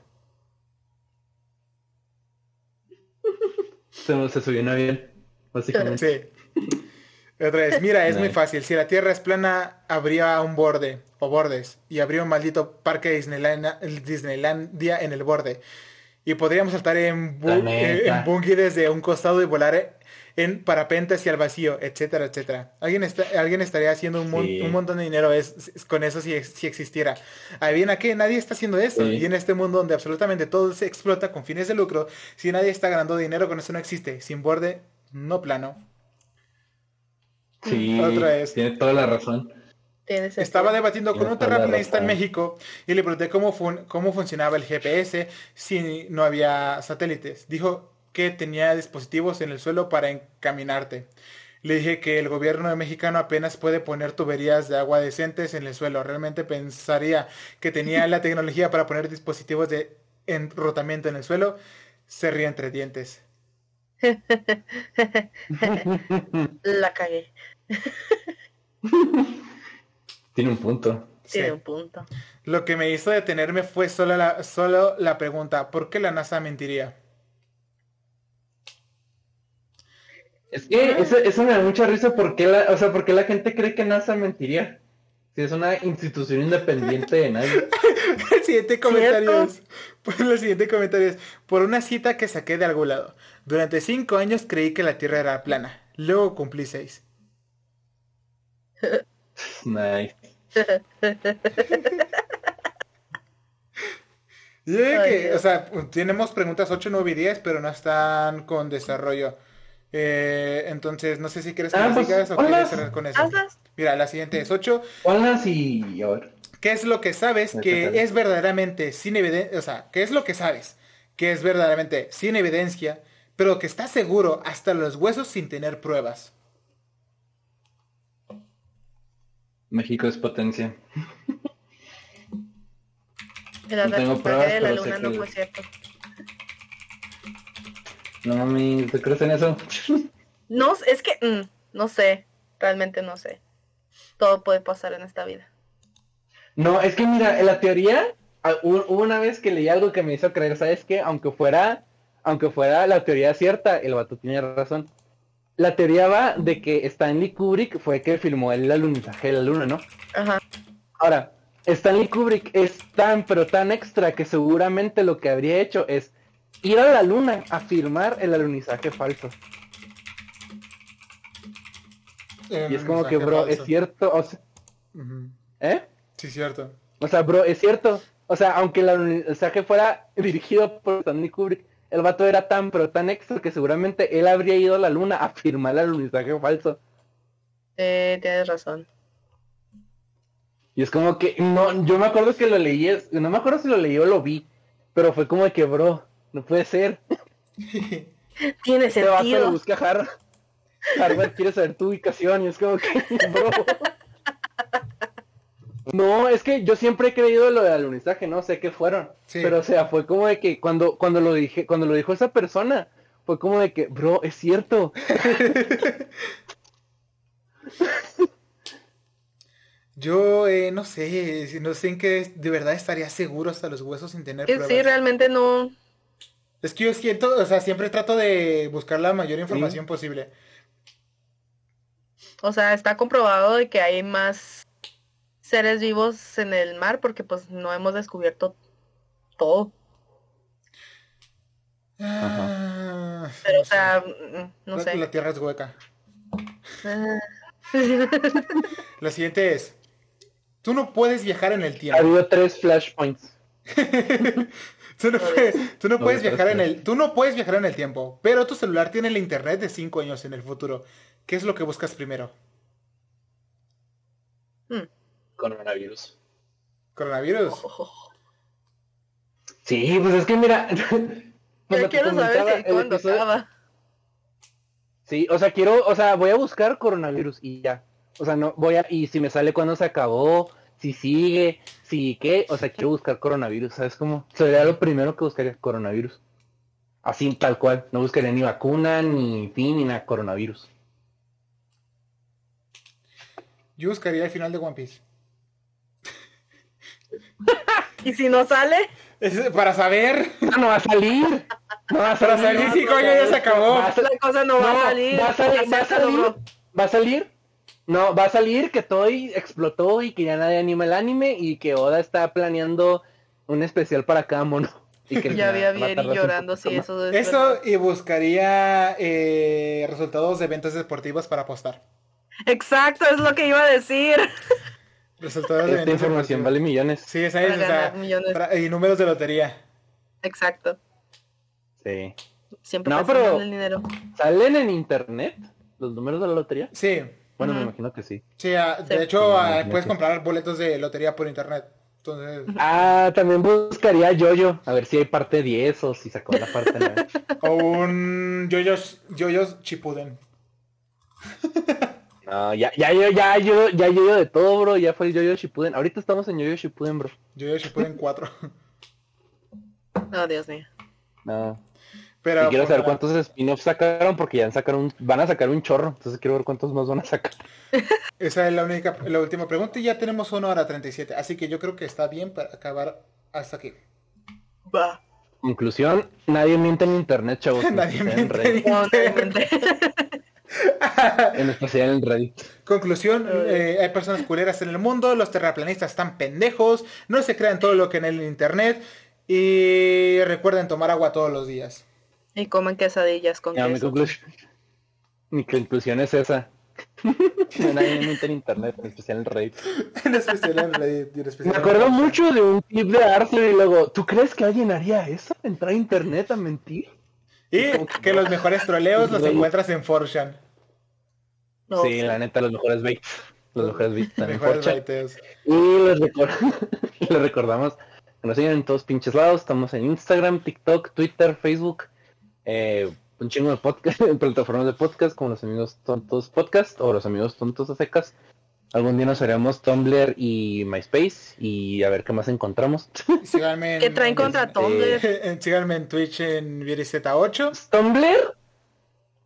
Speaker 1: Se, se subió en avión, básicamente.
Speaker 2: Sí. Otra vez, mira, es muy fácil. Si la Tierra es plana, habría un borde o bordes y habría un maldito parque Disneylandia en el borde y podríamos saltar en, bungee desde un costado y volar en parapente hacia el vacío, etcétera, etcétera. Alguien, está, alguien estaría haciendo un, montón de dinero es, con eso si, si existiera. Ahí viene a que nadie está haciendo eso. Y en este mundo donde absolutamente todo se explota con fines de lucro, si nadie está ganando dinero con eso no existe. Sin borde, no plano.
Speaker 1: Sí, Otra vez. tiene toda la razón.
Speaker 2: Estaba debatiendo con un terraplanista en México y le pregunté cómo, cómo funcionaba el GPS si no había satélites. Dijo que tenía dispositivos en el suelo para encaminarte. Le dije que el gobierno mexicano apenas puede poner tuberías de agua decentes en el suelo. Realmente pensaría que tenía la tecnología para poner dispositivos de enrotamiento en el suelo. Se ríe entre dientes.
Speaker 3: la cagué.
Speaker 1: Tiene un punto.
Speaker 3: Tiene un punto.
Speaker 2: Lo que me hizo detenerme fue solo la, solo la pregunta, ¿por qué la NASA mentiría?
Speaker 1: Es que eso, me da mucha risa porque la, o sea, porque la gente cree que NASA mentiría. Si es una institución independiente de nadie.
Speaker 2: el siguiente comentario es, pues el siguiente comentario es, por una cita que saqué de algún lado. Durante cinco años creí que la Tierra era plana. Luego cumplí seis.
Speaker 1: Nice.
Speaker 2: que, o sea, tenemos preguntas 8, 9 y 10, pero no están con desarrollo. Eh, entonces, no sé si quieres que ah, pues, o quieres cerrar con eso. Mira, la siguiente es 8.
Speaker 1: y
Speaker 2: ¿Qué es lo que sabes que es verdaderamente sin evidencia? O sea, ¿qué es lo que sabes que es verdaderamente sin evidencia, pero que estás seguro hasta los huesos sin tener pruebas?
Speaker 1: México es potencia.
Speaker 3: El no tengo pruebas, de la luna no fue cierto.
Speaker 1: No mami, ¿te crees en eso?
Speaker 3: no, es que mm, no sé, realmente no sé. Todo puede pasar en esta vida.
Speaker 1: No, es que mira, en la teoría, hubo una vez que leí algo que me hizo creer, ¿sabes qué? Aunque fuera, aunque fuera la teoría cierta, el vato tiene razón la teoría va de que Stanley Kubrick fue el que filmó el alunizaje de la luna, ¿no?
Speaker 3: Ajá.
Speaker 1: Ahora, Stanley Kubrick es tan, pero tan extra que seguramente lo que habría hecho es ir a la luna a filmar el alunizaje falso. y es como que, bro, es cierto. O sea, ¿Eh?
Speaker 2: Sí, cierto.
Speaker 1: O sea, bro, es cierto. O sea, aunque el mensaje fuera dirigido por Stanley Kubrick, el vato era tan, pero tan extra que seguramente él habría ido a la luna a firmar el alunizaje falso.
Speaker 3: Eh, tienes razón.
Speaker 1: Y es como que, no, yo me acuerdo que lo leí, no me acuerdo si lo leí o lo vi, pero fue como que, bro, no puede ser.
Speaker 3: Tiene sentido.
Speaker 1: Lo busca Harvard. Harvard quiere saber tu ubicación y es como que, bro. No, es que yo siempre he creído lo del alunizaje, no sé qué fueron. Pero o sea, fue como de que cuando, cuando lo dije, cuando lo dijo esa persona, fue como de que, bro, es cierto.
Speaker 2: Yo eh, no sé, no sé en qué de verdad estaría seguro hasta los huesos sin tener pruebas.
Speaker 3: Sí, realmente no.
Speaker 2: Es que yo siento, o sea, siempre trato de buscar la mayor información posible.
Speaker 3: O sea, está comprobado de que hay más seres vivos en el mar porque pues no hemos descubierto todo. Ah, Pero, o sea, mm, no sé.
Speaker 2: La tierra es hueca. Ah. la siguiente es, tú no puedes viajar en el tiempo.
Speaker 1: Ha habido tres flashpoints.
Speaker 2: tú no, puedes, tú no puedes viajar en el, tú no puedes viajar en el tiempo, pero tu celular tiene el internet de cinco años en el futuro. ¿Qué es lo que buscas primero?
Speaker 1: Hmm. Coronavirus.
Speaker 2: ¿Coronavirus?
Speaker 1: Sí, pues es que mira.
Speaker 3: Yo quiero saber si cuándo acaba.
Speaker 1: Sí, o sea, quiero, o sea, voy a buscar coronavirus y ya. O sea, no voy a, y si me sale cuando se acabó, si sigue, si qué, o sea, quiero buscar coronavirus, ¿sabes cómo? Sería lo primero que buscaría, coronavirus. Así, tal cual. No buscaría ni vacuna, ni fin, ni nada, coronavirus.
Speaker 2: Yo buscaría el final de One Piece.
Speaker 3: ¿Y si no sale?
Speaker 2: para saber.
Speaker 1: No, no va a salir.
Speaker 2: No va a salir. Para salir, sí, coño, ya se acabó.
Speaker 3: La cosa no, va a salir.
Speaker 1: Va a salir, va a salir. Va a salir. No, va a salir que Toy explotó y que ya nadie anima el anime y que Oda está planeando un especial para cada mono.
Speaker 3: Y que ya había bien llorando, sí, eso
Speaker 2: es Eso y buscaría eh, resultados de eventos deportivos para apostar.
Speaker 3: Exacto, es lo que iba a decir.
Speaker 1: Esta información vale millones.
Speaker 2: Sí, esa es, o sea, y números de lotería.
Speaker 3: Exacto.
Speaker 1: Sí.
Speaker 3: Siempre no, pero el dinero.
Speaker 1: ¿Salen en internet los números de la lotería?
Speaker 2: Sí.
Speaker 1: Bueno, me imagino que sí.
Speaker 2: Sí, ah, de hecho ah, puedes comprar boletos de lotería por internet. Entonces...
Speaker 1: Ah, también buscaría Yoyo, a ver si hay parte 10 o si sacó la parte 9.
Speaker 2: o un Yoyos, Yoyos Chipuden.
Speaker 1: No, ya, ya, yo, ya, yo, ya yo de todo, bro. Ya fue el Yoyo Shippuden. Ahorita estamos en Yoyo Shippuden, bro.
Speaker 2: Yoyo Shippuden 4.
Speaker 3: no, Dios mío.
Speaker 1: No. Pero, y quiero saber cuántos spin-offs sacaron porque ya sacaron van a sacar un chorro. Entonces quiero ver cuántos más van a sacar.
Speaker 2: Esa es la única, la última pregunta y ya tenemos una hora 37. Así que yo creo que está bien para acabar hasta aquí.
Speaker 3: Va.
Speaker 1: Conclusión, nadie miente en internet, chavos.
Speaker 2: nadie miente en internet.
Speaker 1: en especial en Reddit.
Speaker 2: Conclusión, eh, hay personas culeras en el mundo, los terraplanistas están pendejos, no se crean todo lo que en el internet y recuerden tomar agua todos los días.
Speaker 3: Y comen quesadillas con
Speaker 1: Mi, conclusión, es esa. no nadie en internet, en especial en Reddit.
Speaker 2: en especial en Reddit.
Speaker 1: Me acuerdo mucho de un clip de Arthur y luego, ¿tú crees que alguien haría eso? ¿Entrar a internet a mentir?
Speaker 2: Y que los mejores troleos los encuentras en Forchan.
Speaker 1: sí, la neta, los mejores baits. Los mejores baits
Speaker 2: también. Mejores
Speaker 1: y les, les recordamos que nos siguen en todos pinches lados. Estamos en Instagram, TikTok, Twitter, Facebook. Eh, un chingo de podcast, plataformas de podcast como los amigos tontos podcast o los amigos tontos a secas. Algún día nos haremos Tumblr y MySpace y a ver qué más encontramos.
Speaker 2: Síganme
Speaker 3: ¿Qué traen contra Tumblr?
Speaker 2: síganme en Twitch en ViriZ8.
Speaker 1: ¿Tumblr?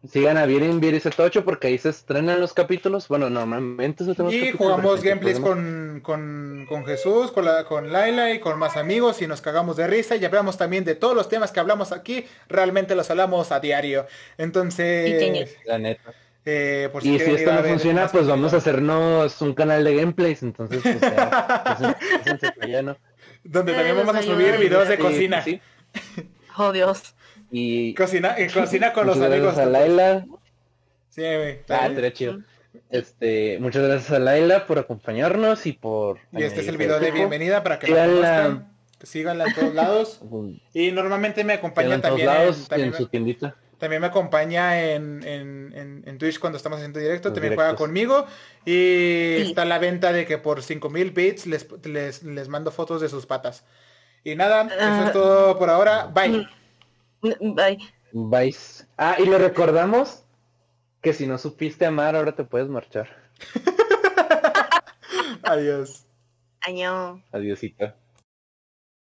Speaker 1: Sigan a Viren ViriZ8 porque ahí se estrenan los capítulos. Bueno, normalmente se
Speaker 2: Y jugamos gameplays con, con, con, Jesús, con, la, con Laila y con más amigos y nos cagamos de risa y hablamos también de todos los temas que hablamos aquí. Realmente los hablamos a diario. Entonces...
Speaker 1: La neta.
Speaker 2: Eh,
Speaker 1: y si esto no funciona, pues vamos a hacernos un canal de gameplays, entonces pues,
Speaker 2: Donde también vamos a subir videos de cocina.
Speaker 3: Oh Dios.
Speaker 1: Y
Speaker 2: cocina, cocina con los amigos.
Speaker 1: A Laila.
Speaker 2: Sí, güey.
Speaker 1: Ah, chido. Este, muchas gracias a Laila por acompañarnos y por.
Speaker 2: Y este es el video de bienvenida para que la conozcan. Síganla en todos lados. y normalmente me acompaña también, en, su tiendita. También me acompaña en, en, Twitch cuando estamos haciendo directo. también juega conmigo. Y está la venta de que por 5000 bits les, les, les mando fotos de sus patas. Y nada, eso es ah. todo por ahora. Bye.
Speaker 3: Mm, bye.
Speaker 1: Bye. Ah, y le recordamos que si no supiste amar, ahora te puedes marchar.
Speaker 2: Adiós.
Speaker 3: Año.
Speaker 1: Adiósita.